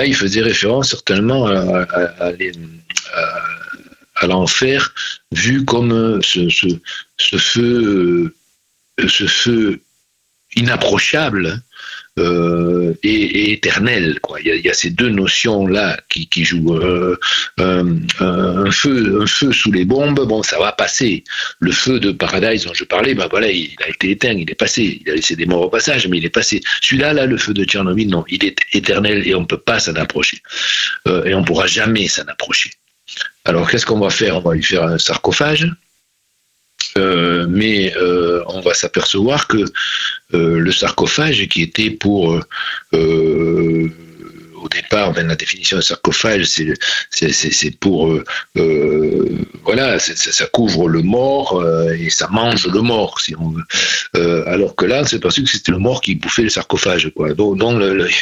Il faisait référence certainement à, l'enfer vu comme euh, euh, ce feu inapprochable euh, et, éternel. Quoi. Il, y a, ces deux notions-là qui, qui jouent. Euh, un, un feu, sous les bombes, bon, ça va passer. Le feu de Paradise dont je parlais, ben voilà, il a été éteint, il est passé. Il a laissé des morts au passage, mais il est passé. Celui-là, là, le feu de Tchernobyl, non, il est éternel et on ne peut pas s'en approcher. Euh, et on ne pourra jamais s'en approcher. Alors, qu'est-ce qu'on va faire? On va lui faire un sarcophage. Euh, mais euh, on va s'apercevoir que euh, le sarcophage qui était pour au départ, ben, la définition de sarcophage, c'est c'est- c'est- c'est pour euh, euh, voilà, c'est- ça, couvre le mort euh, et ça mange le mort, si on veut. Euh, alors que là, s'est aperçu que c'était le mort qui bouffait le sarcophage. Donc,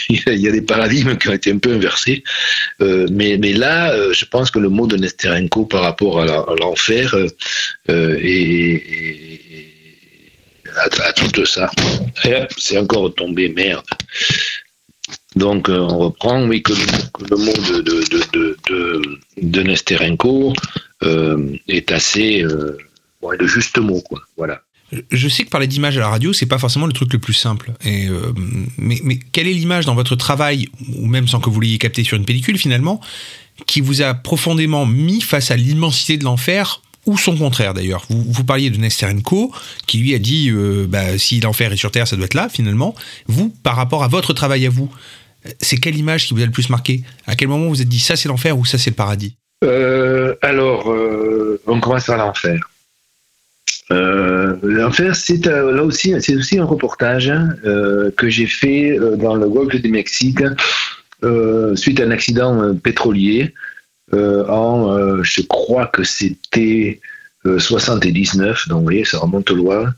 il y a des paradigmes qui ont été un peu inversés. Euh, mais, là, euh, je pense que le mot de Nesterenko par rapport à l'enfer euh, euh, et, et- et à, à tout ça, c'est encore tombé, merde. Donc euh, on reprend, oui, que le, mot de, de, de, de, Nesterenko euh, est assez euh, le juste mot, quoi. Voilà. Je sais que parler d'image à la radio, c'est pas forcément le truc le plus simple. Euh, mais, mais quelle est l'image dans votre travail, ou même sans que vous l'ayez capté sur une pellicule finalement, qui vous a profondément mis face à l'immensité de l'enfer ou son contraire d'ailleurs? Vous, vous parliez de Nesterenko, qui lui a dit euh, bah, si l'enfer est sur Terre, ça doit être là finalement. Vous, par rapport à votre travail à vous, c'est quelle image qui vous a le plus marqué? À quel moment vous vous êtes dit ça c'est l'enfer ou ça c'est le paradis? Euh, alors, euh, on commence par l'enfer. Euh, l'enfer, c'est là aussi, c'est aussi un reportage euh, que j'ai fait dans le golfe du Mexique suite à un accident pétrolier en, je crois que c'était 79, donc vous voyez, ça remonte loin.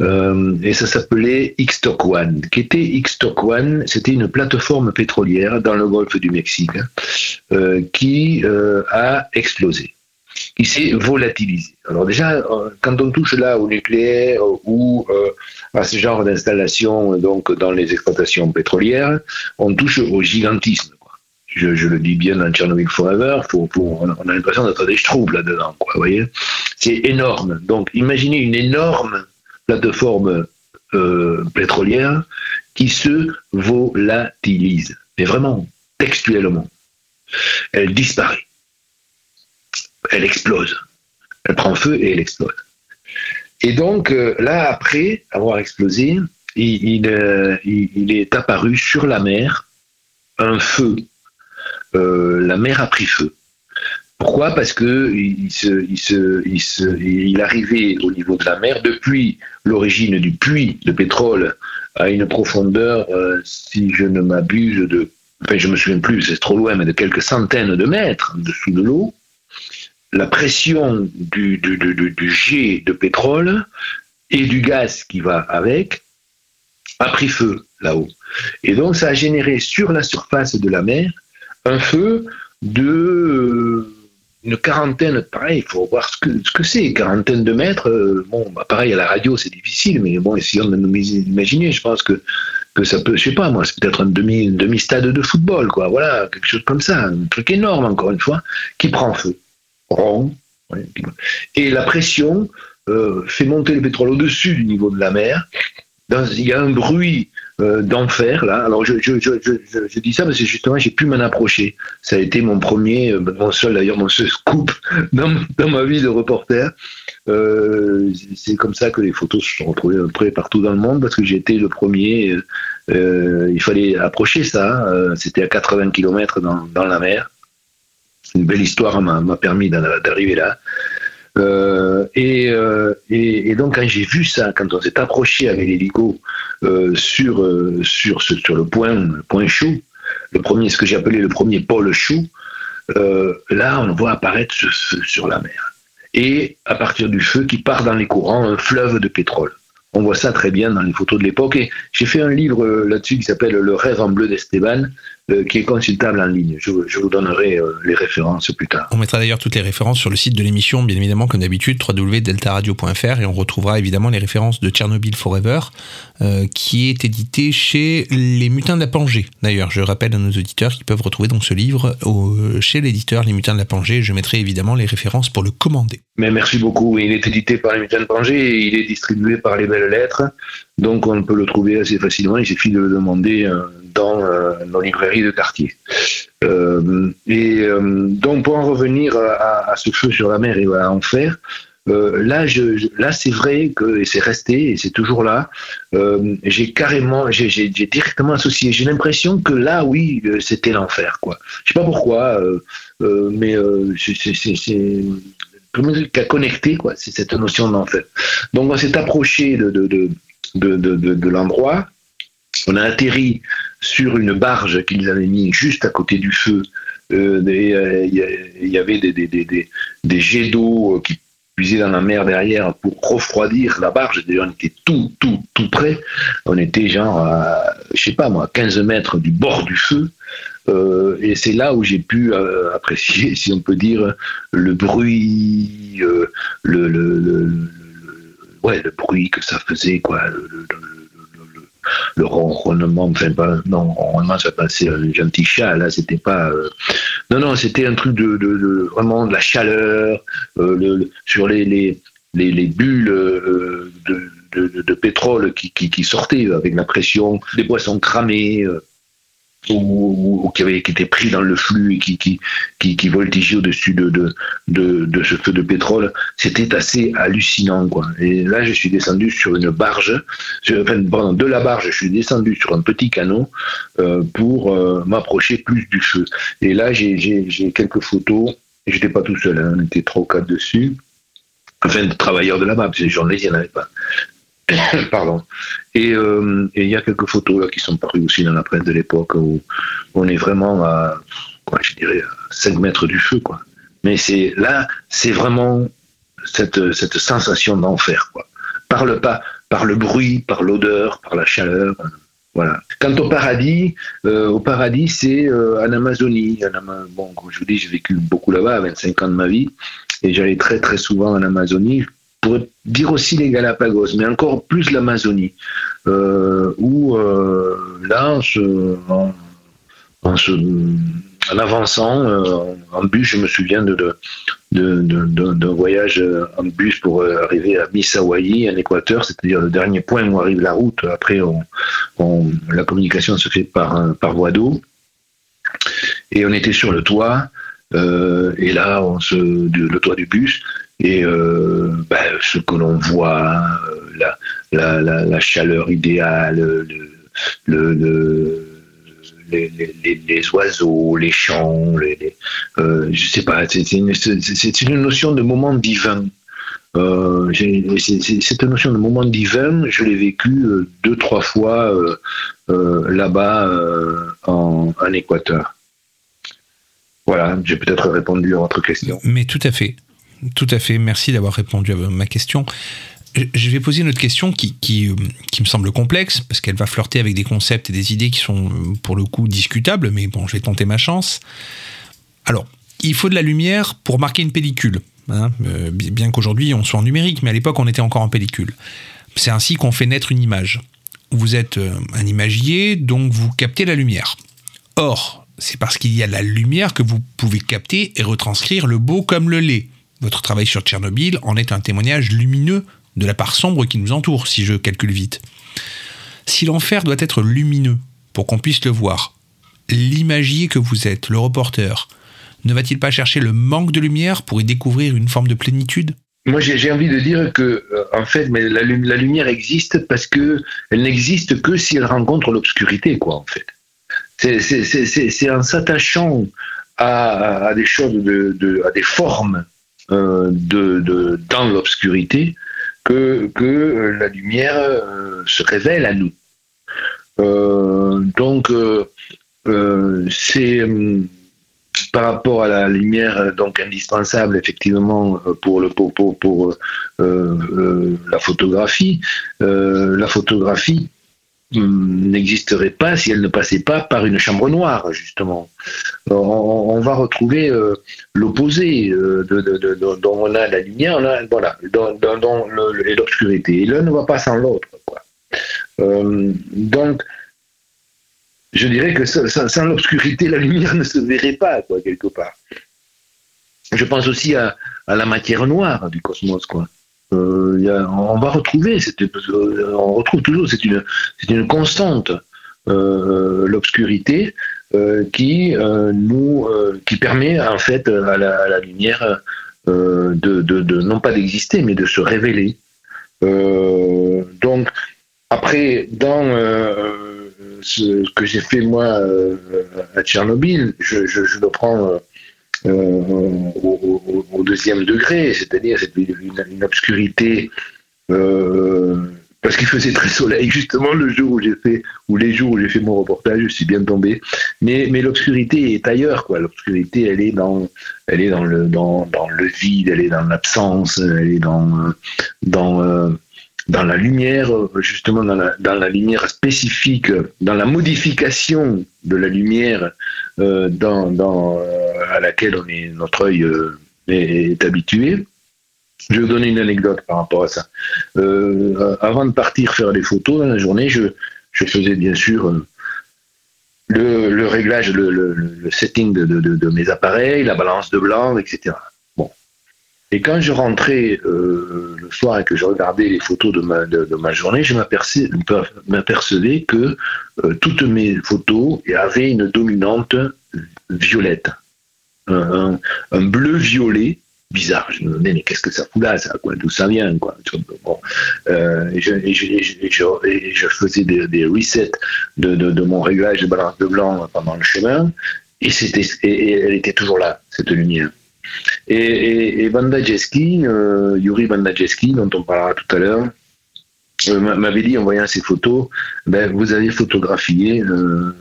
Euh, et ça s'appelait Ixtoc One. Qui était Ixtoc One C'était une plateforme pétrolière dans le golfe du Mexique hein, euh, qui euh, a explosé, qui s'est volatilisé. Alors déjà, euh, quand on touche là au nucléaire ou euh, à ce genre d'installation donc dans les exploitations pétrolières, on touche au gigantisme. Je, le dis bien dans Tchernobyl Forever, on a on a l'impression d'être des schtroumpfs là-dedans. Vous voyez C'est énorme. Donc imaginez une énorme plateforme euh, pétrolière qui se volatilise, mais vraiment textuellement. Elle disparaît. Elle explose. Elle prend feu et elle explose. Et donc euh, là, après avoir explosé, euh, il- est apparu sur la mer un feu. La mer a pris feu. Pourquoi? Parce que il, arrivait au niveau de la mer depuis l'origine du puits de pétrole à une profondeur, euh, si je ne m'abuse, de, enfin je me souviens plus, c'est trop loin, mais de quelques centaines de mètres en dessous de l'eau. La pression du- du jet de pétrole et du gaz qui va avec a pris feu là-haut. Et donc ça a généré sur la surface de la mer un feu de euh, une quarantaine, pareil, il faut voir ce que ce que c'est, quarantaine de mètres. euh, bon, bah, pareil à la radio c'est difficile, mais bon, essayons de nous imaginer. Je pense que que ça peut, je sais pas moi, c'est peut-être un demi demi stade de football, quoi. Voilà, quelque chose comme ça, un truc énorme encore une fois, qui prend feu, rond. et la pression euh, fait monter le pétrole au-dessus du niveau de la mer. Il y a un bruit euh, d'enfer là. Alors je, je, je, je, dis ça parce que justement j'ai pu m'en approcher. Ça a été mon premier, euh, mon seul d'ailleurs, mon seul scoop dans, dans ma vie de reporter. Euh, c'est comme ça que les photos se sont retrouvées près partout dans le monde parce que été le premier. il fallait approcher ça. C'était à 80 km dans, dans la mer. Une belle histoire m'a permis d'arriver là. Euh, et, euh, et, donc quand j'ai vu ça, quand on s'est approché avec l'hélico euh, sur, sur, sur le point, point chaud, le premier, ce que j'ai appelé le premier pôle euh, là on voit apparaître ce feu sur la mer. Et à partir du feu qui part dans les courants, un fleuve de pétrole. On voit ça très bien dans les photos de l'époque. Et j'ai fait un livre là-dessus qui s'appelle Le rêve en bleu d'Esteban, euh, qui est consultable en ligne. Je, je vous donnerai euh, les références plus tard. On mettra d'ailleurs toutes les références sur le site de l'émission, bien évidemment, comme d'habitude, www.deltaradio.fr, et on retrouvera évidemment les références de Tchernobyl Forever, euh, qui est édité chez Les Mutins de la Pangée. D'ailleurs, je rappelle à nos auditeurs qu'ils peuvent retrouver donc ce livre au- chez l'éditeur Les Mutins de la Pangée. Je mettrai évidemment les références pour le commander. Mais merci beaucoup. Il est édité par les Mutants de Pangée et il est distribué par les Belles Lettres. Donc on peut le trouver assez facilement. Il suffit de le demander euh, dans euh, nos librairies de quartier. Euh, et donc pour en revenir à, à ce feu sur la mer et à Enfer, euh, là, je, là c'est vrai que c'est resté et c'est toujours là. J'ai carrément, j'ai, directement associé. J'ai l'impression que là, oui, c'était l'enfer, quoi. Je sais pas pourquoi, mais c'est, c'est, c'est, c'est comment dire, qu'a connecté, quoi. C'est cette notion d'enfer. Donc on s'est approché de, de, de, de- l'endroit. On a atterri sur une barge qu'ils avaient mis juste à côté du feu. Euh, et, euh, Il y, il avait des, des, des, des, jets d'eau euh, qui puisaient dans la mer derrière pour refroidir la barge. D'ailleurs, on était tout, tout, tout près. On était genre, à, je sais pas moi, 15 mètres du bord du feu. Euh, et c'est là où j'ai pu euh, apprécier, si on peut dire, le bruit, euh, le- ouais, le bruit que ça faisait, quoi, le, le- ronronnement, enfin pas, non, ronronnement ça passait un gentil chat, là c'était pas, euh, non, non, c'était un truc de, de- vraiment de la chaleur, euh, sur les, les, les, les bulles euh, de, de, pétrole qui, qui, sortaient avec la pression, des boissons cramées, euh, ou, qui, avaient, qui étaient pris dans le flux et qui, qui, qui, qui voltigeaient au-dessus de, de, de, ce feu de pétrole, c'était assez hallucinant. Quoi. Et là, je suis descendu sur une barge, sur- enfin, de la barge, je suis descendu sur un petit canot euh, pour euh, m'approcher plus du feu. Et là, j'ai- quelques photos, et j'étais pas tout seul, hein, on était trois ou quatre dessus, enfin, de travailleurs de là-bas, parce que les journalistes, il n'y en avait pas. Pardon. Et euh, et il y a quelques photos là, qui sont parues aussi dans la presse de l'époque où on est vraiment à, quoi, je dirais, à 5 mètres du feu. Quoi. Mais c'est là, c'est vraiment cette, sensation d'enfer. Par, le, pas, par le bruit, par l'odeur, par la chaleur. euh, Voilà. Quant au paradis, euh, au paradis, c'est en Amazonie. Bon, comme je vous dis, j'ai vécu beaucoup là-bas, 25 ans de ma vie, et j'allais très très souvent en Amazonie. Pour dire aussi les Galapagos, mais encore plus l'Amazonie, euh, où euh, là, en, se- en- avançant euh, en bus, je me souviens de, de, d'un voyage en bus pour arriver à Misawayi, en Équateur, c'est-à-dire le dernier point où arrive la route. Après, la communication se fait par, par voie d'eau. Et on était sur le toit, et là, on se, le toit du bus, et euh, ben, ce que l'on voit, euh, la, chaleur idéale, le, le, le- les, oiseaux, les champs, les, euh, je sais pas, c'est une, notion de moment divin. Euh, cette notion de moment divin, je l'ai vécu euh, deux, trois fois là-bas en Équateur. Voilà, j'ai peut-être répondu à votre question. Mais tout à fait. Tout à fait. Merci d'avoir répondu à ma question. Je- vais poser une autre question euh, qui me semble complexe, parce qu'elle va flirter avec des concepts et des idées qui sont, euh, pour le coup, discutables, mais bon, je vais tenter ma chance. Alors, il faut de la lumière pour marquer une pellicule. hein, euh, bi- bien qu'aujourd'hui, on soit en numérique, mais à l'époque, on était encore en pellicule. C'est ainsi qu'on fait naître une image. Vous êtes un imagier, donc vous captez la lumière. Or, c'est parce qu'il y a la lumière que vous pouvez capter et retranscrire le beau comme le laid. Votre travail sur Tchernobyl en est un témoignage lumineux de la part sombre qui nous entoure, si je calcule vite. Si l'enfer doit être lumineux pour qu'on puisse le voir, l'imagier que vous êtes, le reporter, ne va-t-il pas chercher le manque de lumière pour y découvrir une forme de plénitude? Moi, j'ai envie de dire que, euh, en fait, mais la, lu- la lumière existe parce que elle n'existe que si elle rencontre l'obscurité, quoi, en fait. C'est- en s'attachant à, des choses, à des formes euh, de, dans l'obscurité que, que la lumière euh, se révèle à nous. Euh, donc, c'est par rapport à la lumière donc indispensable effectivement pour le pour, pour, la photographie. La photographie, n'existerait pas si elle ne passait pas par une chambre noire, justement. On, va retrouver euh, l'opposé euh, de, dont on a la lumière, dans, l'obscurité. Et l'un ne va pas sans l'autre. Euh, donc, je dirais que sans l'obscurité, la lumière ne se verrait pas, quoi, quelque part. Je pense aussi à, à la matière noire du cosmos, quoi. Euh, on va retrouver, euh, on retrouve toujours, c'est une, constante, euh, l'obscurité qui nous, qui permet en fait à la, lumière de, non pas d'exister, mais de se révéler. Donc après, dans ce que j'ai fait moi à Tchernobyl, je, je, je le prends au, au- deuxième degré, c'est-à-dire c'est une, une- obscurité euh, parce qu'il faisait très soleil justement le jour où j'ai fait ou les jours où j'ai fait mon reportage, je suis bien tombé. Mais, mais l'obscurité est ailleurs quoi. L'obscurité elle est dans elle est dans le dans, dans le vide, elle est dans l'absence, elle est dans euh, dans euh, dans la lumière, euh, justement dans la, dans la lumière spécifique, dans la modification de la lumière euh, dans, euh, à laquelle notre œil euh, est, habitué. Je vais vous donner une anecdote par rapport à ça. Euh, euh, avant de partir faire des photos dans la journée, je, faisais bien sûr euh, le, réglage, le, setting de mes appareils, la balance de blanc, etc. Et quand je rentrais euh, le soir et que je regardais les photos de ma, de, ma journée, je m'aperce- m'apercevais que euh, toutes mes photos avaient une dominante violette. Un, bleu-violet bizarre. Je me demandais, mais qu'est-ce que ça fout là, ça, quoi, d'où ça vient, et, je, faisais des, resets de, de- de mon réglage de balance de blanc pendant le chemin, et, et elle était toujours là, cette lumière. Et, et, euh, Yuri Bandajewski, dont on parlera tout à l'heure, euh, m'a- m'avait dit en voyant ces photos, ben, vous avez photographié euh,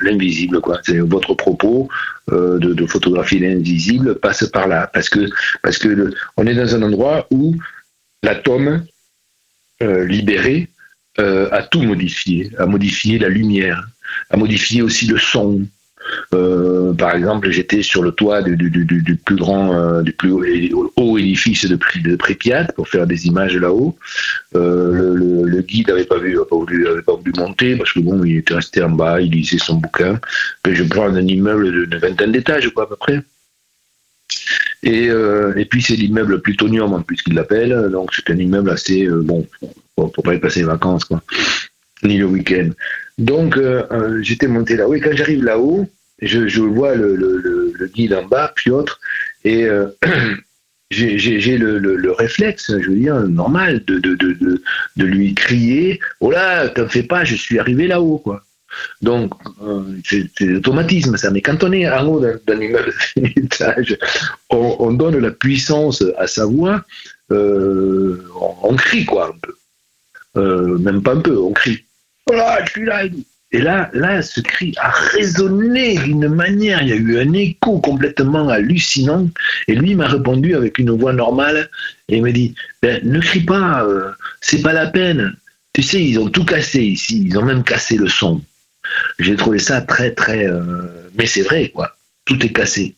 l'invisible, quoi. C'est votre propos de, photographier l'invisible passe par là, parce que parce que on est dans un endroit où l'atome libéré a tout modifié, a modifié la lumière, a modifié aussi le son. Euh, par exemple, j'étais sur le toit du, plus grand, euh, du plus haut, édifice de, Pré- de Prépyat pour faire des images là-haut. Euh, le, guide n'avait pas vu, pas voulu, pas voulu monter parce que bon, il était resté en bas, il lisait son bouquin. Je prends un immeuble de- d'une vingtaine d'étages, quoi, à peu près. Et, et puis c'est l'immeuble plutonium, en plus qu'il l'appelle. Donc c'est un immeuble assez bon, pour, pour pas y passer les vacances, quoi, ni le week-end. Donc euh, euh, j'étais monté là-haut. Et quand j'arrive là-haut, je, je vois le, le, le, guide en bas, Piotr, et euh, j'ai le, le, le réflexe, je veux dire, normal, de, lui crier Oh là, t'en fais pas, je suis arrivé là-haut, quoi. Donc, c'est l'automatisme, ça. Mais quand on est en haut d'un immeuble étage, on, on donne la puissance à sa voix, on, on crie, quoi, un peu. Même pas un peu, on crie. Et là, là, ce cri a résonné d'une manière, il y a eu un écho complètement hallucinant. Et lui m'a répondu avec une voix normale et il m'a dit ben, Ne crie pas, euh, c'est pas la peine. Tu sais, ils ont tout cassé ici, ils ont même cassé le son. J'ai trouvé ça très, très. euh, mais c'est vrai, quoi. Tout est cassé.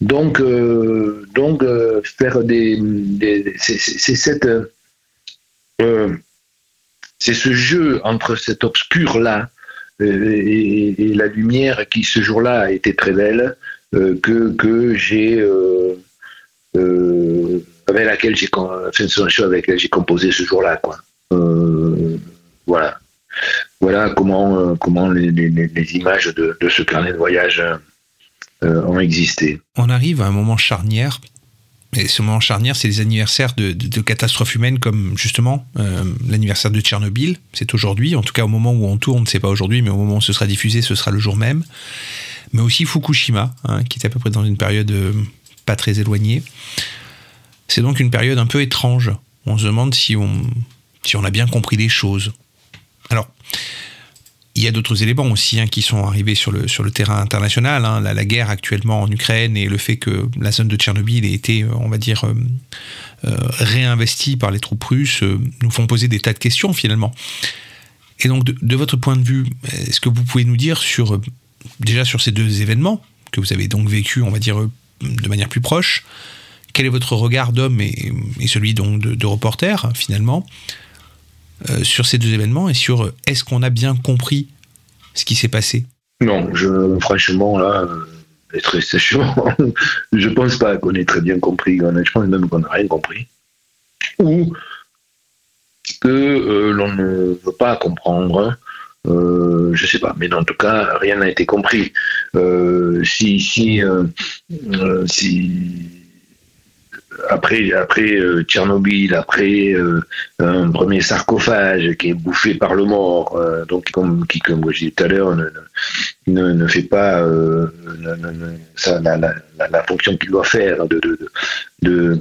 Donc, euh, donc euh, faire des. des- c'est cette. C'est ce jeu entre cet obscur-là euh, et, la lumière qui, ce jour-là, a été très belle, euh, que, que j'ai. euh, avec laquelle j'ai avec j'ai composé ce jour-là, quoi. Voilà. Voilà comment, comment les, images de, ce carnet de voyage ont existé. On arrive à un moment charnière. Et ce moment charnière, c'est les anniversaires de, catastrophes humaines comme justement euh, l'anniversaire de Tchernobyl. C'est aujourd'hui, en tout cas au moment où on tourne, c'est pas aujourd'hui, mais au moment où ce sera diffusé, ce sera le jour même. Mais aussi Fukushima, hein, qui est à peu près dans une période euh, pas très éloignée. C'est donc une période un peu étrange. On se demande si on, si on a bien compris les choses. Alors, il y a d'autres éléments aussi hein, qui sont arrivés sur le, terrain international. hein. la, guerre actuellement en Ukraine et le fait que la zone de Tchernobyl ait été, euh, on va dire, euh, euh, réinvestie par les troupes russes nous font poser des tas de questions finalement. Et donc, de, votre point de vue, est-ce que vous pouvez nous dire sur déjà sur ces deux événements que vous avez donc vécu, on va dire de manière plus proche, quel est votre regard d'homme et, celui donc de, reporter finalement? Sur ces deux événements et sur euh, est-ce qu'on a bien compris ce qui s'est passé? Non, je, franchement, là, euh, très sèchement, je pense pas qu'on ait très bien compris. Je pense même qu'on n'a rien compris. Ou que euh, l'on ne veut pas comprendre. Euh, je sais pas, mais en tout cas, rien n'a été compris. Euh, si, euh, euh, si après, après euh, Tchernobyl, après euh, un premier sarcophage qui est bouffé par le mort, euh, donc comme, qui, comme je disais tout à l'heure, ne, ne, fait pas ça, la, fonction qu'il doit faire de, de,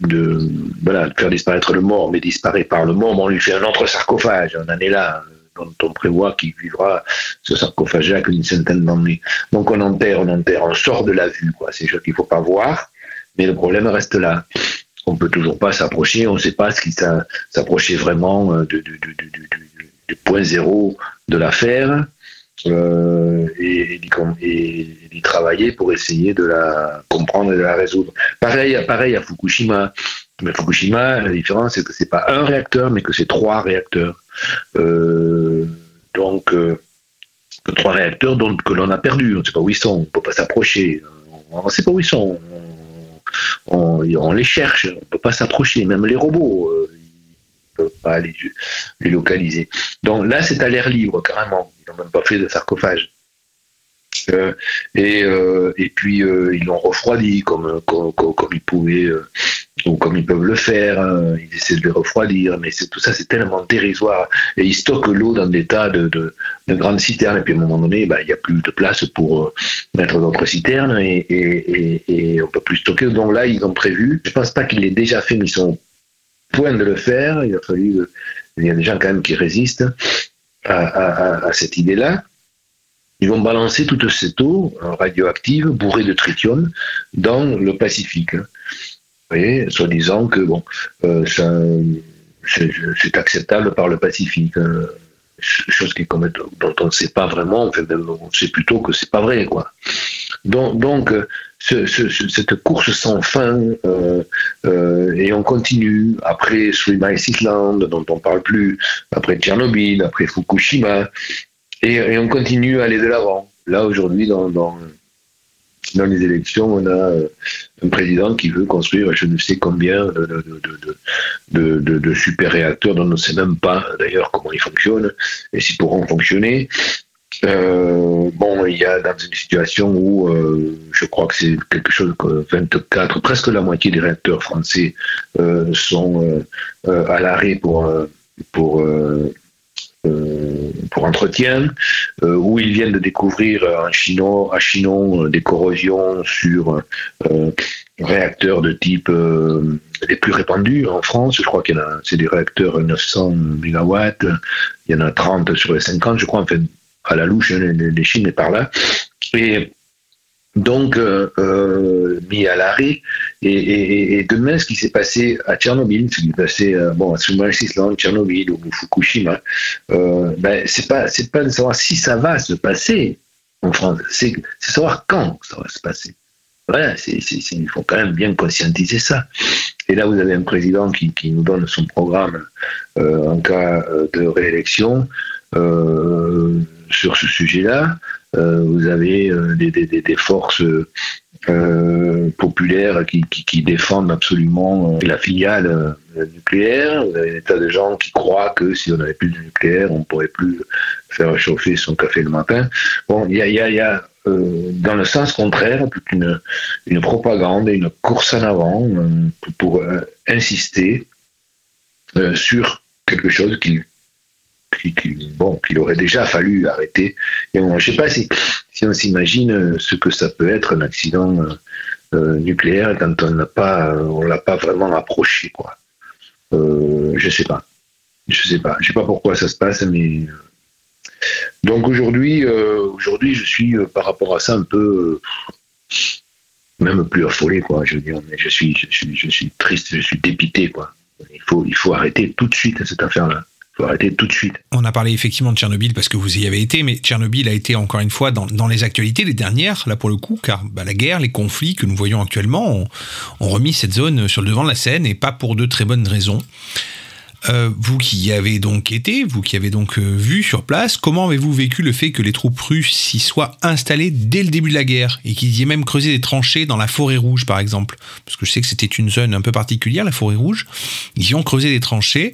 de, voilà, faire disparaître le mort, mais disparaît par le mort, on lui fait un autre sarcophage, on en est là, dont on prévoit qu'il vivra ce sarcophage-là qu'une centaine d'années. Donc on enterre, on enterre, on sort de la vue, quoi. c'est chose qu'il ne faut pas voir, mais le problème reste là. On peut toujours pas s'approcher, on ne sait pas ce qui s'a- s'approchait vraiment euh, du point zéro de l'affaire euh, et, d'y travailler pour essayer de la comprendre et de la résoudre. Pareil, pareil à Fukushima. Mais Fukushima, la différence, c'est que c'est pas un réacteur, mais que c'est trois réacteurs. Euh, donc, trois réacteurs dont, que l'on a perdus. On ne sait pas où ils sont, on ne peut pas s'approcher. On ne sait pas où ils sont. On, les cherche, on ne peut pas s'approcher. Même les robots, euh, ne peuvent pas les, localiser. Donc là, c'est à l'air libre, carrément. Ils n'ont même pas fait de sarcophage. Euh, et, euh, et puis, euh, ils l'ont refroidi comme, comme- comme ils pouvaient, ou comme ils peuvent le faire. hein. Ils essaient de le refroidir, mais tout ça, c'est tellement dérisoire. Et ils stockent l'eau dans des tas de, de, de grandes citernes. Et puis, à un moment donné, bah, il n'y a plus de place pour euh, mettre d'autres citernes et, on peut plus stocker. Donc là, ils ont prévu. Je pense pas qu'ils l'aient déjà fait, mais ils sont au point de le faire. Il a fallu. euh, Il y a des gens quand même qui résistent à, à- cette idée-là. Ils vont balancer toute cette eau euh, radioactive bourrée de tritium dans le Pacifique. Soi-disant que bon, euh, c'est acceptable par le Pacifique. Ch- Chose qui dont on ne sait pas vraiment, enfin, on sait plutôt que c'est pas vrai, quoi. Donc, donc euh, ce- ce- ce- cette course sans fin, euh, euh, et on continue après Three Mile Island, dont on parle plus, après Tchernobyl, après Fukushima, et, on continue à aller de l'avant. Là, aujourd'hui, dans, dans les élections, on a euh, un président qui veut construire je ne sais combien de, super réacteurs dont on ne sait même pas d'ailleurs comment ils fonctionnent et s'ils pourront fonctionner. Euh, bon, il y a dans une situation où euh, je crois que c'est quelque chose que 24, presque la moitié des réacteurs français sont à l'arrêt pour, pour, pour entretien, euh, où ils viennent de découvrir euh, en Chinon, à Chinon euh, des corrosions sur euh, réacteurs de type euh, les plus répandus en France. Je crois qu'il y en a, c'est des réacteurs 900 MW, il y en a 30 sur les 50, je crois, en fait, à la louche, hein, les, les Chines est par là. Et donc, euh, euh, mis à l'arrêt. Et, et- et demain, ce qui s'est passé à Tchernobyl, ce qui s'est passé euh, bon, à Island, Tchernobyl ou Fukushima, euh, ben, c'est pas, pas de savoir si ça va se passer en France, c'est savoir quand ça va se passer. Voilà, c'est- c'est- il faut quand même bien conscientiser ça. Et là, vous avez un président qui, qui nous donne son programme euh, en cas euh, de réélection sur ce sujet-là. Euh, vous avez euh, des, forces euh, populaires qui, défendent absolument la filiale nucléaire. Vous avez des tas de gens qui croient que si on n'avait plus de nucléaire, on ne pourrait plus faire chauffer son café le matin. Bon, il y a, y y a, dans le sens contraire toute une, propagande et une course en avant pour, insister sur quelque chose qui, qui, qui- bon, qu'il aurait déjà fallu arrêter. Et je ne sais pas si, si on s'imagine ce que ça peut être un accident euh, euh, nucléaire quand on n'a pas, euh, on l'a pas vraiment approché, quoi. Euh, je sais pas. Je sais pas. Je sais pas pourquoi ça se passe, mais euh, donc aujourd'hui, aujourd'hui, je suis par rapport à ça un peu même plus affolé, quoi. Je veux dire, je suis, je suis, je suis triste, je suis dépité, quoi. Il faut, il faut arrêter tout de suite cette affaire-là. On a parlé effectivement de Tchernobyl parce que vous y avez été, mais Tchernobyl a été encore une fois dans, les actualités, les dernières, là pour le coup, car bah, la guerre, les conflits que nous voyons actuellement ont, ont remis cette zone sur le devant de la scène et pas pour de très bonnes raisons. Euh, vous qui y avez donc été, vous qui avez donc euh, vu sur place, comment avez-vous vécu le fait que les troupes russes s'y soient installées dès le début de la guerre et qu'ils y aient même creusé des tranchées dans la forêt rouge par exemple? Parce que je sais que c'était une zone un peu particulière, la forêt rouge. Ils y ont creusé des tranchées.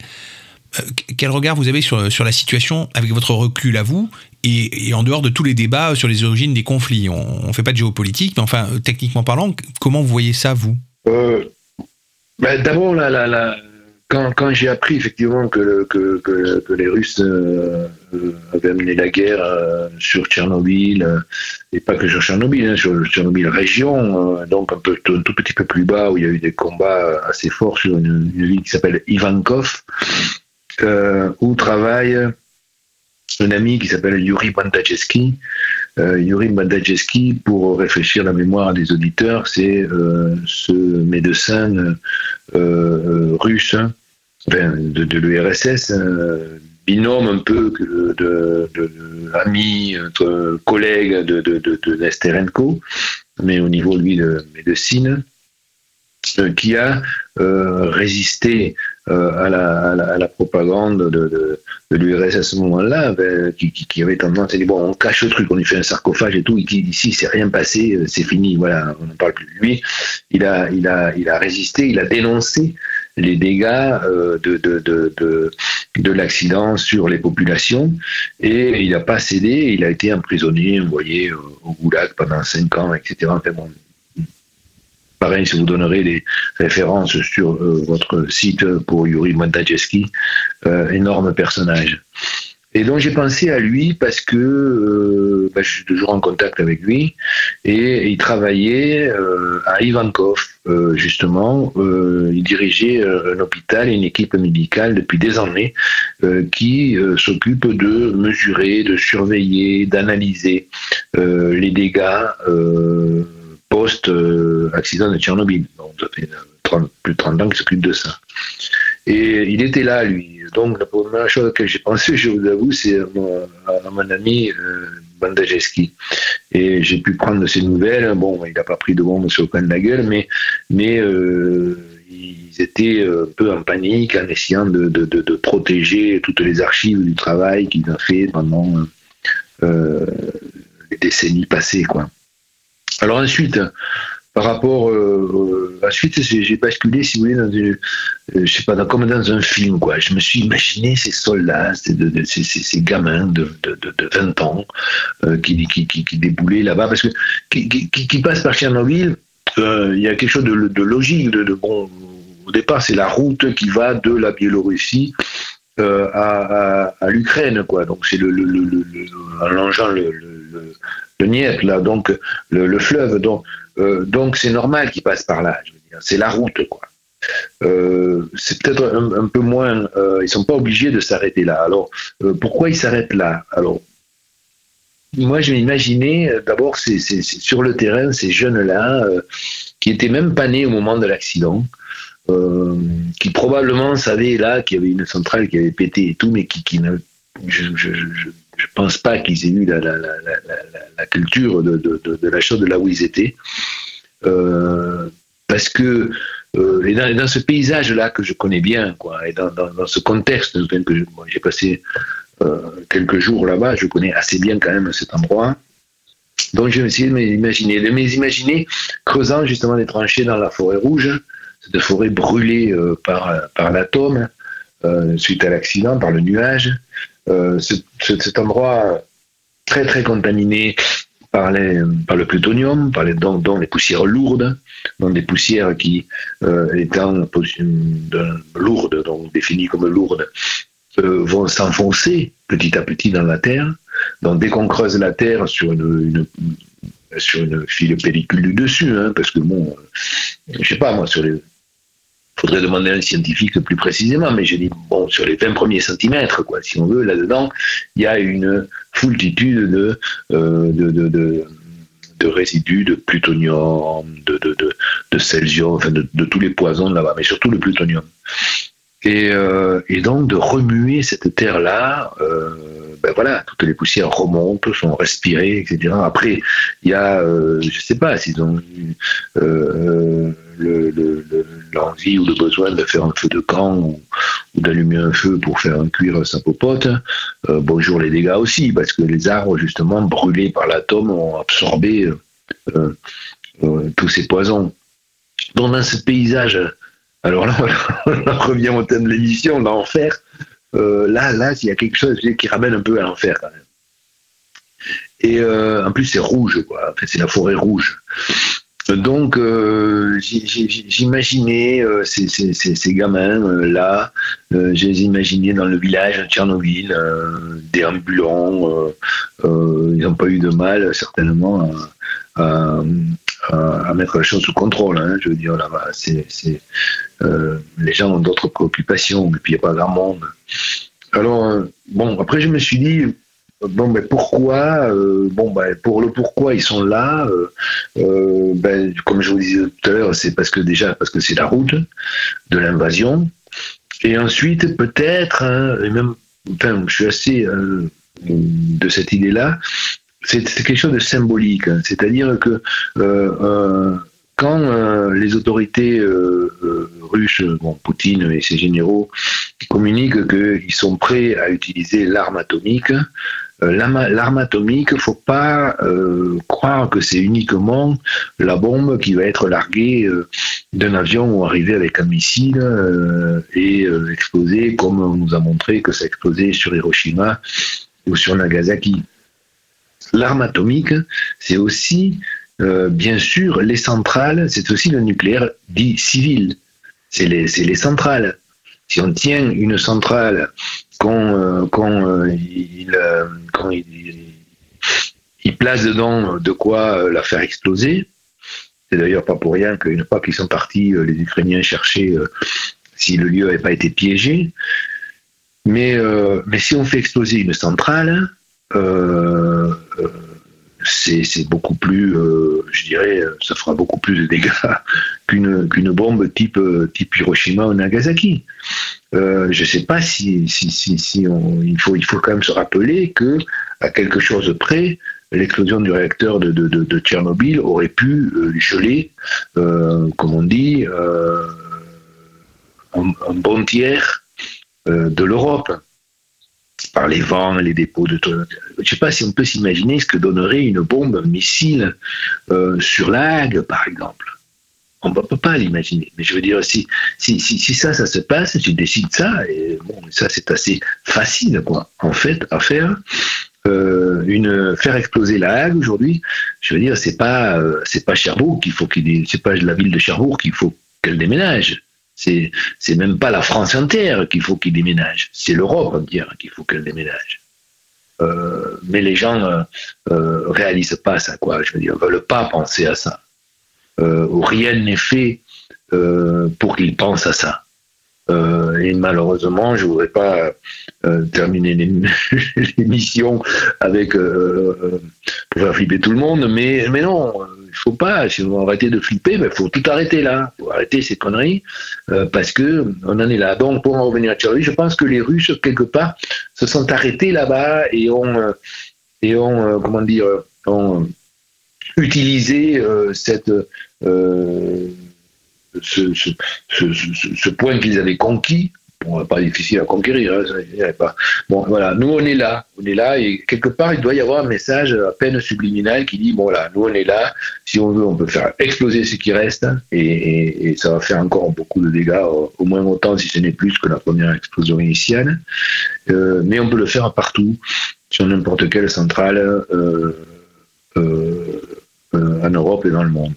Euh, quel regard vous avez sur, la situation avec votre recul à vous et, en dehors de tous les débats sur les origines des conflits? On ne fait pas de géopolitique, mais enfin, euh, techniquement parlant, comment vous voyez ça, vous? Euh, ben, D'abord, quand, j'ai appris effectivement que, le- que, que, que les Russes euh, avaient amené la guerre sur Tchernobyl, et pas que sur Tchernobyl, hein, sur Tchernobyl région, donc un, tout petit peu plus bas où il y a eu des combats assez forts sur une, une ville qui s'appelle Ivankov, où travaille un ami qui s'appelle Yuri Bandajewski. Euh, Yuri Bandajewski, pour réfléchir la mémoire des auditeurs, c'est euh, ce médecin euh, russe enfin, de, l'URSS, binôme un peu de, de, de collègue de Nesterenko, mais au niveau, lui, de médecine, qui a euh, résisté euh, à, la, propagande de, de, de l'URSS à ce moment-là, ben, qui, avait tendance à dire bon, on cache le truc, on lui fait un sarcophage et tout, il dit ici, c'est rien passé, euh, c'est fini, voilà, on n'en parle plus. Lui, il a, résisté, il a dénoncé les dégâts de, de, de, de, de l'accident sur les populations et il n'a pas cédé, il a été emprisonné, envoyé au goulag pendant cinq ans, etc. Enfin, bon, Pareil, si vous donnerez les références sur euh, votre site pour Yuri Mondajewski, euh, énorme personnage. Et donc j'ai pensé à lui parce que euh, bah, je suis toujours en contact avec lui et il travaillait à Ivankov justement. Il dirigeait un hôpital et une équipe médicale depuis des années qui s'occupe de mesurer, de surveiller, d'analyser les dégâts post-accident de Tchernobyl. Donc ça fait 30, plus de 30 ans qu'il s'occupe de ça. Et il était là, lui. Donc, la première chose à laquelle j'ai pensé, je vous avoue, c'est à mon, ami euh. Et j'ai pu prendre ses nouvelles. Bon, il n'a pas pris de bombe sur le coin de la gueule, mais, mais euh, ils étaient un peu en panique en essayant de, de, de, de protéger toutes les archives du travail qu'ils ont fait pendant euh, les décennies passées. Quoi. Alors ensuite, par rapport euh, ensuite j'ai basculé si vous voulez dans euh, pas dans, comme dans un film quoi. Je me suis imaginé ces soldats ces, de, gamins de, de, de, de 20 ans euh, qui, déboulaient là-bas. Parce que qui, passent par Tchernobyl euh, il y a quelque chose de, logique de, bon au départ c'est la route qui va de la Biélorussie à, l'Ukraine quoi. Donc c'est le, le- en longeant le, le, le, Dniepr, là donc le, le fleuve donc euh, donc c'est normal qu'ils passent par là. C'est la route, quoi. Euh, c'est peut-être un, peu moins. euh, ils sont pas obligés de s'arrêter là. Alors euh, pourquoi ils s'arrêtent là? Alors moi je m'imaginais d'abord c'est, sur le terrain ces jeunes-là qui étaient même pas nés au moment de l'accident. qui probablement savaient là qu'il y avait une centrale qui avait pété et tout, mais qui, qui ne, je- je pense pas qu'ils aient eu la, culture de, la chose de là où ils étaient. Euh, parce que euh, dans, ce paysage-là que je connais bien, et dans, ce contexte que j'ai passé euh, quelques jours là-bas, je connais assez bien quand même cet endroit. Donc je vais essayer de m'imaginer, de m'imaginer creusant justement des tranchées dans la forêt rouge, cette forêt brûlée par, l'atome suite à l'accident, par le nuage. Euh, ce- ce- cet endroit très très contaminé par, le plutonium, par les, dont les poussières lourdes, dont des poussières qui, euh, étant de- lourdes, donc définies comme lourdes, euh, vont s'enfoncer petit à petit dans la Terre. Donc dès qu'on creuse la Terre sur une, une- sur une file pellicule du dessus, hein, parce que bon, euh, je sais pas moi, sur les faudrait demander à un scientifique plus précisément, mais je dis, bon, sur les 20 premiers centimètres, quoi, si on veut, là-dedans, il y a une foultitude de, euh, de, de, de, de résidus de plutonium, de, de, de, de enfin de, tous les poisons là-bas, mais surtout le plutonium. Et, euh, et donc de remuer cette terre-là, euh, ben voilà, toutes les poussières remontent, sont respirées, etc. Après, il y a, euh, je sais pas, s'ils ont l'envie ou le besoin de faire un feu de camp ou, d'allumer un feu pour faire cuire sa popote. Euh, bonjour les dégâts aussi, parce que les arbres, justement, brûlés par l'atome, ont absorbé euh, euh, tous ces poisons. Donc dans ce paysage, alors là, on revient au thème de l'émission, l'enfer. Là, là, il y a quelque chose qui ramène un peu à l'enfer quand même. Et en plus, c'est rouge, quoi. C'est la forêt rouge. Donc, euh, j'imaginais euh, ces, gamins euh, là, je les imaginais dans le village de Tchernobyl, déambulants. euh, ils n'ont pas eu de mal, certainement, à, mettre la chose sous contrôle. hein. je veux dire, là-bas, c'est, les gens ont d'autres préoccupations, et puis il n'y a pas grand monde. Alors, bon, après, je me suis dit, bon, ben, pourquoi euh, Bon, ben, pour le pourquoi ils sont là, euh, euh, ben, comme je vous disais tout à l'heure, c'est parce que déjà, parce que c'est la route de l'invasion. Et ensuite, peut-être, hein, même, je suis assez de cette idée-là, c'est quelque chose de symbolique. hein. C'est-à-dire que quand les autorités russes, bon, Poutine et ses généraux, communiquent qu'ils sont prêts à utiliser l'arme atomique, l'arme l'arme atomique, faut pas euh, croire que c'est uniquement la bombe qui va être larguée euh, d'un avion ou arriver avec un missile euh, et euh, exploser, comme on nous a montré que ça explosait sur Hiroshima ou sur Nagasaki. L'arme atomique, c'est aussi, euh, bien sûr, les centrales, c'est aussi le nucléaire dit civil. C'est les centrales. Si on tient une centrale qu'on euh, euh, euh, qu'on il, il place dedans de quoi la faire exploser, c'est d'ailleurs pas pour rien qu'une fois qu'ils sont partis, les Ukrainiens cherchaient si le lieu n'avait pas été piégé. Mais, mais si on fait exploser une centrale, c'est beaucoup plus, je dirais, ça fera beaucoup plus de dégâts qu'une qu'une bombe type, type Hiroshima ou Nagasaki. Euh, je ne sais pas si, si, on, il, faut, quand même se rappeler que à quelque chose près, l'explosion du réacteur de, Tchernobyl aurait pu euh, geler, euh, comme on dit, un, bon tiers de l'Europe par les vents, les dépôts de... Je ne sais pas si on peut s'imaginer ce que donnerait une bombe, un missile sur la Hague, par exemple. On ne peut pas l'imaginer. Mais je veux dire, si, si, si, si ça, ça se passe, tu décides ça, et bon, ça c'est assez facile, quoi, en fait, à faire. Euh, une, faire exploser la Hague aujourd'hui, je veux dire, c'est pas, euh, c'est pas qu'il faut qu'il, c'est pas la ville de Cherbourg qu'il faut qu'elle déménage. C'est, c'est même pas la France entière qu'il faut qu'il déménage. C'est l'Europe entière qu'il faut qu'elle déménage. Euh, mais les gens réalisent pas ça, quoi. Je veux dire, veulent pas penser à ça. Euh, rien n'est fait euh, pour qu'ils pensent à ça. Euh, et malheureusement, je voudrais pas terminer l'ém- l'émission avec pour faire flipper tout le monde, mais mais non, il faut pas. Si on veut arrêter de flipper, il faut tout arrêter là. Faut arrêter ces conneries parce que on en est là. Donc pour en revenir à Tchernobyl, je pense que les Russes quelque part se sont arrêtés là-bas et ont et ont comment dire ont utilisé cette euh, ce, point qu'ils avaient conquis. Pas difficile à conquérir, hein. Bon, voilà, nous on est là, on est là, et quelque part il doit y avoir un message à peine subliminal qui dit bon nous on est là, si on veut, on peut faire exploser ce qui reste, et, ça va faire encore beaucoup de dégâts, au moins autant si ce n'est plus que la première explosion initiale, Euh, mais on peut le faire partout, sur n'importe quelle centrale euh, en Europe et dans le monde.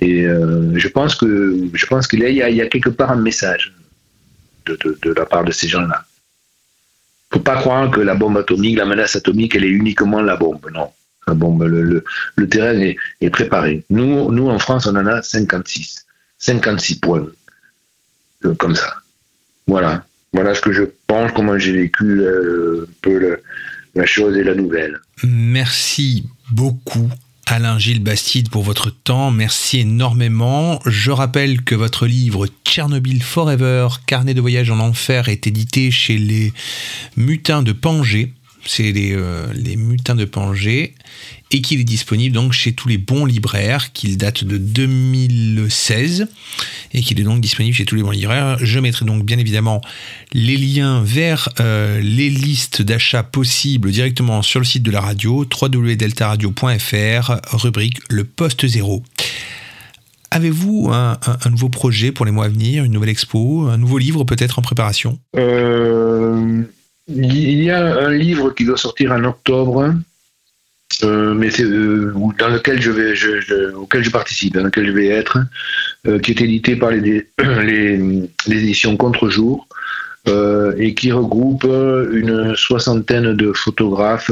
Et euh, je pense que je pense qu'il y, a- il il quelque part un message de, la part de ces gens-là. Faut pas croire que la bombe atomique, la menace atomique, elle est uniquement la bombe. Non, la bombe, le, terrain est, préparé. Nous, nous en France, on en a 56, 56 points euh, comme ça. Voilà, voilà ce que je pense, comment j'ai vécu euh, un peu la chose et la nouvelle. Merci beaucoup. Alain Gilles Bastide pour votre temps, merci énormément. Je rappelle que votre livre Tchernobyl Forever, carnet de voyage en enfer est édité chez les Mutins de Pangée. C'est les, euh, les Mutins de Pangée et qu'il est disponible donc chez tous les bons libraires, qu'il date de 2016 et qu'il est donc disponible chez tous les bons libraires. Je mettrai donc bien évidemment les liens vers euh, les listes d'achats possibles directement sur le site de la radio www.deltaradio.fr, rubrique le poste zéro. Avez-vous un nouveau projet pour les mois à venir, une nouvelle expo, un nouveau livre peut-être en préparation? Euh, il y a un livre qui doit sortir en octobre, euh, mais euh, dans lequel je vais, je- auquel je participe, dans lequel je vais être, euh, qui est édité par les, les, les éditions Contre-jour. et qui regroupe une soixantaine de photographes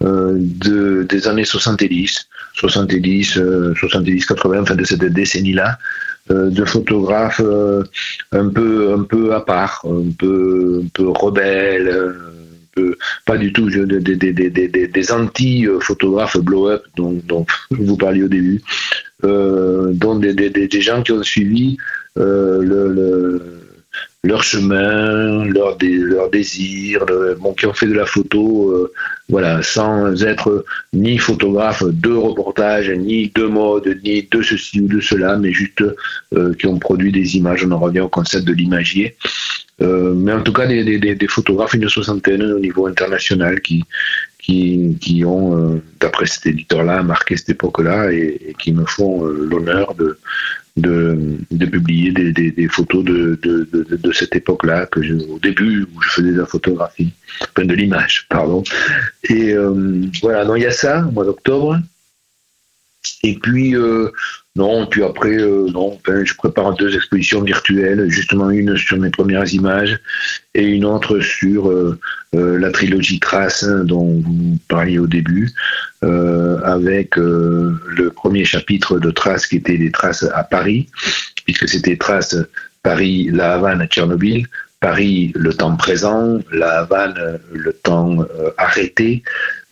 de, des années 70, 70, euh, 70, 80, enfin de cette décennie-là, de photographes euh, un peu un peu à part, un peu un peu rebelles, euh, un peu pas du tout je- des des des des anti-photographes blow-up dont, dont vous parliez au début, euh, dont des, des, des, gens qui ont suivi euh, le, le leur chemin, leur, dé, désir, bon, qui ont fait de la photo, euh, voilà, sans être ni photographe de reportage, ni de mode, ni de ceci ou de cela, mais juste euh, qui ont produit des images. On en revient au concept de l'imagier. Euh, mais en tout cas, des, photographes, une soixantaine au niveau international qui, qui, qui ont, d'après cet éditeur-là, marqué cette époque-là et, qui me font l'honneur de, de, de publier des, des- des photos de, de, de- de cette époque-là, que je- au début où je faisais de la photographie, enfin de l'image, pardon. Et euh, voilà, non, il y a ça, au mois d'octobre. Et puis, euh, non, puis après, euh, non, je prépare deux expositions virtuelles, justement une sur mes premières images et une autre sur euh, la trilogie Trace dont vous parliez au début, avec le premier chapitre de Trace qui était des traces à Paris, puisque c'était Trace Paris, La Havane, Tchernobyl, Paris, le temps présent, La Havane, le temps arrêté,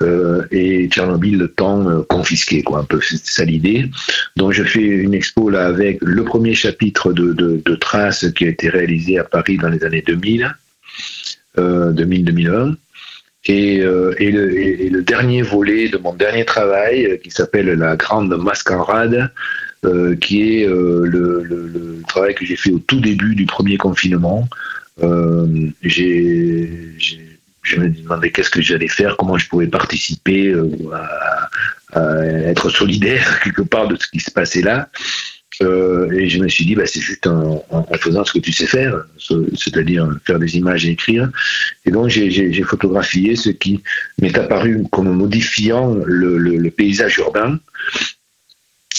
euh, et Tchernobyl, le temps euh, confisqué, quoi, un peu, c'est ça l'idée. Donc je fais une expo là avec le premier chapitre de, de, Trace qui a été réalisé à Paris dans les années 2000, euh, 2000-2001. Et, euh, et, le, dernier volet de mon dernier travail, qui s'appelle La Grande Mascarade, qui est le, le- travail que j'ai fait au tout début du premier confinement. J'ai- je me demandais qu'est-ce que j'allais faire, comment je pouvais participer euh, à, être solidaire quelque part de ce qui se passait là. Euh, et je me suis dit, bah, c'est juste en, faisant ce que tu sais faire, ce- c'est-à-dire faire des images et écrire. Et donc j'ai- photographié ce qui m'est apparu comme modifiant le paysage urbain.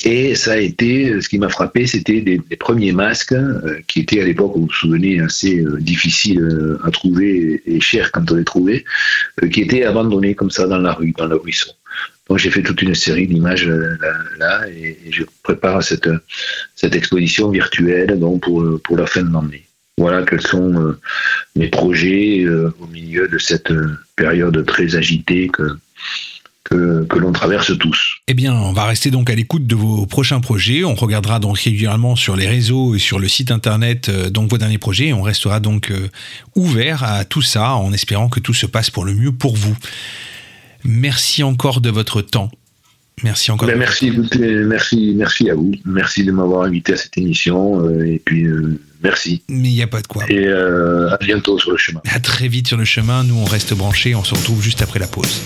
Et ça a été, ce qui m'a frappé, c'était des, premiers masques euh, qui étaient à l'époque, vous vous souvenez, assez euh, difficiles euh, à trouver et, chers quand on les trouvait, euh, qui étaient abandonnés comme ça dans la rue, dans le ruisseau. Donc j'ai fait toute une série d'images euh, là, et, je prépare cette, cette exposition virtuelle donc pour, euh, pour la fin de l'année. Voilà quels sont euh, mes projets euh, au milieu de cette euh, période très agitée que, que, que l'on traverse tous. Eh bien, on va rester donc à l'écoute de vos prochains projets. On regardera donc régulièrement sur les réseaux et sur le site internet euh, donc vos derniers projets. Et on restera donc euh, ouvert à tout ça en espérant que tout se passe pour le mieux pour vous. Merci encore de votre temps. Merci encore. Ben, merci, merci, merci à vous. Merci de m'avoir invité à cette émission. euh, et puis, euh, merci. Mais il n'y a pas de quoi. Et euh, à bientôt sur le chemin. À très vite sur le chemin. Nous, on reste branchés. On se retrouve juste après la pause.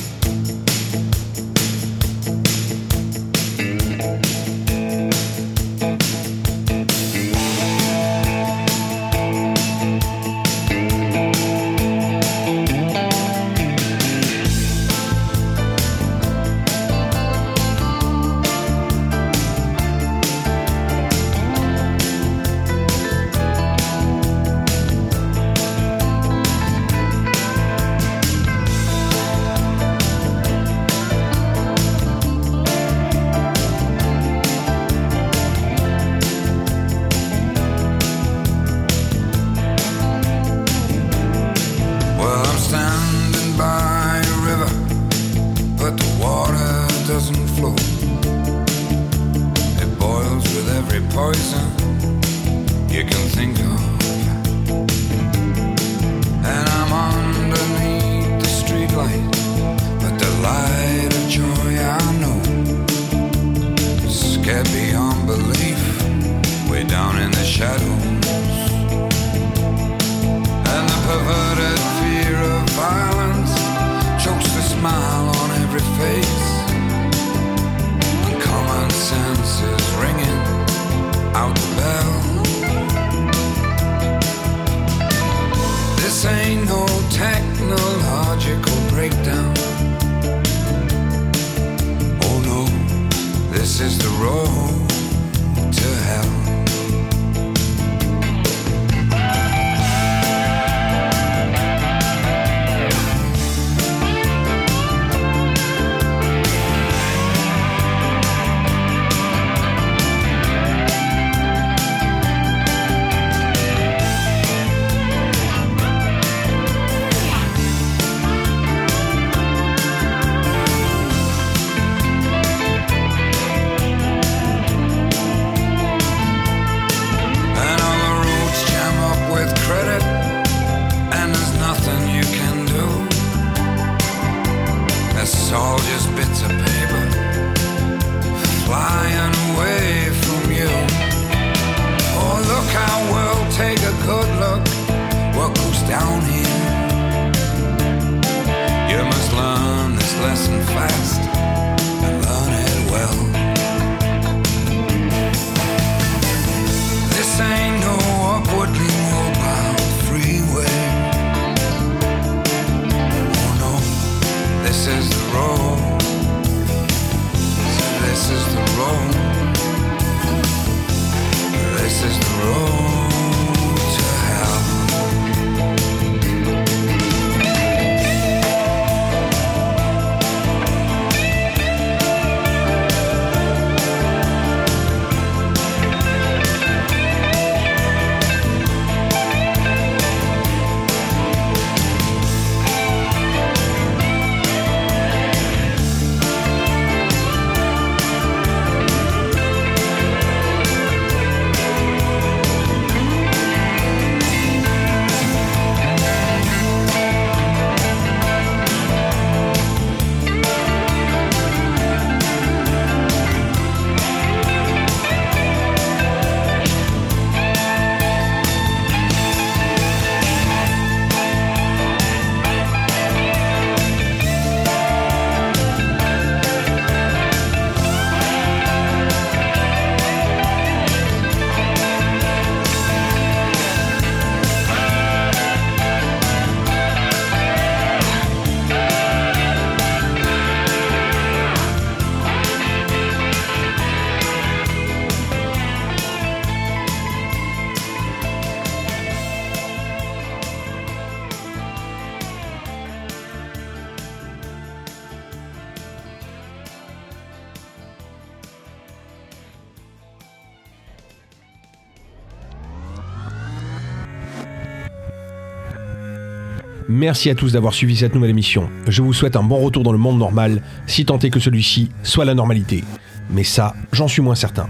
Merci à tous d'avoir suivi cette nouvelle émission. Je vous souhaite un bon retour dans le monde normal, si tant est que celui-ci soit la normalité. Mais ça, j'en suis moins certain.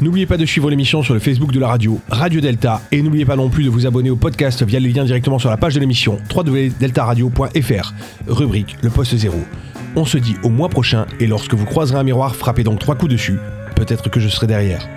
N'oubliez pas de suivre l'émission sur le Facebook de la radio, Radio Delta, et n'oubliez pas non plus de vous abonner au podcast via les liens directement sur la page de l'émission www.deltaradio.fr, rubrique Le Poste Zéro. On se dit au mois prochain, et lorsque vous croiserez un miroir, frappez donc trois coups dessus. Peut-être que je serai derrière.